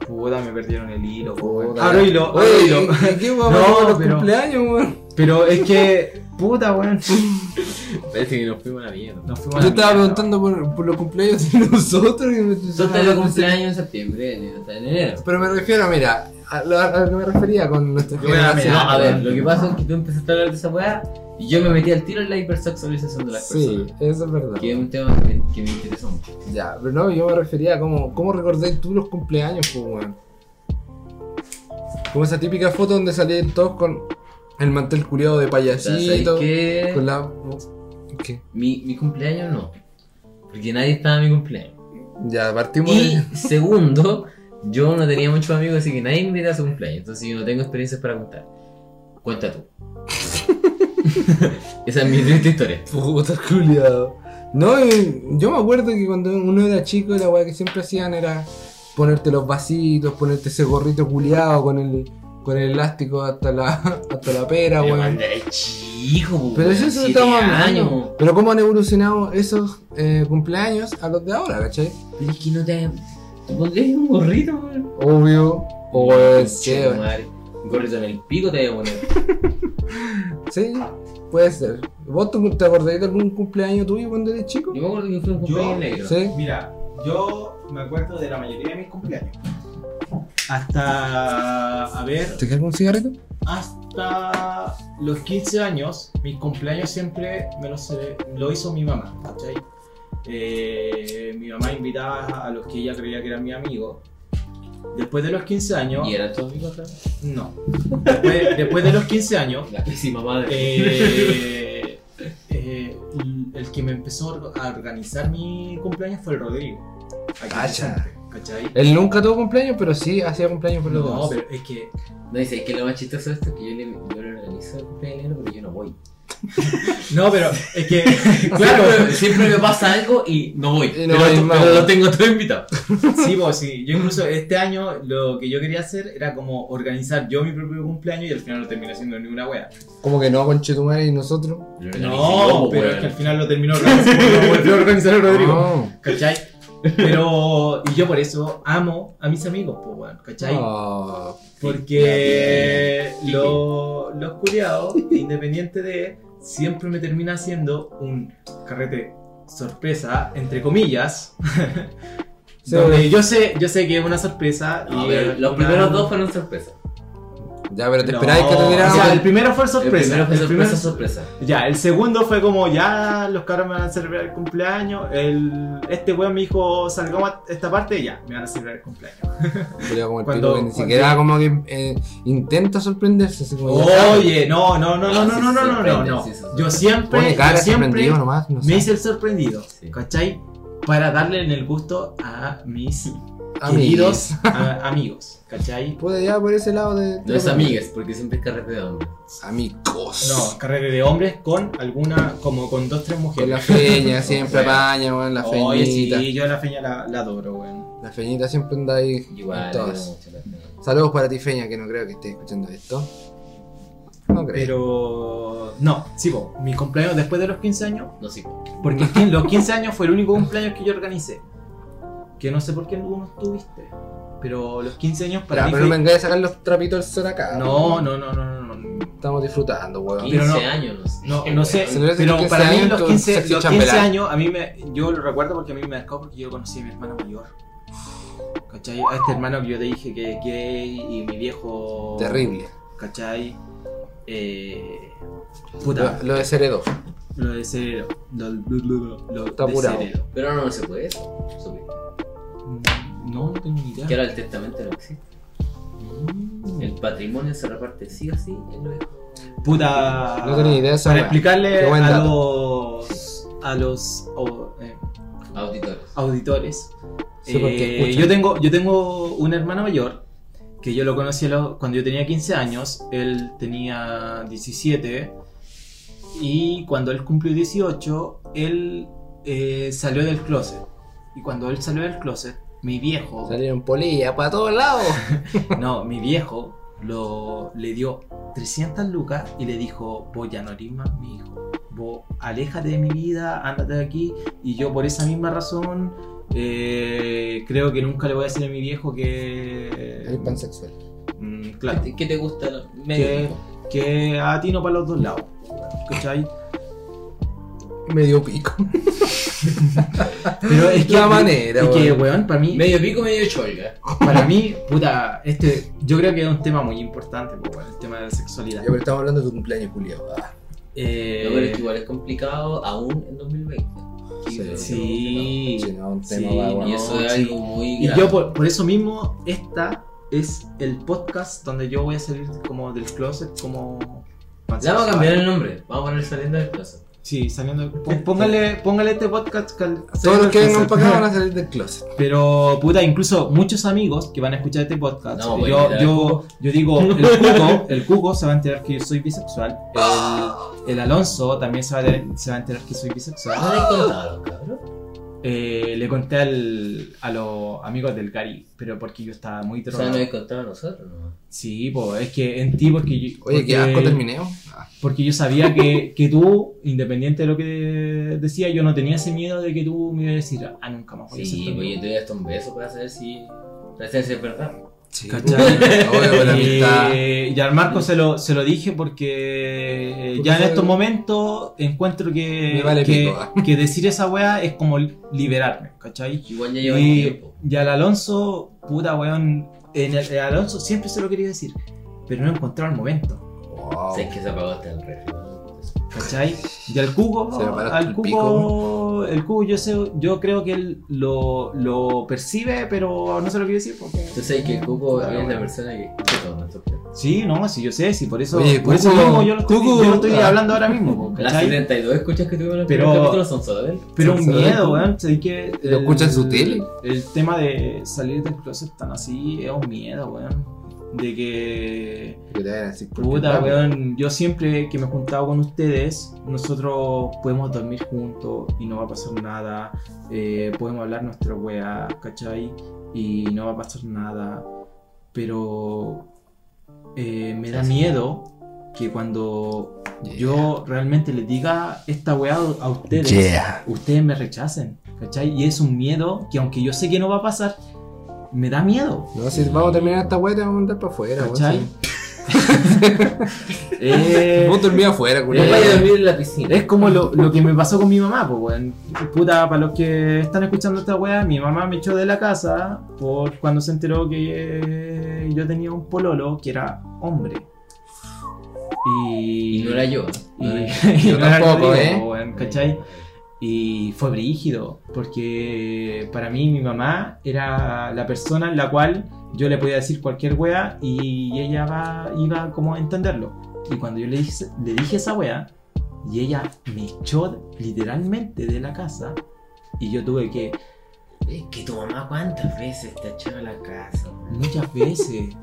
puta, me perdieron el hilo. weón. Hilo, abro Oye, hilo. ¿y ¿qué guapo No, los pero- cumpleaños, weón? Pero es que, puta, weón. Parece que nos fuimos a la mierda. Nos fuimos a Yo estaba mierda, preguntando por, por los cumpleaños de nosotros y me cumpleaños en septiembre, en, en enero. Pero me refiero, mira, a lo, a lo que me refería con nuestra Yo a generación. mirar. No, a ver, lo que pasa es que tú empezaste a hablar de esa weá y yo me metí al tiro en la hipersexualización de las Sí, personas. eso es verdad. Que es un tema que me, que me interesó mucho. Ya, pero no, yo me refería a cómo, cómo recordáis tú los cumpleaños, pues, weón. Como esa típica foto donde salían todos con el mantel culiado de O sea, ¿sabes payasito. qué? Con la. ¿Qué? Mi, mi cumpleaños no. Porque nadie estaba en mi cumpleaños. Ya, partimos Y de- segundo, yo no tenía muchos amigos, así que nadie me invitaba a su cumpleaños. Entonces yo no tengo experiencias para contar. Cuenta tú. Esa es mi triste historia. Puta culiado. No, yo me acuerdo que cuando uno era chico, la weá que siempre hacían era ponerte los vasitos, ponerte ese gorrito culiado con el, con el elástico hasta la, hasta la pera, Pero weón. chico, Pero eso estamos años. hablando. Pero cómo han evolucionado esos eh, cumpleaños a los de ahora, ¿cachai? Pero es que no te. ¿Te pondrías un gorrito, weón? Obvio. O es Che, que, madre. Un gorrito en el pico te voy a poner. Sí, puede ser. ¿Vos te te acordáis de algún cumpleaños tuyo cuando eres chico? Yo me acuerdo que fue un cumpleaños negro. Sí. Mira, yo me acuerdo de la mayoría de mis cumpleaños. Hasta, a ver, ¿Te quedas con un cigarrito? hasta los 15 años, mis cumpleaños siempre me los, lo hizo mi mamá, ¿cachai? Eh, mi mamá invitaba a los que ella creía que eran mis amigos. Después de los 15 años, ¿Y eran todos amigos claro? no. Después, después de los 15 años, La pésima madre. eh, eh, el que me empezó a organizar mi cumpleaños fue el Rodrigo. Aquí Cacha. presente, ¿Cachai? Él nunca tuvo cumpleaños, pero sí hacía cumpleaños por los No, demás. pero es que No, dice, es que lo más chistoso de esto es que yo le, yo le organizo el cumpleaños pero yo no voy. No, pero es que. Claro, siempre me pasa algo y no voy. No pero, voy más. pero lo tengo todo invitado. sí, pues sí. Yo incluso este año lo que yo quería hacer era como organizar yo mi propio cumpleaños y al final no terminé haciendo ni una wea. Como que no, con Chetumare y nosotros. No, pero es que al final lo terminó organizando. lo volvió a organizar el Rodrigo. No. ¿Cachai? Pero. Y yo por eso amo a mis amigos, pues, weón. ¿Cachai? Ah, Porque lo- los culiados, independiente de, siempre me termina haciendo un carrete sorpresa, entre comillas. Sí, donde yo sé, yo sé que es una sorpresa. No, y pero los una- primeros dos fueron sorpresa. Ya, pero te No, esperáis que te O dieran. sea, el primero fue El sorpresa. primero fue el sorpresa. Ya, el segundo fue como ya los cabros me van a celebrar el cumpleaños. El, este weón me dijo salgamos a esta parte y ya, me van a celebrar el cumpleaños. Como el Cuando- que ni siquiera como que eh, intenta sorprenderse. Así como. Oye, no, no, no, no, no, no, no, no, no, Yo siempre, Pone cara yo siempre sorprendido nomás. No me hice el sorprendido, Sí. ¿cachai? Para darle en el gusto a mis Amigos. a- amigos, ¿cachai? Puede ya por ese lado de. No es amigas, porque siempre es carrete de hombres. Amigos. No, carrera de hombres con alguna, como con dos, tres Con mujeres. la feña, siempre Bueno. apaña, weón. La Oye, feñita. sí, yo a la feña la, la adoro, weón. La feñita siempre anda ahí. Igual, mucho. Saludos para ti, Feña, que no creo que esté escuchando esto. No creo. Pero, no, sigo. Mi cumpleaños después de los 15 años, No, sí. porque los 15 años fue el único cumpleaños que yo organicé. Que no sé por qué no estuviste. Pero los 15 años para mí pero no fue- me vengáis a sacar los trapitos del sol acá. No, no, no, no, no, no. Estamos disfrutando, weón. 15 Pero no- años, no sé. No, sé, pero 15 para mí los tú 15, sexy los 15 chambelán. años, a mí me, yo lo recuerdo porque a mí me marcó porque yo conocí a mi hermano mayor. ¿Cachai? A este hermano que yo te dije que es gay y mi viejo... Terrible. ¿Cachai? Eh, puta. Lo, lo desheredó. Lo de cerebro. Lo, lo, lo- lo Está de apurado. cerebro. Pero no, no se puede eso. Mm, No, no tengo ni idea. Que ahora el testamento no existe. Mm. El patrimonio se reparte sí o sí en lo Puta. No tenía idea esa Para wea. explicarle Qué buen a dato. los. a los o- eh, auditores. auditores. Sí, porque Eh, escuchan. yo tengo yo tengo un hermano mayor que yo lo conocí a lo- cuando yo tenía 15 años, él tenía 17 y cuando él cumplió 18, él eh, salió del closet. Y cuando él salió del closet, mi viejo, Salieron polillas para todos lados. no, mi viejo lo, le dio 300 lucas y le dijo, vos ya no eres más mi hijo. Vos aléjate de mi vida, ándate de aquí. Y yo por esa misma razón eh, creo que nunca le voy a decir a mi viejo que... El pansexual. Mm, ¿Qué claro, te, qué te gusta? Medio que, que a ti no para los dos lados. ¿Cachai? Medio pico. Pero es que, La manera, es que, weón. para mí, Medio pico, medio cholga. para mí, puta, este, yo creo que es un tema muy importante, weón, el tema de la sexualidad. Ya, pero estamos hablando de tu cumpleaños, Julio. Ah, Eh, Lo pero es que igual es complicado aún en 2020. Sí, sí. sí, no, un Sí. Y eso es sí. algo muy Y grave. yo por, por eso mismo, esta es el podcast donde yo voy a salir como del closet como... Le vamos a cambiar el nombre. Vamos a poner saliendo del closet. Sí, saliendo... pó- Póngale, póngale este podcast... cal- Todos los que vengan del para acá closet. van a salir del closet. Pero, puta, incluso muchos amigos que van a escuchar este podcast, No, yo, yo, Cuco. yo digo, el Cuco, el Cuco se va a enterar que yo soy bisexual, el, el Alonso también se va, a, se va a enterar que soy bisexual. ¿No le he contado, cabrón? Eh, le conté al, a los amigos del Gary, pero porque yo estaba muy O sea, drogado. no he contado a nosotros, ¿no? Sí, pues es que en ti, porque yo, Oye, qué porque- asco terminemos. Ah, Porque yo sabía que, que tú, independiente de lo que decía, yo no tenía ese miedo de que tú me ibas a decir, ah, nunca más voy a Sí, pues yo amigo". te doy hasta un beso para saber si. Para saber si es verdad. Eh, y al Marco se lo, se lo dije porque eh, Porque ya en estos momentos encuentro que, Me vale que, pico, ah. que decir esa weá es como liberarme, ¿cachai? Igual ya lleva Y, tiempo. y al Alonso, puta weón, en el, el Alonso siempre se lo quería decir, pero no encontraba el momento, Wow. Sé que se apagó hasta el refri. ¿Cachai? Y al Cubo, al el Cubo, el Cubo yo sé, yo creo que él lo, lo percibe, pero no se lo quiere decir porque... Tú sabes que el Cuco Ah, es la persona que escucha todo nuestro podcast. Sí, no, sí, yo sé, sí, por eso, Oye, por eso Cuco, mismo yo lo estoy, Cuco, yo lo estoy ah. hablando ahora mismo, po, Las ¿cachai? 72 escuchas que tuvimos en el Pero- primer capítulo son solo de él. Pero un miedo, weón, ¿sabes que ¿Lo escucha en su tele? El tema de salir del closet tan así es un miedo, weón. De que, Que te vayan a decir, ¿por qué puta, weón, yo siempre que me he juntado con ustedes, nosotros podemos dormir juntos y no va a pasar nada. eh, podemos hablar nuestra weá, ¿cachai? Y no va a pasar nada. Pero eh, me da miedo que cuando Yeah. yo realmente les diga esta weá a ustedes, Yeah. ustedes me rechacen, ¿cachai? Y es un miedo que aunque yo sé que no va a pasar, me da miedo. No, si vamos a terminar esta weá, te vamos a mandar para afuera. weón, ¿Cachai? sí. Eh, Vos dormís afuera, No culiao. vaya a dormir en la piscina. es como lo, lo que me pasó con mi mamá, pues, weón. Puta, para los que están escuchando esta weá, mi mamá me echó de la casa por cuando se enteró que eh, yo tenía un pololo que era hombre. Y, Y no era yo. y- No era y Yo no era tampoco, Rodrigo, ¿eh? weón, ¿cachai? Y fue brígido, porque para mí mi mamá era la persona en la cual yo le podía decir cualquier wea y ella va, iba como a entenderlo. Y cuando yo le dije, le dije esa wea, y ella me echó literalmente de la casa, y yo tuve que, Es que tu mamá cuántas veces te ha echado la casa. muchas veces,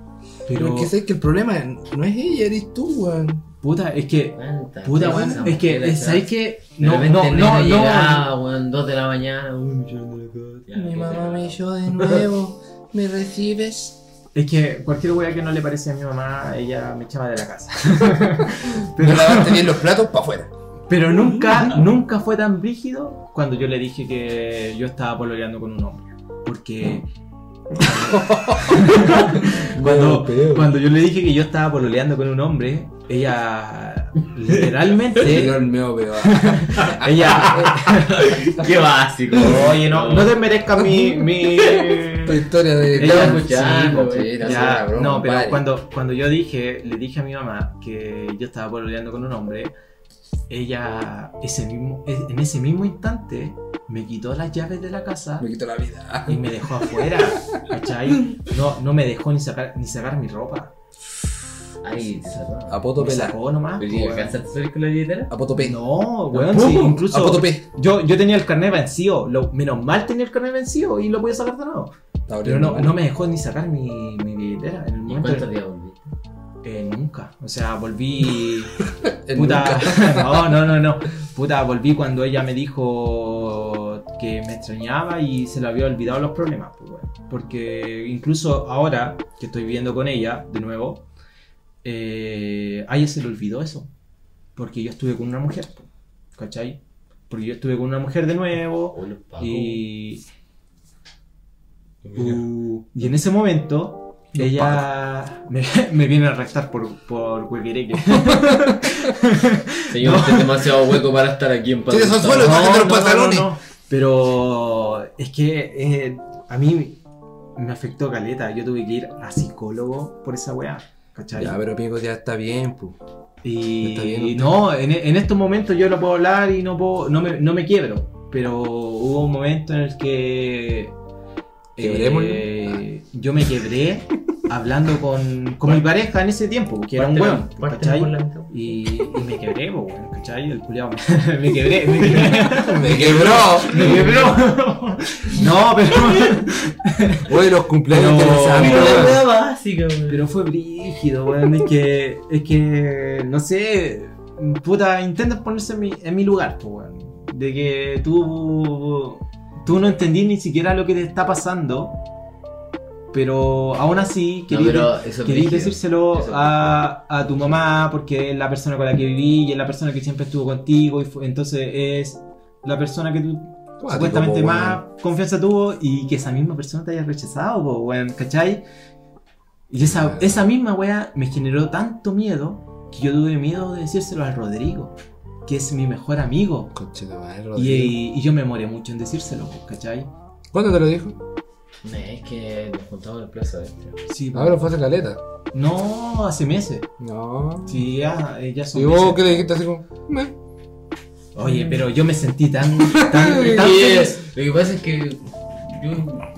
Pero pero es que sabes que el problema no es ella, eres tú, weón. Puta, es que, ¿Cuántas puta, weón, es que? ¿sabes que No, no, no, no, weón, 2 de la mañana. Ya, Mi ¿qué mamá me echó de nuevo. ¿Me recibes? Es que cualquier wea que no le parecía a mi mamá, ella me echaba de la casa. Pero pero, lavaste bien los platos para afuera. pero nunca, nunca fue tan brígido cuando yo le dije que yo estaba pololeando con un hombre. Porque cuando, cuando yo le dije que yo estaba pololeando con un hombre, ella literalmente, ella, Qué básico. oye, no, no desmerezca mi, mi, Tu historia de. Ella Claro, escuchando, sí, güey. no, Ya, sí, una broma, no, pero vale. cuando, cuando yo dije, le dije a mi mamá que yo estaba pololeando con un hombre, ella, ese mismo, en ese mismo instante, me quitó las llaves de la casa Me quitó la vida. y me dejó afuera. ¿Cachai? No, no me dejó ni sacar, ni sacar mi ropa. Ay. A poto Me pela. sacó nomás. ¿Pero po, y weón. alcanzaste a salir con la billetera? A poto pe. No, weón, sí, incluso. A. Yo, yo tenía el carnet vencido. Lo, menos mal tenía el carnet vencido y lo podía sacar de nuevo. Pero no, no me dejó ni sacar mi, mi billetera. En el ¿Y momento. cuántos días volviste? Eh, nunca. O sea, volví. Puta. No, no, no, no. Puta, volví cuando ella me dijo que me extrañaba y se le había olvidado los problemas. pues, bueno. Porque incluso ahora que estoy viviendo con ella de nuevo, eh, a ella se le olvidó eso. Porque yo estuve con una mujer. pues, ¿Cachai? Porque yo estuve con una mujer de nuevo. Y, uh, y en ese momento ella me, me viene a arrestar por, por huequereque. Señor, este es demasiado hueco para estar aquí en los pantalones. Pero es que eh, a mí me afectó caleta. Yo tuve que ir a psicólogo por esa weá. ¿Cachai? Ya, pero pico ya está bien, pu. Y Está bien, no, en, en estos momentos yo no puedo hablar y no puedo, no me, no me quiebro. Pero hubo un momento en el que. Eh, yo me quebré hablando con, con mi pareja en ese tiempo, que era un pártela ¿cachai? Y, y me quebré, po, weón, ¿cachai? El culiao me, me quebré, me quebré. Me quebró. Me quebró. No, pero. Hoy los cumpleaños Pero- de los santos, Pero la weón. hueá básica. Pero fue brígido, weón. Es que. Es que. No sé. Puta, intenta ponerse en mi, en mi lugar, pues, weón. De que tú. Tú no entendí ni siquiera lo que te está pasando. Pero aún así, No, querí, pero eso es querí brígido. decírselo a, a tu mamá porque es la persona con la que viví y es la persona que siempre estuvo contigo. Y fue- entonces es la persona que tú Cuático, supuestamente po, más confianza tuvo y que esa misma persona te haya rechazado, po, weón, ¿cachai? Y esa, esa misma weá me generó tanto miedo que yo tuve miedo de decírselo al Rodrigo, que es mi mejor amigo. Conche de madre, Y, y yo me moré mucho en decírselo, ¿cachai? ¿Cuándo te lo dijo? No, es que nos juntamos en el plazo este. Sí, po. Ahora fue hace caleta. No, hace meses. No. Sí, ya, eh, ya son ¿Y vos meses. qué le dijiste así como? "Meh"? Oye, pero yo me sentí tan, tan, tan Y, feliz. Lo que pasa es que. Yo,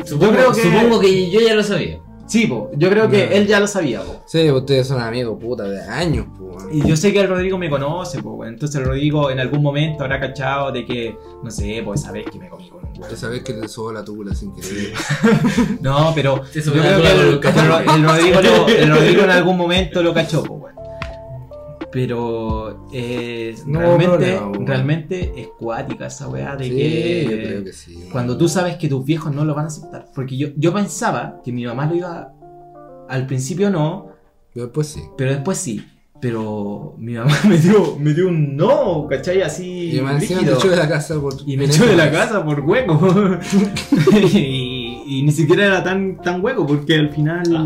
supongo, creo que- supongo que yo ya lo sabía. Sí, po, yo creo que No. él ya lo sabía, po. Sí, ustedes son amigos, puta, de años, weón. Y yo sé que el Rodrigo me conoce, weón. entonces el Rodrigo en algún momento habrá cachado de que, no sé, pues esa vez que me comí con un. Esa vez que te sobó la tula sin querer. No, pero yo creo que el, capítulo. el Rodrigo lo- el Rodrigo en algún momento lo cachó, weón. Pero eh, No realmente, realmente es cuática esa weá de Sí, que, yo creo que sí. cuando tú sabes que tus viejos no lo van a aceptar. Porque yo, yo pensaba que mi mamá lo iba al principio no, Pero después sí. Pero después sí. Pero mi mamá me dio, me dio un no, ¿cachai? Así. Y me echó de la casa por. Y me echó de la casa por hueco. y, y ni siquiera era tan, tan hueco, porque al final.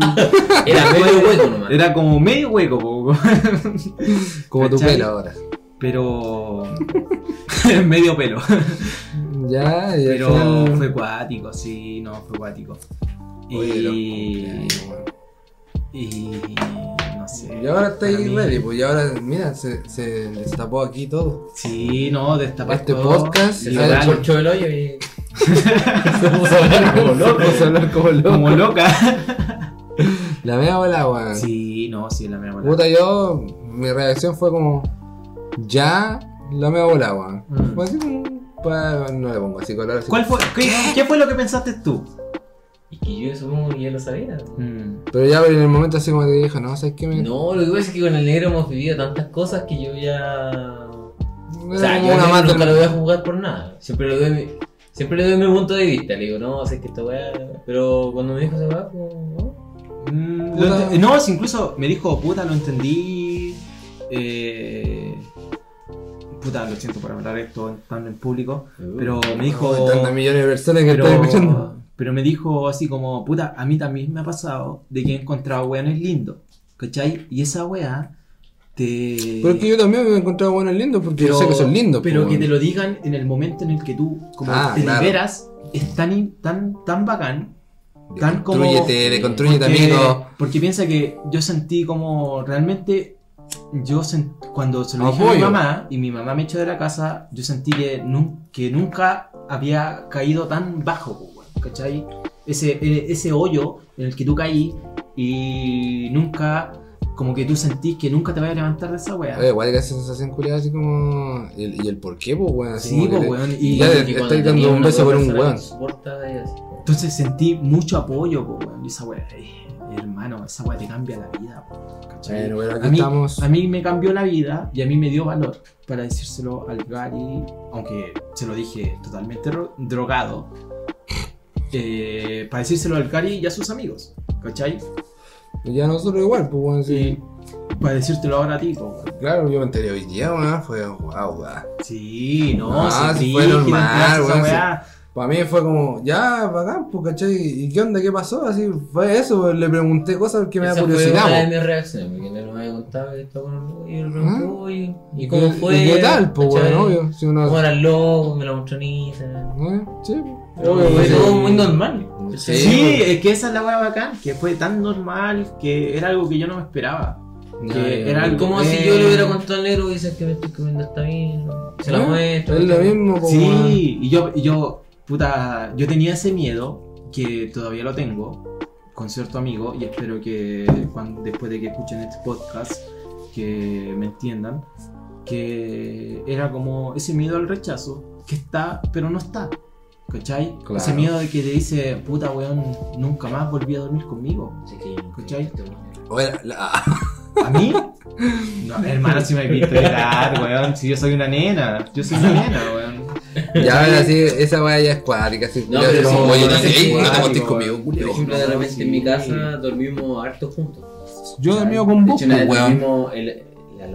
Era medio hueco nomás. Era como medio hueco, po. Como tu pelo ahora. pero. medio pelo. Ya, y al Pero final- fue cuático, sí, no, fue cuático. Y. Y. No sé. Y ahora está ahí ready, pues y ahora, mira, se, se destapó aquí todo. Sí, no, destapar Este todo, podcast hoyo y. se puso a hablar como loco. Vamos a hablar como loco. como loca. La mea bola, weón. Sí, no, sí, la mea bola. Puta, yo, mi reacción fue como, ya, la mea bola, weón. Mm. No le pongo así color. Así ¿Cuál fue, qué, qué fue lo que pensaste tú? Y que yo supongo que ya lo sabía. Pero ya en el momento así como te dije, no, ¿sabes qué? Me... No, lo que pasa es que con el negro hemos vivido tantas cosas que yo ya. O sea, Era yo una nunca lo voy a jugar por nada. Siempre le doy mi, siempre le doy mi punto de vista. Le digo, no, sé que esta weá. Pero cuando me dijo esa weá, como, no. Mm, lo ent- no, si incluso me dijo, puta, lo entendí. Eh, puta, lo siento por hablar esto tan en público. Pero me dijo. Tantas millones de personas que están escuchando. pero, pero me dijo así como, puta, a mí también me ha pasado de que he encontrado weones lindos. ¿Cachai? Y esa weá te. Pero es que yo también me he encontrado buenos lindos porque yo sé que son lindos. Pero que te lo digan en el momento en el que tú como Ah, te claro. liberas es tan, tan, tan bacán. Tan como. Porque, amigo. Porque piensa que yo sentí como realmente yo cuando se lo dije a mi mamá y mi mamá me echó de la casa, yo sentí que, nun- que nunca había caído tan bajo, ¿cachai? Ese, e- ese hoyo en el que tú caí y nunca, como que tú sentís que nunca te vas a levantar de esa weá. Igual que esa sensación culiada así como. ¿Y el, y el por qué, pues, weón? Sí, le- weón, y- ya cuando estáis dando un beso por un weón. te. Entonces sentí mucho apoyo, po, weón, y esa weá, eh, hermano, esa weá te cambia la vida, po, ¿cachai? Bueno, aquí A mí, estamos. a mí me cambió la vida y a mí me dio valor para decírselo al Gary, aunque se lo dije totalmente ro- drogado, eh, para decírselo al Gary y a sus amigos, ¿cachai? Ya nosotros igual, pues, weón. Sí. Para decírtelo ahora a ti, po, weón. Claro, yo me enteré hoy día, weón. Fue wow, weón. Sí, no, Ah, sí, sí fue normal, esa weón, weá. Para mí fue como, ya, bacán, pues, ¿cachai? ¿Y qué onda? ¿Qué pasó? Así fue eso, pues, le pregunté cosas que me da Esa fue curiosidad. una de pues. mis reacciones, porque no me había contado que estaba con pregunté, ¿Ah? "Oye, ¿y ¿Y cómo fue? ¿Y qué tal, pues, weón? Obvio. Si uno. ¿Cómo era el logo? Me lo mostró en Instagram. ¿Eh? Sí, pues. Pero Obvio, fue pues, todo sí. muy normal. Sí, Sí, pues. es que esa es la weá bacán, que fue tan normal que era algo que yo no me esperaba. Que era algo- Como si yo le hubiera contado al negro y dices que me estoy comiendo esta misma. Se la muestro. Es lo mismo, weón. Sí, y yo, y yo, puta, yo tenía ese miedo, que todavía lo tengo, con cierto amigo, y espero que cuando, después de que escuchen este podcast, que me entiendan, que era como ese miedo al rechazo, que está, pero no está. ¿Cachai? Claro. Ese miedo de que te dice, puta weón, nunca más volví a dormir conmigo. Así que ¿A mí? No, hermano, si me he visto llorar, weón. Si yo soy una nena. Yo soy una nena, weón. Ya, ahora sí, esa weá ya es cuática. Así, No, pero como, sí, oye, no, sí, te- weón. conmigo, Por ejemplo, de repente sí. en mi casa dormimos harto juntos. Yo he dormido con vos, weón.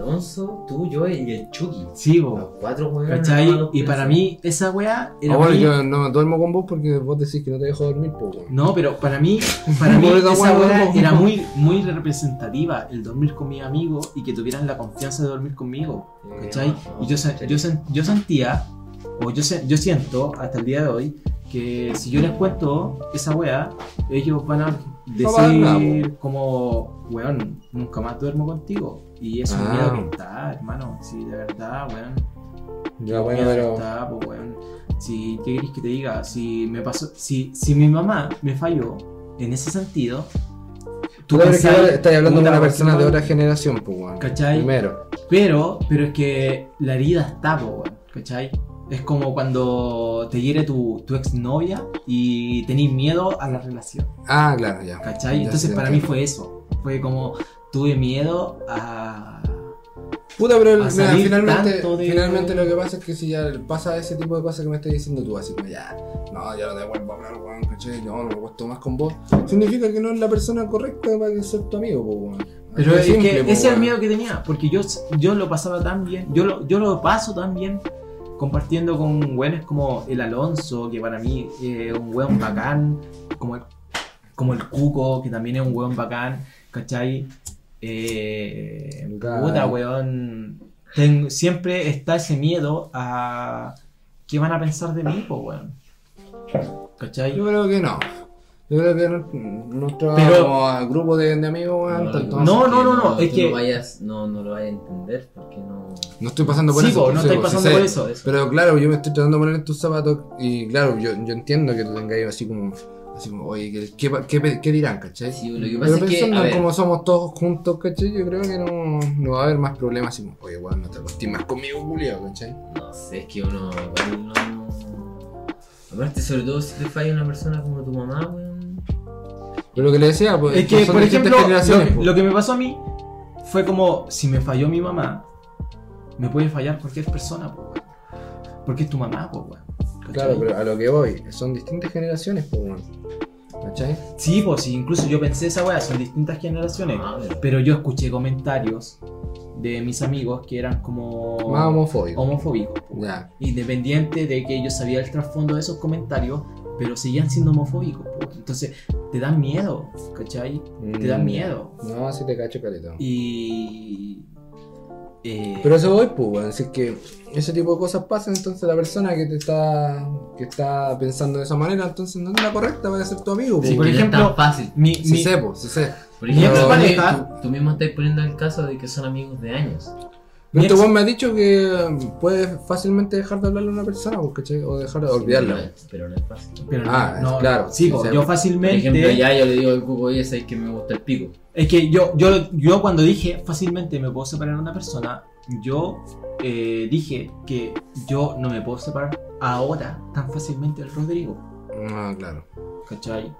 Alonso, tú, yo y el Chucky. Sí, Los bo. cuatro weones. ¿Cachai? Y para mí, esa weá era Ah, bueno, yo no duermo con vos porque vos decís que no te dejo dormir, weón. No, pero para mí, para mí esa weá, era muy, muy representativa, el dormir con mis amigos y que tuvieran la confianza de dormir conmigo, ¿cachai? Y yo, se- yo, yo sentía, o yo, se- yo siento hasta el día de hoy, que si yo les cuento esa weá, ellos van a No decir como, weón, nunca más duermo contigo. Y es un Ah. miedo que está, hermano, sí, de verdad, weón. Ya, bueno, pero. está, pues, weón. Si, ¿qué querés que te diga? Si me pasó, si, si mi mamá me falló en ese sentido, Tú que ahora estás hablando de una persona de otra generación, pues, weón. ¿Cachai? Primero. Pero, pero es que la herida está, po, weón, ¿cachai? Es como cuando te hiere tu, tu exnovia y tenés miedo a la relación, Ah, claro, ya. ¿cachai? Ya Entonces para mí fue eso. Fue como tuve miedo a... Puta, pero mira, finalmente, tanto de- finalmente lo que pasa es que si ya pasa ese tipo de cosas que me estás diciendo tú, así como ya, no, ya no te vuelvo a hablar, weón, ¿cachai? No, no me puesto más con vos. Significa que no es la persona correcta para ser tu amigo, weón. Pero es simple, que po, ese es el miedo que tenía, porque yo, yo lo pasaba tan bien, yo lo, yo lo paso tan bien compartiendo con güeyes como el Alonso, que para mí es un weón bacán, como el, como el Cuco, que también es un weón bacán, ¿cachai? Eh, puta, weón. ten- siempre está ese miedo a qué van a pensar de mí, pues, weón. ¿Cachai? Yo creo que no. Yo creo que no- nuestro Pero- como grupo de, de amigos, weón, No, no, no, no, no, es que- No, vayas, no, no lo vayas a entender porque no. no estoy pasando por Sí, eso. po, no sí pasando por eso. Pero claro, yo me estoy tratando de poner en tus zapatos y claro, yo, yo entiendo que tú tengas así como, así como, oye, ¿qué, qué, qué- qué dirán, cachai? Sí, lo que pasa Pero es que. pensando A en ver, cómo somos todos juntos, ¿cachai? Yo creo que no, no va a haber más problemas así como, oye, weón, no te acostes más conmigo, Julio, ¿cachai? No sé, es que uno igual no. Aparte, sobre todo si te falla una persona como tu mamá, weón. Pero lo que le decía, pues, Es que, por ejemplo, generaciones, lo, que me pasó a mí fue como si me falló mi mamá, me puede fallar cualquier persona, weón. Porque es tu mamá, po, weón. ¿Cachai? Claro, pero a lo que voy, son distintas generaciones, pues. ¿Cachai? Sí, pues incluso yo pensé esa weá, son distintas generaciones. Ah, pero- yo escuché comentarios de mis amigos que eran como Más homofóbico. homofóbicos. Ya. Independiente de que ellos sabían el trasfondo de esos comentarios, pero seguían siendo homofóbicos. po. Entonces, te dan miedo, ¿cachai? Te dan Mm, miedo. No, sí te cacho, caleta. Y. Eh, Pero eso voy, pues. Si es que ese tipo de cosas pasan, entonces la persona que te está, que está pensando de esa manera, entonces no es la correcta, va a ser tu amigo, sí, pues. por que no es ejemplo, tan fácil. Mi, Sí mi- sé, pues, sí sé. Por ejemplo, Pero- tú- tú mismo estás poniendo el caso de que son amigos de años. Pero Mi este weón me ha dicho que puedes fácilmente dejar de hablarle a una persona, pues, ¿cachai? O dejar de Sí, olvidarla. pero no es- Pero no es fácil. pero no, Ah, no, claro, Sí, po, sí. yo Por fácilmente. ejemplo, ya yo le digo al cuco, oye, sabes que me gusta el pico. Es que yo, yo, yo cuando dije fácilmente me puedo separar de una persona, yo eh, dije que yo no me puedo separar ahora tan fácilmente del Rodrigo. Ah, claro. ¿Cachai?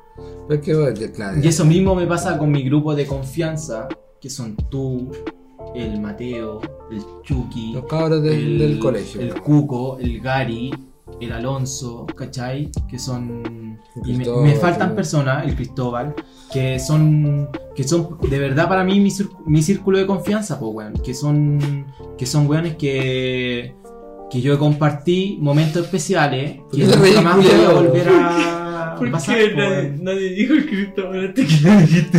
Pero es que, claro. Y eso mismo me pasa con mi grupo de confianza, que son tú, el Mateo, el Chucky, Los cabros del, el, del colegio. el. Cuco, el Gary, el Alonso, ¿cachai? Que son... Y me, me faltan personas, el Cristóbal, que son que son de verdad para mí mi, mi círculo de confianza, pues, weón. Que son, que son weones que, que yo compartí momentos especiales ¿Por que nunca más voy a volver a weón. nadie dijo el Cristóbal antes que lo dijiste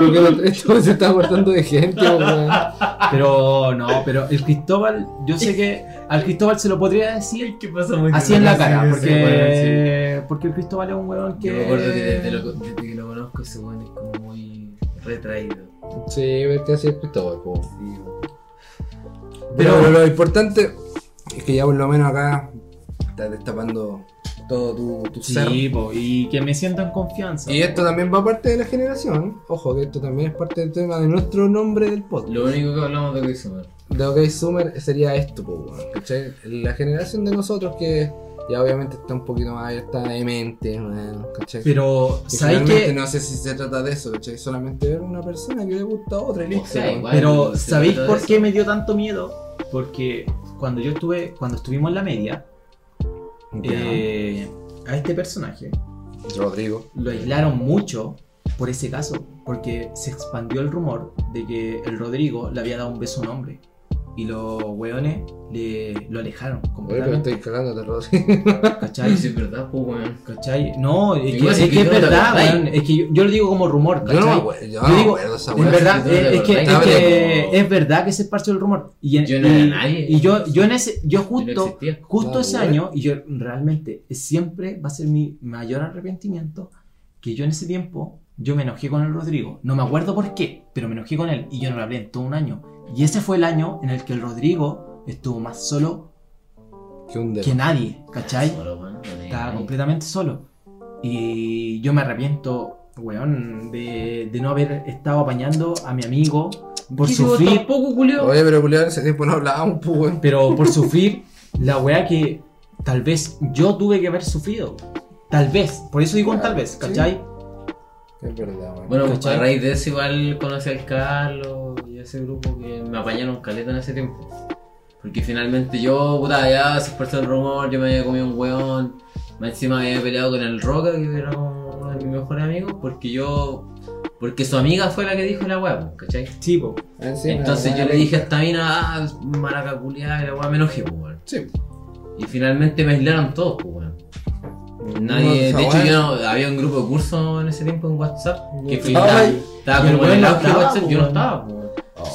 Porque lo- esto se está cortando de gente, weón. Pero no, pero el Cristóbal, yo sé que al Cristóbal se lo podría decir ¿Qué pasa muy así en la cara, porque, sí, porque el Cristóbal es un weón que... Yo me acuerdo que desde, lo, desde que lo conozco, ese weón es como muy retraído. Sí, que así es Cristóbal, po. Sí, Pero, Pero- lo importante es que ya por lo menos acá estás destapando todo tu, tu ser. Sí, po, y que me siento en confianza. Y esto también va parte de la generación. Ojo, que esto también es parte del tema de nuestro nombre del podcast. Lo único que hablamos de que hizo, De OK Summer sería esto, po, ¿cachai? La generación de nosotros que ya obviamente está un poquito más abierta de mente, weón, ¿cachai? Pero, Que ¿sabes qué? No sé si se trata de eso, ¿cachai? Solamente ver una persona que le gusta a otra y listo. sea, igual. Pero, ¿sabéis por qué me dio tanto miedo? Porque cuando yo estuve, cuando estuvimos en la media. Eh, a este personaje Rodrigo. lo aislaron mucho por ese caso, porque se expandió el rumor de que el Rodrigo le había dado un beso a un hombre. Y los weones le, lo alejaron Oye, pero estoy cagándote, Rodrigo. ¿Cachai? Sí, es verdad, pues, weón. ¿Cachai? No, es que, es, que que es verdad, weón. Es que yo, yo lo digo como rumor, Yo no me yo Yo no me digo, acuerdo esa En weá. verdad, es, es que, es, que es verdad que se esparció el rumor. Y, en- Yo no y- era nadie. y yo, yo en ese, yo no justo, justo Ah, ese año, y yo realmente siempre va a ser mi mayor arrepentimiento, que yo en ese tiempo, yo me enojé con el Rodrigo. No me acuerdo por qué, pero me enojé con él y yo no le hablé en todo un año. Y ese fue el año en el que el Rodrigo estuvo más solo Que que nadie, ¿cachai? Solo, weón, no tenía Estaba nadie. completamente solo. Y yo me arrepiento, weón, de, de no haber estado apañando a mi amigo por ¿Qué si vos sufrir, tampoco, Julio? Oye, pero culiado, en ese tiempo no hablábamos, pues, weón. pero por sufrir la weá que tal vez yo tuve que haber sufrido. Tal vez, por eso digo un tal vez, Sí. Es verdad, weón. Bueno, pues a raíz de eso igual conocí al Carlos y a ese grupo que me apañaron caleta en ese tiempo. Porque finalmente yo, puta, ya se esparció el rumor, yo me había comido un weón, más encima me había peleado con el Roca, que era uno de mis mejores amigos, porque yo... Porque su amiga fue la que dijo la weá, pues, ¿cachai? Sí, po. Encima, Entonces yo le dije a esta mina, ah, maraca culiada, y la weá me enojé, pues, weón. Sí. Y finalmente me aislaron todos, pues, weón. Nadie, No, de esa hecho yo no, había un grupo de curso en ese tiempo en WhatsApp que fui- estaba estaba, como en el auge de WhatsApp, yo no estaba, pues.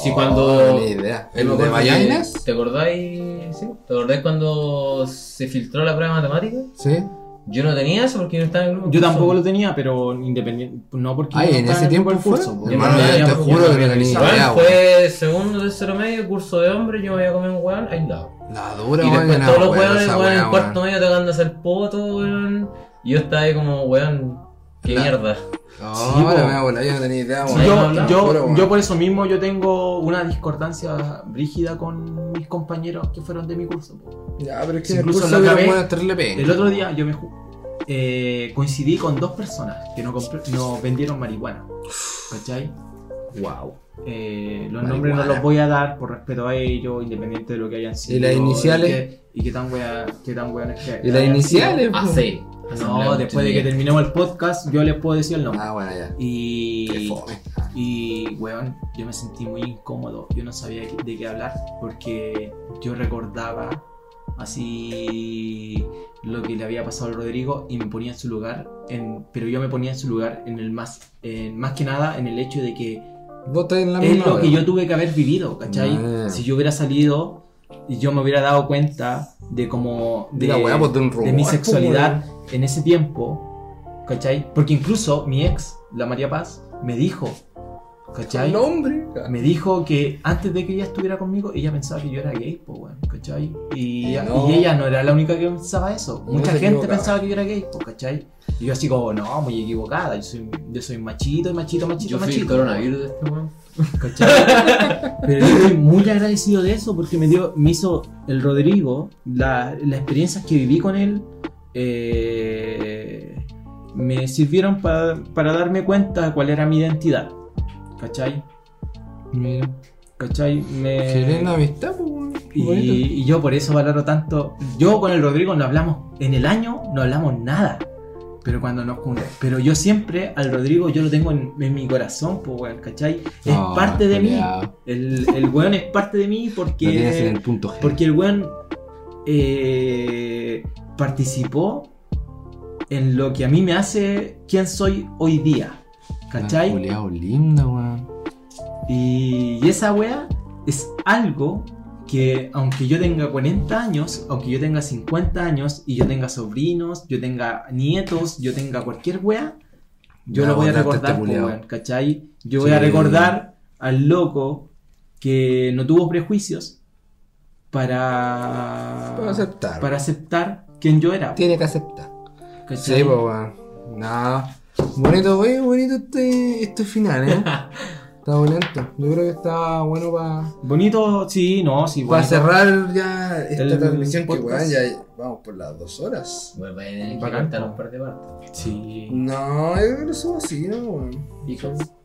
Sí, Oh, cuando- Ni idea. Yo ¿El me de Vallainas? ¿Te acordáis? Sí. ¿Te acordáis cuando se filtró la prueba de matemática? Sí. Yo no tenía eso porque yo no estaba en el grupo. de Yo curso. tampoco lo tenía, pero independiente, no porque Ay, no en ese el tiempo fue. del curso, po. Hermano, Yo yo no te juro que no tenía weón. fue segundo, tercero medio, curso de hombre, yo me había comido un weón aislado. La dura, Y weón. después todos los weones, weón, en cuarto medio tocando hacer poto, weón. Y yo estaba ahí como, weón, qué La- mierda. No, Sí, po. la mea bola, yo no tenía idea, Sí, weón. Yo, hablamos, yo, puro, weón. yo por eso mismo yo tengo una discordancia brígida con mis compañeros que fueron de mi curso. po. Ya, pero es que en el incluso curso terrible penca. El otro día yo me eh, coincidí con dos personas que nos, compr- nos vendieron marihuana. ¿Cachai? Wow. Eh, los Marihuana. nombres no los voy a dar por respeto a ellos, independiente de lo que hayan sido. las iniciales? Y y qué tan wea, qué tan weones que ¿Y las iniciales? sido. No, después de que terminemos el podcast, yo les puedo decir el nombre. Ah, bueno, ya. Qué Y, fome. y, weón, yo me sentí muy incómodo. Yo no sabía de qué hablar porque yo recordaba así lo que le había pasado al Rodrigo y me ponía en su lugar. En, pero yo me ponía en su lugar en el más, en, más que nada en el hecho de que Vos en la es misma lo que yo tuve que haber vivido, ¿cachai? Ah. Si yo hubiera salido y yo me hubiera dado cuenta de cómo. De De, la weá, pues, de un de mi pues, sexualidad en ese tiempo, ¿cachai? Porque incluso mi ex, la María Paz, me dijo, ¿cachai? El hombre. Me dijo que antes de que ella estuviera conmigo, ella pensaba que yo era gay, pues, weón, ¿cachai? Y, Y no. y ella no era la única que pensaba eso. No Mucha se gente equivocaba. pensaba que yo era gay, pues, ¿cachai? Y yo así como, no, muy equivocada, yo soy, yo soy machito, machito, machito, Yo el machito. coronavirus de este weón. ¿cachai? Pero yo estoy muy agradecido de eso porque me dio, me hizo el Rodrigo, la- las experiencias que viví con él, eh, me sirvieron pa- para darme cuenta de cuál era mi identidad, ¿cachai? Mira. ¿Cachai? Me... Qué linda amistad, pues, weón. Y, y yo por eso valoro tanto. Yo con el Rodrigo no hablamos, en el año no hablamos nada. Pero cuando nos Pero yo siempre al Rodrigo yo lo tengo en, en mi corazón, pues weón, ¿cachai? Es No, parte de mí. El, el weón es parte de mí el porque. punto G. Porque el weón eh, participó en lo que a mí me hace quien soy hoy día. ¿Cachai? Ah, linda, weón. Y, y esa wea es algo que aunque yo tenga 40 años, aunque yo tenga 50 años y yo tenga sobrinos, yo tenga nietos, yo tenga cualquier wea, yo lo voy a recordar, este po, culiao. weón, ¿cachai? Yo Sí. voy a recordar al loco que no tuvo prejuicios para, Para aceptar. para aceptar quién yo era. Tiene que aceptar. ¿cachai? Sí, pues, weón. No. Bonito, wey, bonito este, este final, eh. Está bonito. Yo creo que está bueno para Bonito, sí, no, sí, para bonito. cerrar ya esta El transmisión que, weón, ya vamos por las dos horas. Bueno, vayan a tener que un par de partes. Sí. No, yo creo que lo subo así, ¿no, weón?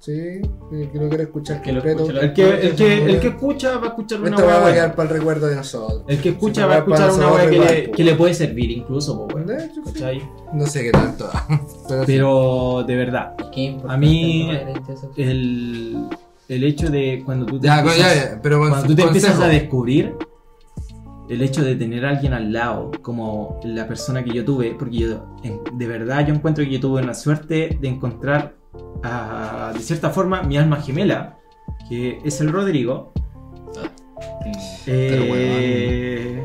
Sí, que que lo quiero escuchar Que lo completo. la- El que, el, que, el que escucha va a escuchar una Esta va hueá a quedar para el recuerdo de nosotros. El que escucha va a escuchar una hueá que, le, que le puede servir incluso, po, weón. De hecho, sí. ¿Cachai? No sé qué tanto. Pero, sí. Pero de verdad, que A mí- el, el hecho de cuando tú te Ya, empiezas, ya, ya, pero cuando tú te empiezas a descubrir el hecho de tener a alguien al lado como la persona que yo tuve, porque yo de verdad yo encuentro que yo tuve una suerte de encontrar a- de cierta forma mi alma gemela, que es el Rodrigo, Pero, Eh,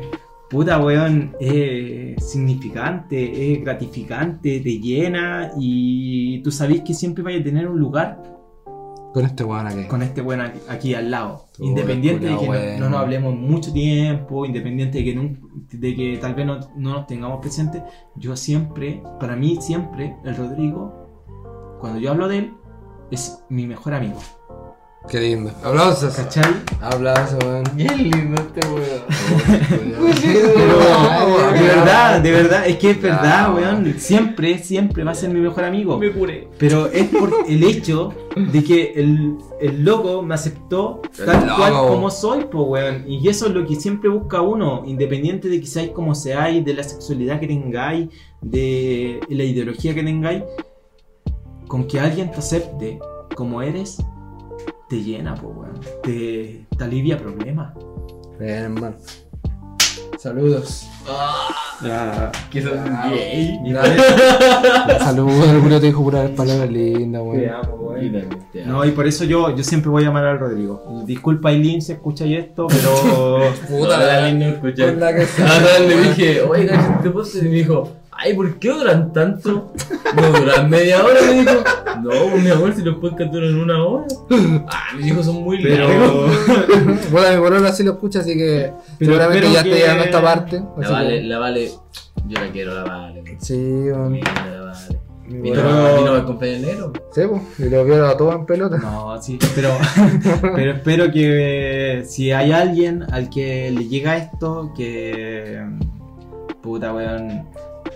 puta, weón, es significante, es gratificante, te llena y tú sabes que siempre vaya a tener un lugar Con este weón aquí. con este weón aquí, aquí al lado. Tú, independiente de que no, no nos hablemos mucho tiempo, independiente de que, nun- de que tal vez no, no nos tengamos presentes, yo siempre, para mí siempre, el Rodrigo, cuando yo hablo de él, es mi mejor amigo. Qué lindo. Aplausos. ¿Cachai? Aplausos, weón. Bien lindo este weón. De verdad, de verdad, es que es verdad, weón. Siempre, siempre va a ser mi mejor amigo. Me curé. Pero es por el hecho de que el, el loco me aceptó tal cual como soy, po, weón. Y eso es lo que siempre busca uno, independiente de que seáis como seáis, de la sexualidad que tengáis, de la ideología que tengáis. Con que alguien te acepte como eres, te llena, po, weón. Te, te alivia problemas. Bien, hermano. Saludos. Ah, Que son Ah, gay. Saludos. El Julio te dijo puras palabras lindas, Te weón. te No, y por eso yo, yo siempre voy a amar al Rodrigo. Disculpa, Aileen, si escucháis esto, pero. Puta la Dani no se- Ah, no, le dije, oiga, ¿qué pasa? Y me dijo, ay, ¿por qué duran tanto? No duran media hora, me dijo. No, pues, mi amor, si los podcasts duran una hora. Ah, mis hijos son muy Pero. largos. Bueno, mi bolola sí lo escucha, así que Pero seguramente ya está que- llegando a esta parte. La así vale, que- la vale. Yo la quiero, la vale. Sí. Mira, la vale. Mi a mí no el negro. Sí, pues. Y lo vieron a todos en pelota. No, sí, pero, pero espero que eh, si hay alguien al que le llega esto, que. Puta, weón.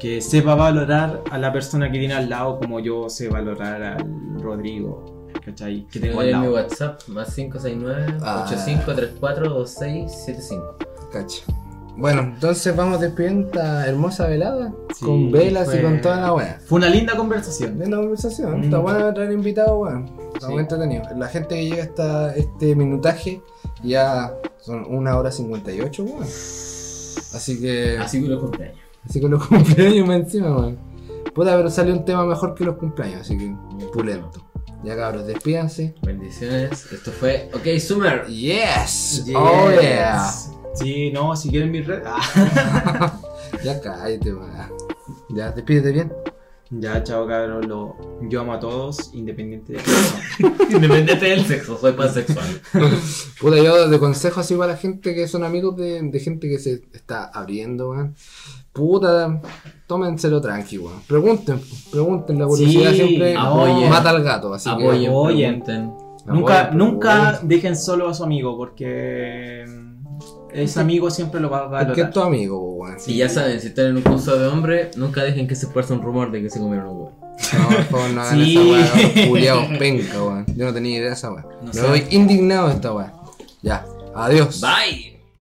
Que sepa valorar a la persona que tiene al lado como yo sé valorar al Rodrigo. ¿Cachai? Que tengo al mi. WhatsApp, más 569 Ah. 8534 2675. Cacha. Bueno, entonces vamos despidiendo esta hermosa velada. Sí, con velas y con toda la wea. Fue una linda conversación. Linda conversación. Mm. Está bueno traer invitados, weón. Está Sí. muy entretenido. La gente que llega hasta este minutaje ya son una hora 58, weón. Así que. Así que los cumpleaños. Así que los cumpleaños más encima, weón. Puta, pero salió un tema mejor que los cumpleaños, así que pulento. Ya cabros, despídanse. Bendiciones. Esto fue OK Summer. Yes. Yes. Oh yeah. Sí, no, si quieren mi red. Ah. Ya cállate, weón. Ya, despídete bien. Ya, chao, cabrón. Lo... Yo amo a todos, independiente de quién son. Independiente del sexo, soy pansexual. Puta, yo de consejo así para la gente que son amigos de, de gente que se está abriendo, weón. Puta, tómenselo tranqui, weón. Pregunten, pregunten, la curiosidad Sí, siempre apoyen. mata al gato, así Apoyen, que- Apoyen. Nunca, apoyen, nunca pregunten. dejen solo a su amigo, porque ese amigo siempre lo va a Es que es valorar. tu amigo, weón. Y ya saben, si están en un curso de hombre, nunca dejen que se esparza un rumor de que se comieron un huevo. No, por favor, no hagan Sí. esa weá, culiados penca, weón. Yo no tenía idea de esa weá. No Me voy indignado de esta weá. Ya, adiós. Bye.